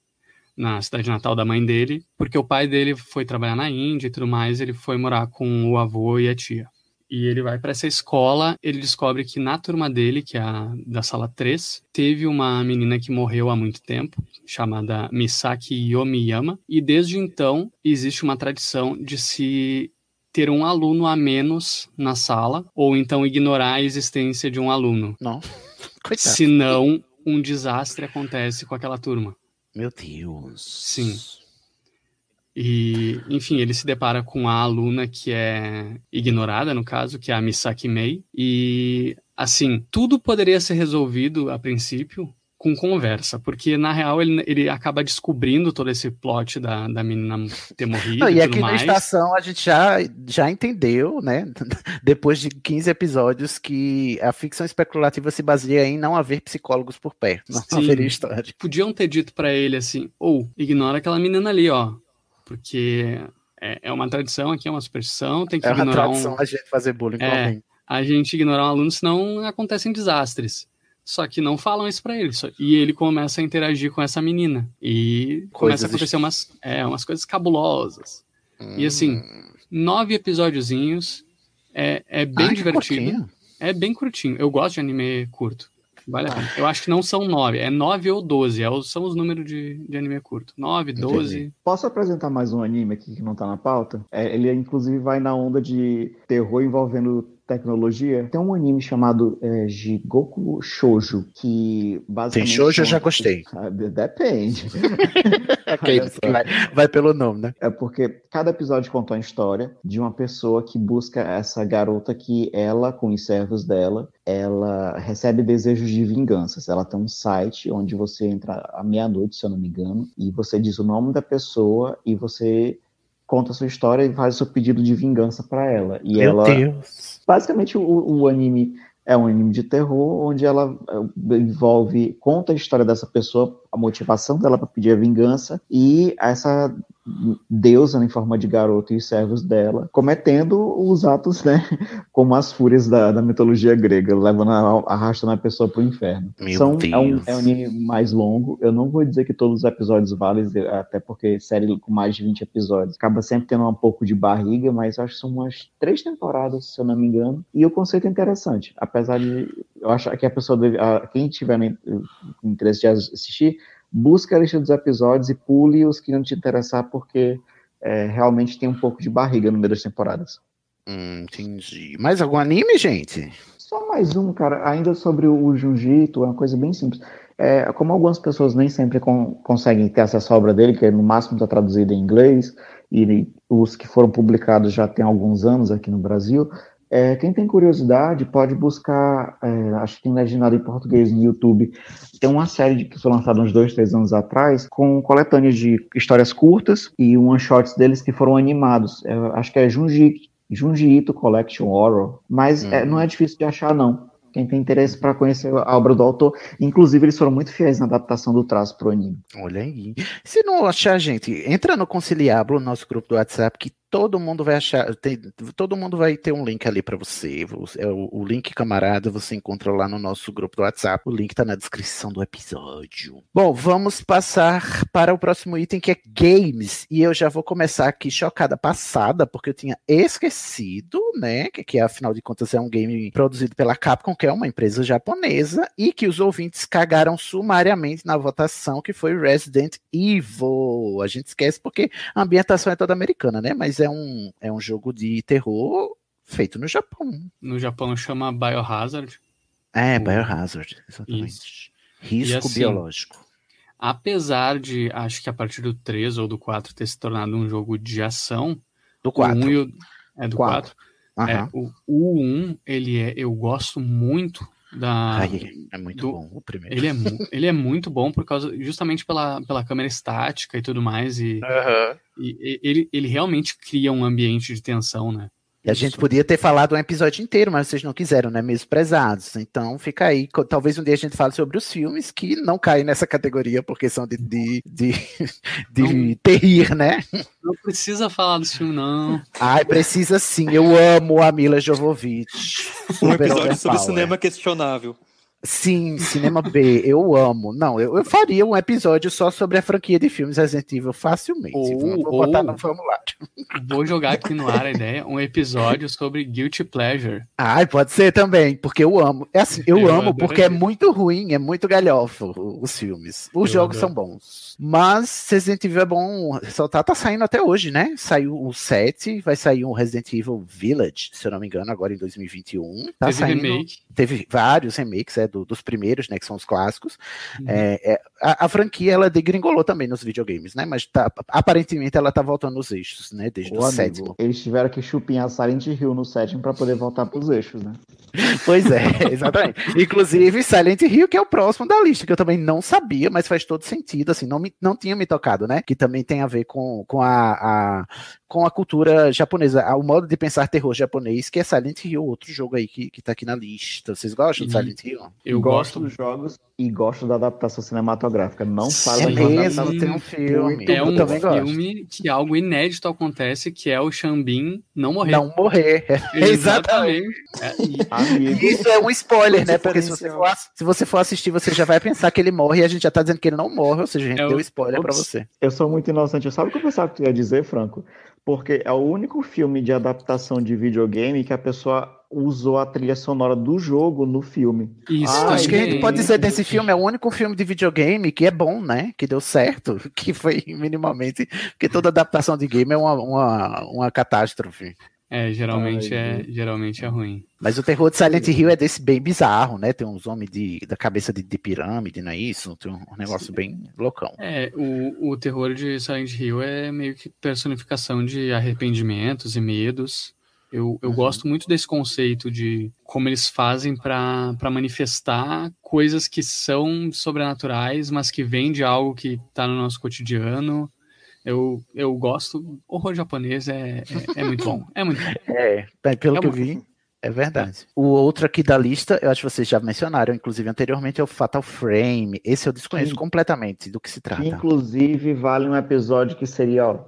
na cidade natal da mãe dele, porque o pai dele foi trabalhar na Índia e tudo mais, ele foi morar com o avô e a tia. E ele vai para essa escola, ele descobre que na turma dele, que é a da sala 3, teve uma menina que morreu há muito tempo, chamada Misaki Yomiyama, e desde então existe uma tradição de se ter um aluno a menos na sala, ou então ignorar a existência de um aluno. Não. Coitado. Senão, um desastre acontece com aquela turma. Meu Deus. Sim. E, enfim, ele se depara com a aluna que é ignorada, no caso, que é a Misaki Mei. E, assim, tudo poderia ser resolvido a princípio com conversa, porque na real ele, ele acaba descobrindo todo esse plot da, da menina ter morrido Não, e, e aqui na estação a gente já, já entendeu, né? Depois de 15 episódios, que a ficção especulativa se baseia em não haver psicólogos por perto. Não Sim. haveria história. Podiam ter dito pra ele assim, ou ignora aquela menina ali, ó, porque é, é uma tradição aqui, é uma superstição, tem que É uma ignorar tradição um... a gente fazer bullying É, a gente ignorar um aluno, senão acontecem desastres. Só que não falam isso pra ele. só- E ele começa a interagir com essa menina. E começa a Coisas acontecer umas, é, umas coisas cabulosas. E assim, Hum. nove episódiozinhos. É, é bem Ah, que divertido. É bem curtinho. Eu gosto de anime curto. Vale a pena. Eu acho que não são nove, é nove ou doze. É, são os números de, de anime curto. Nove, doze. Posso apresentar mais um anime aqui que não tá na pauta? É, ele inclusive vai na onda de terror envolvendo tecnologia. Tem um anime chamado é, Jigoku Shoujo, que basicamente... Tem shoujo, eu já gostei. Ah, de- Depende. Ok, Olha só. vai, vai pelo nome, né? É porque cada episódio conta uma história de uma pessoa que busca essa garota que ela, com os servos dela, ela recebe desejos de vinganças. Ela tem um site onde você entra à meia-noite, se eu não me engano, e você diz o nome da pessoa e você conta a sua história e faz o seu pedido de vingança para ela. E Meu ela, Deus. basicamente, o, o anime é um anime de terror onde ela eh, envolve, conta a história dessa pessoa, a motivação dela para pedir a vingança e essa deusa em forma de garoto e os servos dela cometendo os atos, né, como as fúrias da, da mitologia grega, levando a, arrastando a pessoa para o inferno. Meu São, é, um, Deus. é um anime mais longo. Eu não vou dizer que todos os episódios valem, até porque série com mais de 20 episódios acaba sempre tendo um pouco de barriga, mas acho que são umas três temporadas, se eu não me engano. E o conceito é interessante, apesar de eu achar que a pessoa deve, a- quem tiver né, interesse de assistir, busque a lista dos episódios e pule os que não te interessar, porque é, realmente tem um pouco de barriga no meio das temporadas. Hum, entendi. Mais algum anime, gente? Só mais um, cara, ainda sobre o Jiu-Jitsu, é uma coisa bem simples. É, como algumas pessoas nem sempre con- conseguem ter acesso à obra dele, que no máximo está traduzida em inglês, e os que foram publicados já tem alguns anos aqui no Brasil, é, quem tem curiosidade pode buscar, é, acho que tem legendado em português no YouTube, tem uma série de- que foi lançada uns dois, três anos atrás, com coletâneas de histórias curtas e one-shots deles que foram animados. É, acho que é Junji, Junji Ito Collection Horror, mas é, não é difícil de achar, não. Quem tem interesse para conhecer a obra do autor, inclusive eles foram muito fiéis na adaptação do traço para o anime. Olha aí. Se não achar, gente, entra no Conciliábulo, nosso grupo do WhatsApp, que todo mundo vai achar, tem- todo mundo vai ter um link ali para você. O- É o, o link camarada, você encontra lá no nosso grupo do WhatsApp. O link tá na descrição do episódio. Bom, vamos passar para o próximo item que é games. E eu já vou começar aqui chocada passada, porque eu tinha esquecido, né, que, que afinal de contas é um game produzido pela Capcom, que é uma empresa japonesa, e que os ouvintes cagaram sumariamente na votação, que foi Resident Evil. A gente esquece porque a ambientação é toda americana, né? Mas um, é um jogo de terror feito no Japão. No Japão chama Biohazard. É, O- Biohazard, exatamente. Isso. Risco assim, biológico. Apesar de, acho que a partir do 3 ou do 4 ter se tornado um jogo de ação. Do 4. O 1 e o, é do 4. Quatro. É, Aham. o, o 1, ele é, eu gosto muito da. Ai, é muito do- bom o primeiro. Ele é, ele é muito bom por causa, justamente pela, pela câmera estática e tudo mais. E, Aham. e- e ele, ele realmente cria um ambiente de tensão, né? E a gente podia ter falado um episódio inteiro, mas vocês não quiseram, né? Mesmo prezados. Então fica aí. Talvez um dia a gente fale sobre os filmes que não caem nessa categoria, porque são de, de, de, de terrir, né? Não precisa falar desse filme, não. Ai, precisa sim. Eu amo a Mila Jovovich. Um episódio sobre cinema questionável. Sim, cinema B, eu amo. Não, eu, eu faria um episódio só sobre a franquia de filmes Resident Evil facilmente. Ou- Vou vou botar ou- no formulário. Vou jogar aqui no ar a ideia, um episódio sobre Guilty Pleasure. Ai, pode ser também, porque eu amo. É assim, eu, Eu amo porque é muito ruim, é muito galhofa o- os filmes. Os Eu jogos adoro. são bons. Mas Resident Evil é bom ressaltar, tá saindo até hoje, né? Saiu o 7, vai sair um Resident Evil Village, se eu não me engano, agora em 2021. Tá Teve saindo, remake. Teve vários remakes, é, do- dos primeiros, né? Que são os clássicos. Uhum. É, é, a, a franquia, ela degringolou também nos videogames, né? Mas tá- aparentemente ela tá voltando nos eixos, né? Desde Ô, o amigo, sétimo. Eles tiveram que chupinhar Silent Hill no sétimo pra poder voltar pros eixos, né? Pois é, exatamente. Inclusive, Silent Hill, que é o próximo da lista, que eu também não sabia, mas faz todo sentido, assim, não, me, não tinha me tocado, né? Que também tem a ver com, com, a, a- com a cultura japonesa, a- o modo de pensar terror japonês, que é Silent Hill, outro jogo aí que, que tá aqui na lista. Vocês gostam de E Silent Hill? Eu gosto gosto. dos jogos e gosto da adaptação cinematográfica. Não falo É mesmo, tem um filme. É eu um também gosto. filme que algo inédito acontece, que é o Xambin não morrer. Não morrer. Exatamente. É, e- Isso é um spoiler, né? Porque se você, for, se você for assistir, você já vai pensar que ele morre e a gente já tá dizendo que ele não morre, ou seja, a gente É o- deu spoiler pra Ops. você. eu sou muito inocente. Sabe o que eu pensava que tu ia dizer, Franco? Porque é o único filme de adaptação de videogame que a pessoa usou a trilha sonora do jogo no filme. Isso Ah, Acho que a gente pode dizer desse filme, é o único filme de videogame que é bom, né? Que deu certo, que foi minimamente. Porque toda adaptação de game é uma, uma, uma catástrofe. É, geralmente, Ai, é, geralmente é ruim. Mas o terror de Silent Hill é desse bem bizarro, né? Tem uns homens de, da cabeça de, de pirâmide, não é isso? Tem um negócio bem loucão. É, o, o terror de Silent Hill é meio que personificação de arrependimentos e medos. Eu, eu gosto muito desse conceito de como eles fazem para manifestar coisas que são sobrenaturais, mas que vêm de algo que está no nosso cotidiano. Eu, eu gosto. Horror japonês é, é, é muito bom. É muito bom. É, pelo É que eu vi, é verdade. O outro aqui da lista, eu acho que vocês já mencionaram, inclusive anteriormente, é o Fatal Frame. Esse eu desconheço Sim. completamente do que se trata. Inclusive, vale um episódio que seria, ó,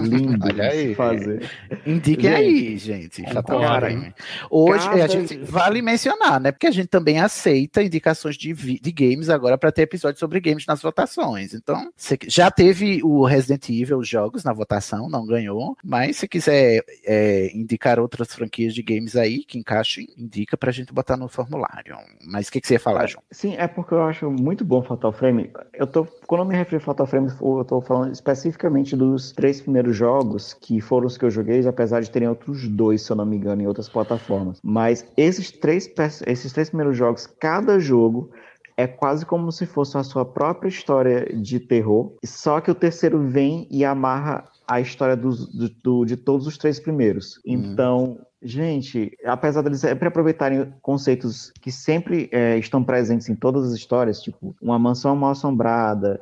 lindo Olha aí. fazer. Indiquem Gente, aí, gente. Frame. Hoje, Cada- a gente vale mencionar, né? Porque a gente também aceita indicações de, de games agora para ter episódios sobre games nas votações. Então, já teve o Resident Evil os jogos na votação, não ganhou. Mas se quiser é, indicar outras franquias de games aí que encaixem, indica pra gente botar no formulário. Mas o que, que você ia falar, João? Sim, é porque eu acho muito bom Fatal Frame. Eu tô, quando eu me refiro a Fatal Frame, eu tô falando especificamente dos três primeiros jogos, que foram os que eu joguei, apesar de terem outros dois, se eu não me engano, em outras plataformas. Mas esses três, esses três primeiros jogos, cada jogo é quase como se fosse a sua própria história de terror, só que o terceiro vem e amarra a história dos, do, de todos os três primeiros. Então, gente, apesar deles sempre aproveitarem conceitos que sempre eh, estão presentes em todas as histórias, tipo uma mansão mal assombrada,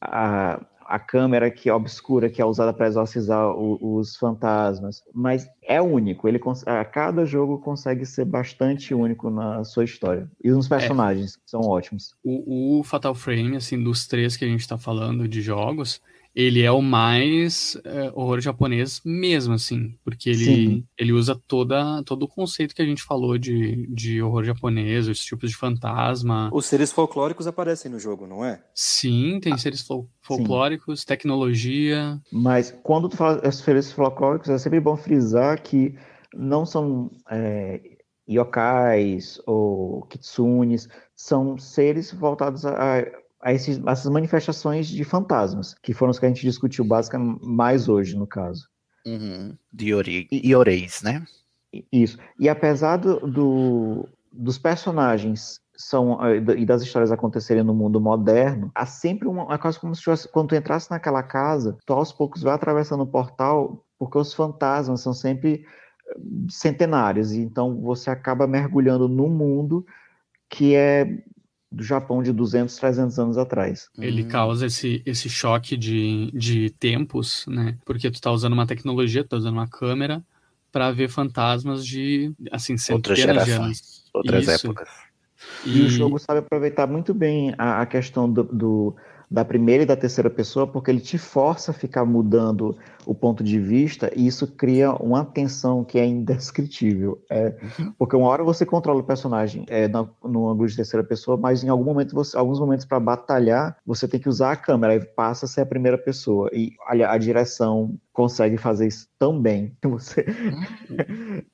a, a câmera que é obscura, que é usada para exorcizar o- os fantasmas, mas é único. Ele a cada jogo consegue ser bastante único na sua história e os personagens que são ótimos. O, o Fatal Frame, assim, dos três que a gente tá falando de jogos, ele é o mais é, horror japonês mesmo, assim, porque ele, Sim. ele usa toda, todo o conceito que a gente falou de, de horror japonês, os tipos de fantasma. Os seres folclóricos aparecem no jogo, não é? Sim, tem seres fol- folclóricos, tecnologia. Mas quando tu fala esses seres folclóricos, é sempre bom frisar que não são é, yokais ou kitsunes, são seres voltados a, a esses- a essas manifestações de fantasmas, que foram os que a gente discutiu basicamente mais hoje, no caso. Uhum. De Ioreis, né? Isso. E apesar do, do- dos personagens são eh, e das histórias acontecerem no mundo moderno, há sempre uma, é quase como se tivesse, quando tu entrasse naquela casa, tu aos poucos vai atravessando o portal, porque os fantasmas são sempre eh, centenários, e então você acaba mergulhando num mundo que é do Japão de 200, 300 anos atrás. Ele causa esse, esse choque de, de tempos, né? Porque tu tá usando uma tecnologia, tu tá usando uma câmera para ver fantasmas de, assim, Outras centenas de gerações, anos. outras Isso. épocas. E, o jogo sabe aproveitar muito bem a, a questão do, do- da primeira e da terceira pessoa, porque ele te força a ficar mudando o ponto de vista e isso cria uma tensão que é indescritível. É, porque uma hora você controla o personagem é, no, no ângulo de terceira pessoa, mas em algum momento, você, alguns momentos para batalhar, você tem que usar a câmera e passa a ser a primeira pessoa. E a, a direção consegue fazer isso tão bem que você.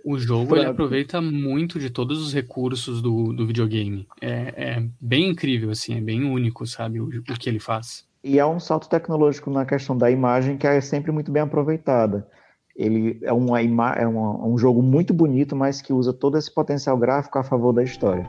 O jogo ele aproveita muito de todos os recursos do, do videogame. É, é bem incrível, assim, é bem único, sabe, o, o que ele faz. E é um salto tecnológico na questão da imagem que é sempre muito bem aproveitada. Ele é, uma é uma, um jogo muito bonito, mas que usa todo esse potencial gráfico a favor da história.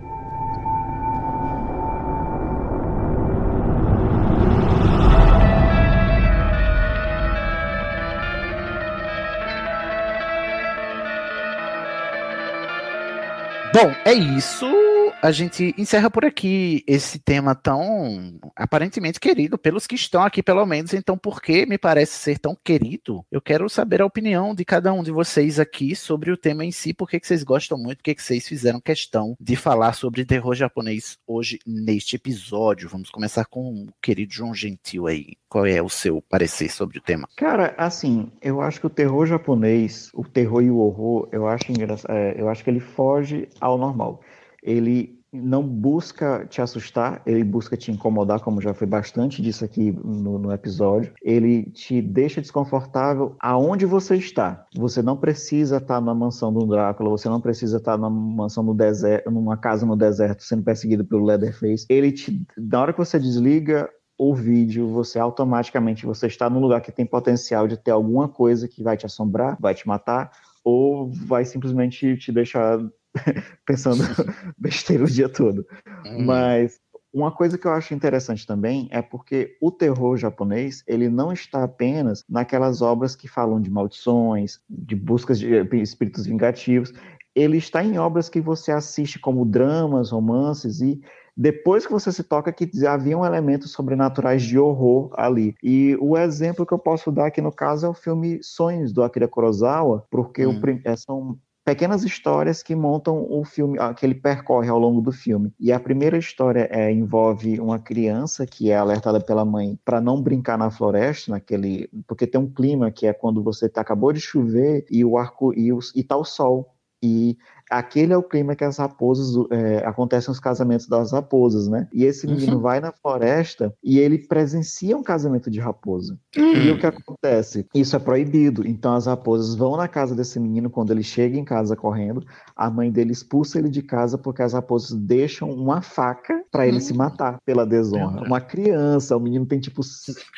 Bom, é isso. A gente encerra por aqui esse tema tão aparentemente querido pelos que estão aqui, pelo menos. Então, por que me parece ser tão querido? Eu quero saber a opinião de cada um de vocês aqui sobre o tema em si. Por que, vocês gostam muito? Por que, que vocês fizeram questão de falar sobre terror japonês hoje neste episódio? Vamos começar com o querido João Gentil aí. Qual é o seu parecer sobre o tema? Cara, assim, eu acho que o terror japonês, o terror e o horror, eu acho engraçado, é, eu acho que ele foge ao normal. Ele não busca te assustar, ele busca te incomodar, como já foi bastante disso aqui no, no, episódio. Ele te deixa desconfortável aonde você está. Você não precisa estar na mansão do Drácula, você não precisa estar na mansão no deserto, numa casa no deserto, sendo perseguido pelo Leatherface. Ele te, na hora que você desliga o vídeo, você automaticamente você está num lugar que tem potencial de ter alguma coisa que vai te assombrar, vai te matar, ou vai simplesmente te deixar pensando besteira o dia todo. Hum. Mas uma coisa que eu acho interessante também é porque o terror japonês, ele não está apenas naquelas obras que falam de maldições, de buscas de espíritos vingativos, ele está em obras que você assiste como dramas, romances e depois que você se toca que haviam elementos sobrenaturais de horror ali. E o exemplo que eu posso dar aqui no caso é o filme Sonhos do Akira Kurosawa, porque hum. o, é, são pequenas histórias que montam o filme, ah, que ele percorre ao longo do filme. E a primeira história é, envolve uma criança que é alertada pela mãe para não brincar na floresta, naquele, porque tem um clima que é quando você tá, acabou de chover e o arco e, o, e tá o sol. E aquele é o clima que as raposas é, acontecem os casamentos das raposas, né? E esse menino uhum. vai na floresta e ele presencia um casamento de raposa. Uhum. E o que acontece? Isso é proibido. Então as raposas vão na casa desse menino quando ele chega em casa correndo. A mãe dele expulsa ele de casa porque as raposas deixam uma faca para ele uhum. se matar pela desonra. Uma criança, o menino tem tipo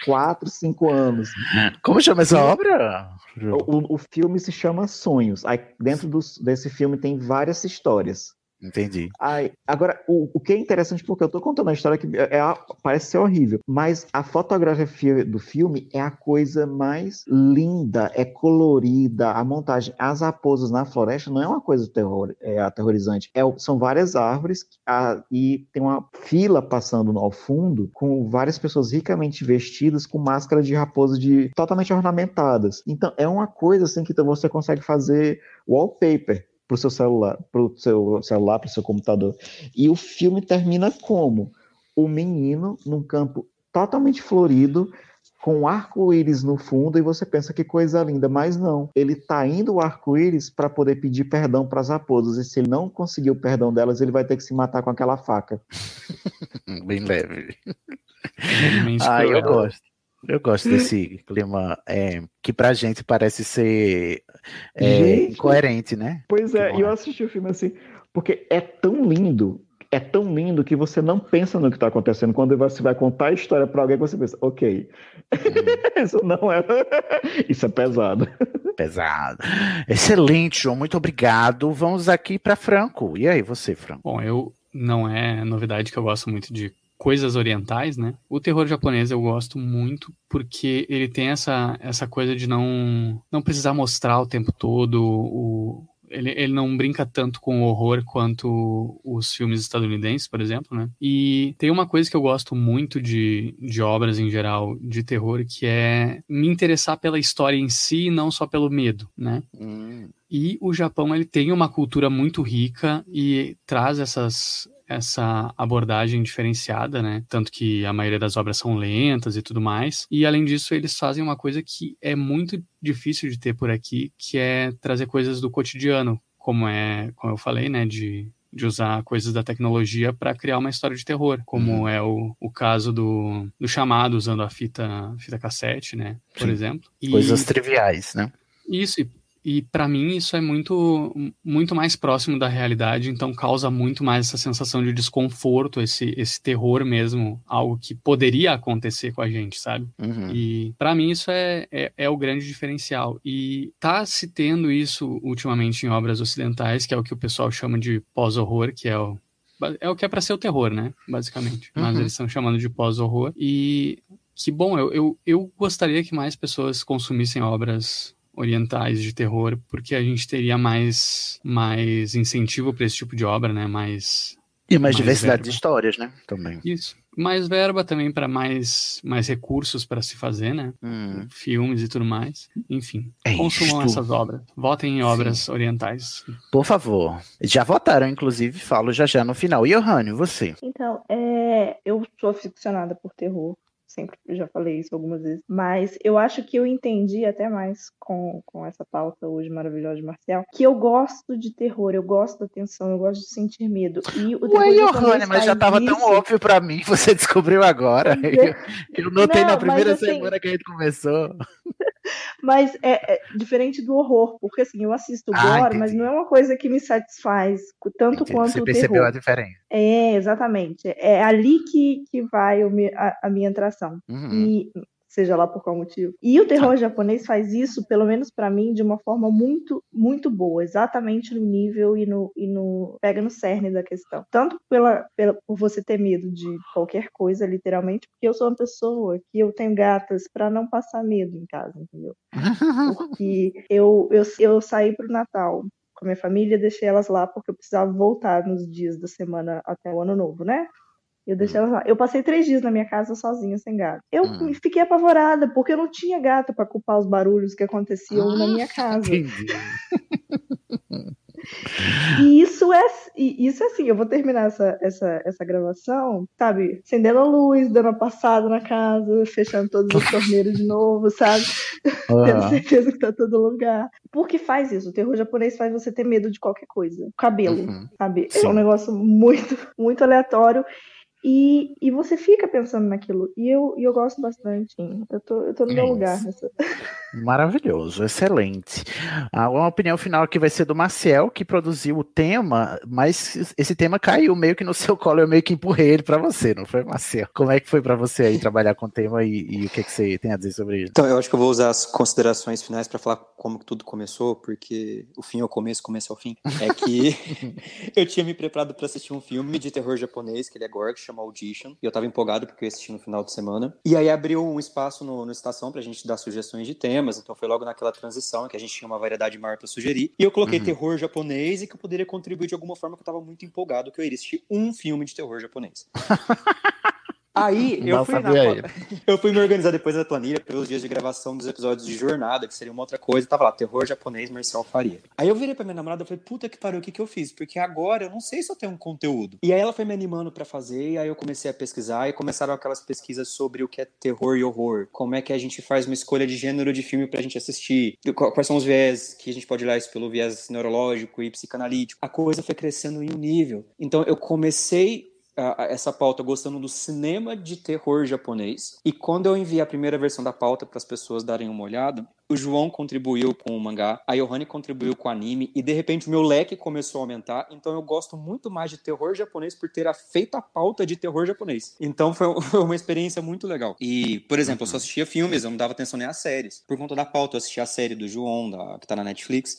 4, 5 anos. Como chama essa obra? O, o, filme se chama Sonhos. Aí dentro dos, desse filme tem várias histórias. Entendi. Aí, agora, o, o que é interessante, porque eu tô contando a história que é, é, parece ser horrível, mas a fotografia do filme é a coisa mais linda, é colorida, a montagem, as raposas na floresta não é uma coisa terror, é, aterrorizante, é, são várias árvores a, e tem uma fila passando ao fundo com várias pessoas ricamente vestidas com máscaras de raposa de, totalmente ornamentadas. Então, é uma coisa assim que você consegue fazer wallpaper para o seu celular, para o seu celular, para o seu computador. E o filme termina como o menino num campo totalmente florido, com um arco-íris no fundo, e você pensa que coisa linda, mas não. Ele está indo o arco-íris para poder pedir perdão para as raposas, e se ele não conseguir o perdão delas, ele vai ter que se matar com aquela faca. Bem leve. ah, eu gosto. Eu gosto desse clima é, que pra gente parece ser é, gente, incoerente, né? Pois é, e eu assisti o filme assim, porque é tão lindo, é tão lindo que você não pensa no que está acontecendo. Quando você vai contar a história para alguém, você pensa, ok, uhum. isso não é. isso é pesado. Pesado. Excelente, João, muito obrigado. Vamos aqui para Franco. E aí, você, Franco? Bom, eu não é novidade que eu gosto muito de coisas orientais, né? O terror japonês eu gosto muito porque ele tem essa, essa coisa de não não precisar mostrar o tempo todo o ele, ele não brinca tanto com o horror quanto os filmes estadunidenses, por exemplo, né? E tem uma coisa que eu gosto muito de, de obras em geral de terror, que é me interessar pela história em si e não só pelo medo, né? Hum. E o Japão, ele tem uma cultura muito rica e traz essas, essa abordagem diferenciada, né? Tanto que a maioria das obras são lentas e tudo mais. E além disso, eles fazem uma coisa que é muito difícil de ter por aqui, que é trazer coisas do cotidiano, como é, como eu falei, né, de de usar coisas da tecnologia para criar uma história de terror, como uhum. é o, o caso do, do chamado usando a fita, fita cassete, né? Por Sim. exemplo. E, coisas triviais, né? Isso, e e para mim isso é muito, muito mais próximo da realidade, então causa muito mais essa sensação de desconforto, esse, esse terror mesmo, algo que poderia acontecer com a gente, sabe? Uhum. E para mim isso é, é, é, o grande diferencial. E tá se tendo isso ultimamente em obras ocidentais, que é o que o pessoal chama de pós-horror, que é o, é o que é para ser o terror, né? Basicamente. Mas uhum. eles estão chamando de pós-horror. E que bom, eu, eu, eu gostaria que mais pessoas consumissem obras orientais de terror, porque a gente teria mais, mais incentivo para esse tipo de obra, né? Mais. E mais, mais diversidade verba. de histórias, né? Também. Isso. Mais verba também para mais, mais recursos para se fazer, né? Hum. Filmes e tudo mais. Enfim, é consumam isto. essas obras. Votem em obras Sim. orientais. Por favor. Já votaram, inclusive, falo já já no final. E Ohânio, você? Então, é... eu sou aficionada por terror sempre já falei isso algumas vezes, mas eu acho que eu entendi até mais com, com essa pauta hoje maravilhosa de Marcial, que eu gosto de terror, eu gosto da tensão, eu gosto de sentir medo. E o Ué, Johanna, mas já estava tão óbvio para mim, você descobriu agora. Eu, eu notei Não, na primeira assim, semana que a gente começou. Mas é, é, diferente do horror, porque assim, eu assisto ah, gore, mas não é uma coisa que me satisfaz tanto entendi. quanto Você o percebeu terror. a diferença. É, exatamente. É ali que, que vai a, a minha atração. Uhum. E seja lá por qual motivo. E o terror japonês faz isso, pelo menos para mim, de uma forma muito, muito boa, exatamente no nível e no, e no pega no cerne da questão. Tanto pela, pela por você ter medo de qualquer coisa, literalmente, porque eu sou uma pessoa que eu tenho gatas para não passar medo em casa, entendeu? Porque eu, eu, eu saí pro Natal com a minha família, deixei elas lá porque eu precisava voltar nos dias da semana até o ano novo, né? Eu deixei ela lá. Eu passei três dias na minha casa sozinha, sem gato. Eu hum. fiquei apavorada, porque eu não tinha gato para culpar os barulhos que aconteciam ah, na minha casa. E isso é, isso é assim, eu vou terminar essa, essa, essa gravação, sabe? Acendendo a luz, dando uma passada na casa, fechando todos os torneiros de novo, sabe? Uhum. Tendo certeza que tá todo lugar. Por que faz isso? O terror japonês faz você ter medo de qualquer coisa. Cabelo, uhum. sabe? Sim. É um negócio muito, muito aleatório. E, e você fica pensando naquilo. E eu, e eu gosto bastante. Eu tô, eu tô no meu lugar nessa. Maravilhoso, excelente. A uma opinião final aqui vai ser do Marcel, que produziu o tema, mas esse tema caiu meio que no seu colo, eu meio que empurrei ele para você, não foi, Marcel? Como é que foi para você aí trabalhar com o tema e, e, o que, que você tem a dizer sobre ele? Então, eu acho que eu vou usar as considerações finais para falar como tudo começou, porque o fim é o começo, começo é o fim. É que eu tinha me preparado para assistir um filme de terror japonês, que ele é gore, que chama Audition, e eu tava empolgado porque eu assisti no final de semana. E aí abriu um espaço no, no Estação pra gente dar sugestões de temas, então foi logo naquela transição que a gente tinha uma variedade maior para sugerir. E eu coloquei uhum. terror japonês e que eu poderia contribuir de alguma forma que eu tava muito empolgado que eu iria assistir um filme de terror japonês. Aí eu fui, na, eu fui me organizar depois da planilha pelos dias de gravação dos episódios de jornada, que seria uma outra coisa. Tava lá, terror japonês, Marcel Faria. Aí eu virei pra minha namorada e falei, puta que pariu, o que, que eu fiz? Porque agora eu não sei se eu tenho um conteúdo. E aí ela foi me animando para fazer, e aí eu comecei a pesquisar, e começaram aquelas pesquisas sobre o que é terror e horror. Como é que a gente faz uma escolha de gênero de filme pra gente assistir. Quais são os viés que a gente pode olhar isso pelo viés neurológico e psicanalítico. A coisa foi crescendo em um nível. Então eu comecei essa pauta gostando do cinema de terror japonês. E quando eu enviei a primeira versão da pauta para as pessoas darem uma olhada, o João contribuiu com o mangá, a Yohane contribuiu com o anime, e de repente o meu leque começou a aumentar. Então eu gosto muito mais de terror japonês por ter feito a pauta de terror japonês. Então foi uma experiência muito legal. E, por exemplo, eu só assistia filmes, eu não dava atenção nem às séries. Por conta da pauta, eu assistia a série do João, da, que tá na Netflix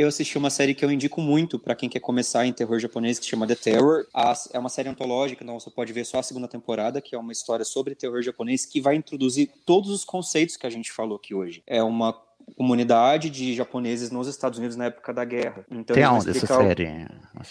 eu assisti uma série que eu indico muito para quem quer começar em terror japonês, que se chama The Terror. é uma série antológica, então você pode ver só a segunda temporada, que é uma história sobre terror japonês que vai introduzir todos os conceitos que a gente falou aqui hoje. É uma comunidade de japoneses nos Estados Unidos na época da guerra. Então, Tem onde essa série?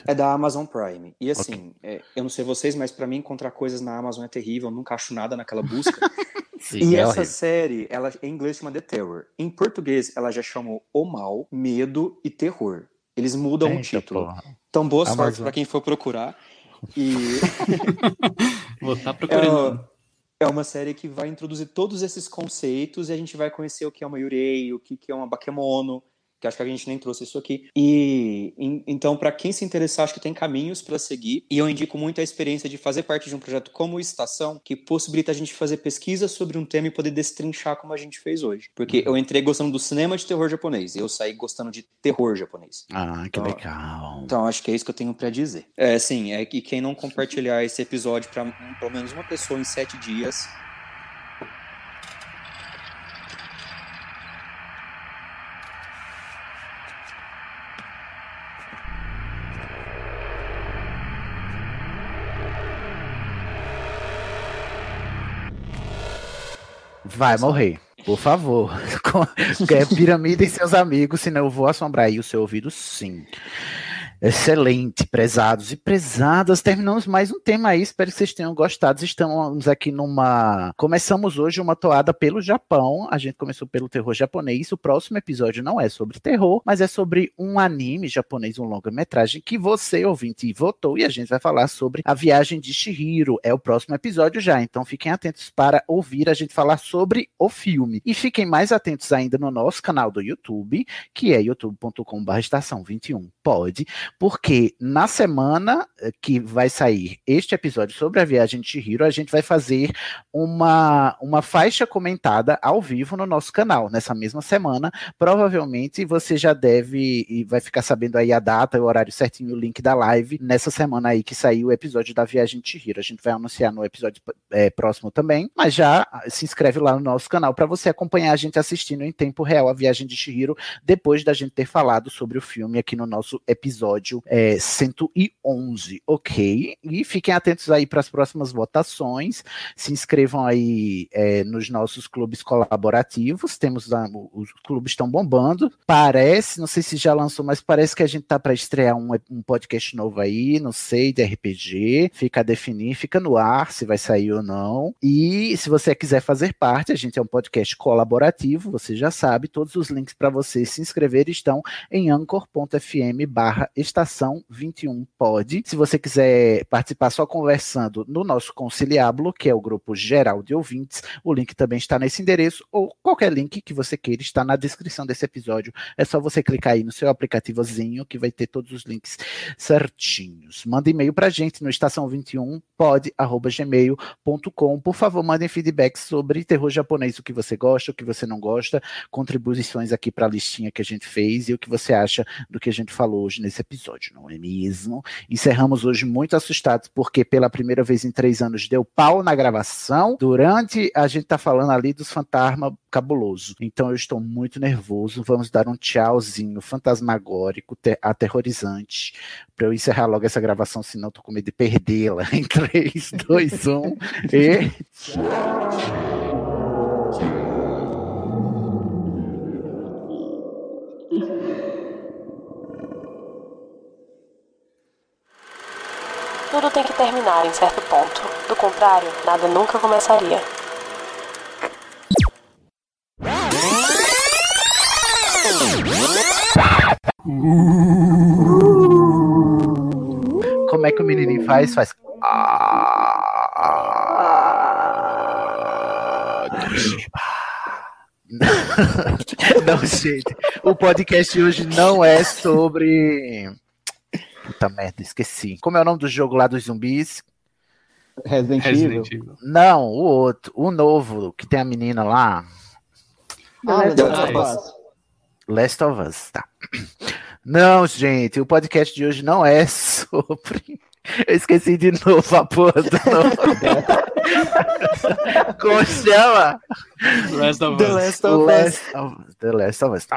É da Amazon Prime. E assim, okay. é, eu não sei vocês, mas para mim encontrar coisas na Amazon é terrível, eu nunca acho nada naquela busca. Sim, e é essa horrível. série, ela em inglês chama The Terror. Em português, ela já chamou O Mal, Medo e Terror. Eles mudam Eita, o título. Porra. Então, boa Amazon. sorte para quem for procurar. E Vou estar é, procurando. uma- é uma série que vai introduzir todos esses conceitos e a gente vai conhecer o que é uma Yurei, o que que é uma Bakemono, que acho que a gente nem trouxe isso aqui. E então, para quem se interessar, acho que tem caminhos para seguir. E eu indico muito a experiência de fazer parte de um projeto como Estação, que possibilita a gente fazer pesquisa sobre um tema e poder destrinchar como a gente fez hoje. Porque eu entrei gostando do cinema de terror japonês, e eu saí gostando de terror japonês. Ah, que Então, legal. Então, acho que é isso que eu tenho pra dizer. É, sim, é que quem não compartilhar esse episódio pra pelo menos uma pessoa em sete dias. Vai morrer, por favor. É piramida e seus amigos, senão eu vou assombrar aí o seu ouvido, sim. Excelente, prezados e prezadas. Terminamos mais um tema aí. Espero que vocês tenham gostado. Estamos aqui numa. Começamos hoje uma toada pelo Japão. A gente começou pelo terror japonês. O próximo episódio não é sobre terror, mas é sobre um anime japonês, um longa-metragem que você, ouvinte, votou. E a gente vai falar sobre a viagem de Shihiro. É o próximo episódio já. Então fiquem atentos para ouvir a gente falar sobre o filme. E fiquem mais atentos ainda no nosso canal do YouTube, que é youtube.com.br estação 21 pode, porque na semana eh, que vai sair este episódio sobre a viagem de Chihiro, a gente vai fazer uma, uma faixa comentada ao vivo no nosso canal, nessa mesma semana. Provavelmente você já deve e vai ficar sabendo aí a data, o horário certinho, o link da live, nessa semana aí que saiu o episódio da viagem de Chihiro. A gente vai anunciar no episódio eh, próximo também, mas já ah, se inscreve lá no nosso canal para você acompanhar a gente assistindo em tempo real a viagem de Chihiro, depois da gente ter falado sobre o filme aqui no nosso episódio é, 111, ok? E fiquem atentos aí para as próximas votações. Se inscrevam aí é, nos nossos clubes colaborativos. Temos o- os clubes estão bombando. Parece, não sei se já lançou, mas parece que a gente tá para estrear um, um podcast novo aí, não sei, de RPG. Fica a definir, fica no ar se vai sair ou não. E se você quiser fazer parte, a gente é um podcast colaborativo, você já sabe, todos os links para você se inscrever estão em anchor.fm barra estação 21 pod. Se você quiser participar só conversando no nosso conciliábulo, que é o grupo geral de ouvintes, o link também está nesse endereço, ou qualquer link que você queira está na descrição desse episódio. É só você clicar aí no seu aplicativozinho que vai ter todos os links certinhos. Manda e-mail pra gente no estação21 pod@gmail.com. Por favor, mandem feedbacks sobre terror japonês, o que você gosta, o que você não gosta, contribuições aqui para a listinha que a gente fez e o que você acha do que a gente falou hoje nesse episódio, não é mesmo? Encerramos hoje muito assustados porque pela primeira vez em três anos deu pau na gravação. Durante a gente tá falando ali dos fantasma cabuloso. Então eu estou muito nervoso. Vamos dar um tchauzinho fantasmagórico, te- aterrorizante, para eu encerrar logo essa gravação, senão tô com medo de perdê-la. Em 3, 2, 1 e. Tudo tem que terminar em certo ponto. Do contrário, nada nunca começaria. Como é que o menininho faz? Faz. Não, gente. O podcast de hoje não é sobre. Puta merda, esqueci. Como é o nome do jogo lá dos zumbis? Resident, Resident Evil. Evil. Não, o outro. O novo, que tem a menina lá. Ah, Last Last of Us. Us. Last of Us, tá. Não, gente, o podcast de hoje não é sobre. Eu esqueci de novo a porra do nome. Como chama? Last of The Us. Last of Us. Last of, The Last of Us.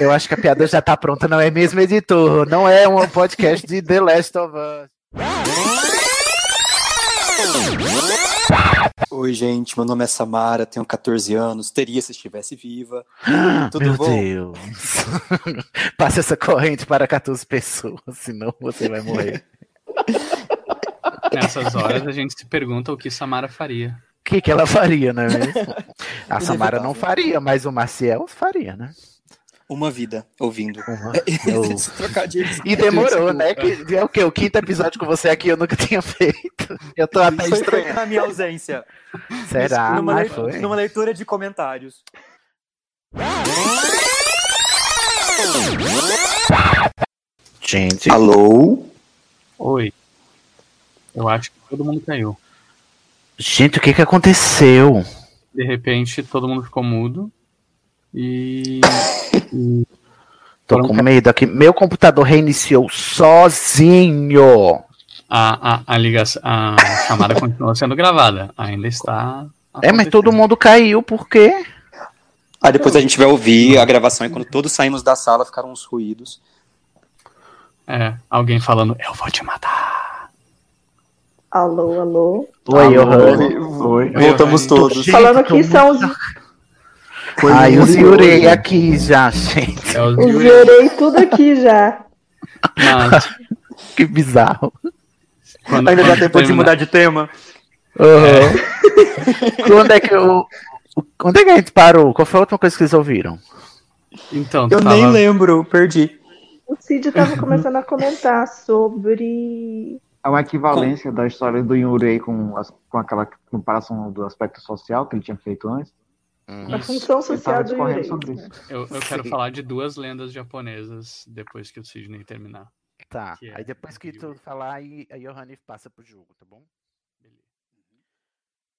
Eu acho que a piada já tá pronta, não é mesmo, editor? Não é um podcast de The Last of Us. Oi, gente, meu nome é Samara, tenho 14 anos, teria se estivesse viva. Tudo Meu bom? Deus. Passe essa corrente para 14 pessoas, senão você vai morrer. Nessas horas a gente se pergunta o que Samara faria. O que, que ela faria, não é mesmo? A Samara não faria, mas o Maciel faria, né? uma vida ouvindo. Trocadilho. E demorou, né? Que, é o quê? O quinto episódio com você aqui eu nunca tinha feito. Eu tô até estranhando. na minha ausência. Será? Numa, Mas foi? numa leitura de comentários. Gente. Alô? Oi. Eu acho que todo mundo caiu. Gente, o que que aconteceu? De repente, todo mundo ficou mudo. E. e Tô com medo aqui. Meu computador reiniciou sozinho. a, a, a ligação, a chamada continua sendo gravada. Ainda está. É, mas todo mundo caiu, por quê? Aí depois a gente vai ouvir a gravação e quando todos saímos da sala ficaram uns ruídos. É, alguém falando, eu vou te matar. Alô, alô. Oi, Alô. Oi. Voltamos todos. Falando que são os. Ai, os Yurei aqui já, gente. É os Eu gerei tudo aqui já. Mas, Que bizarro. quando, Ainda dá tempo de terminar- mudar de tema. Aham. Quando é que eu. Onde é que a gente parou? Qual foi a última coisa que vocês ouviram? Então, Eu tava- nem lembro, perdi. O Cid tava começando a comentar sobre. É uma equivalência da história do Yurei com, as- com aquela comparação do aspecto social que ele tinha feito antes. A função social do Yurei. sobre isso. Eu, eu quero falar de duas lendas japonesas depois que o Sidney terminar. Tá. É Aí depois que tu falar, aí a Johanny passa pro jogo, tá bom?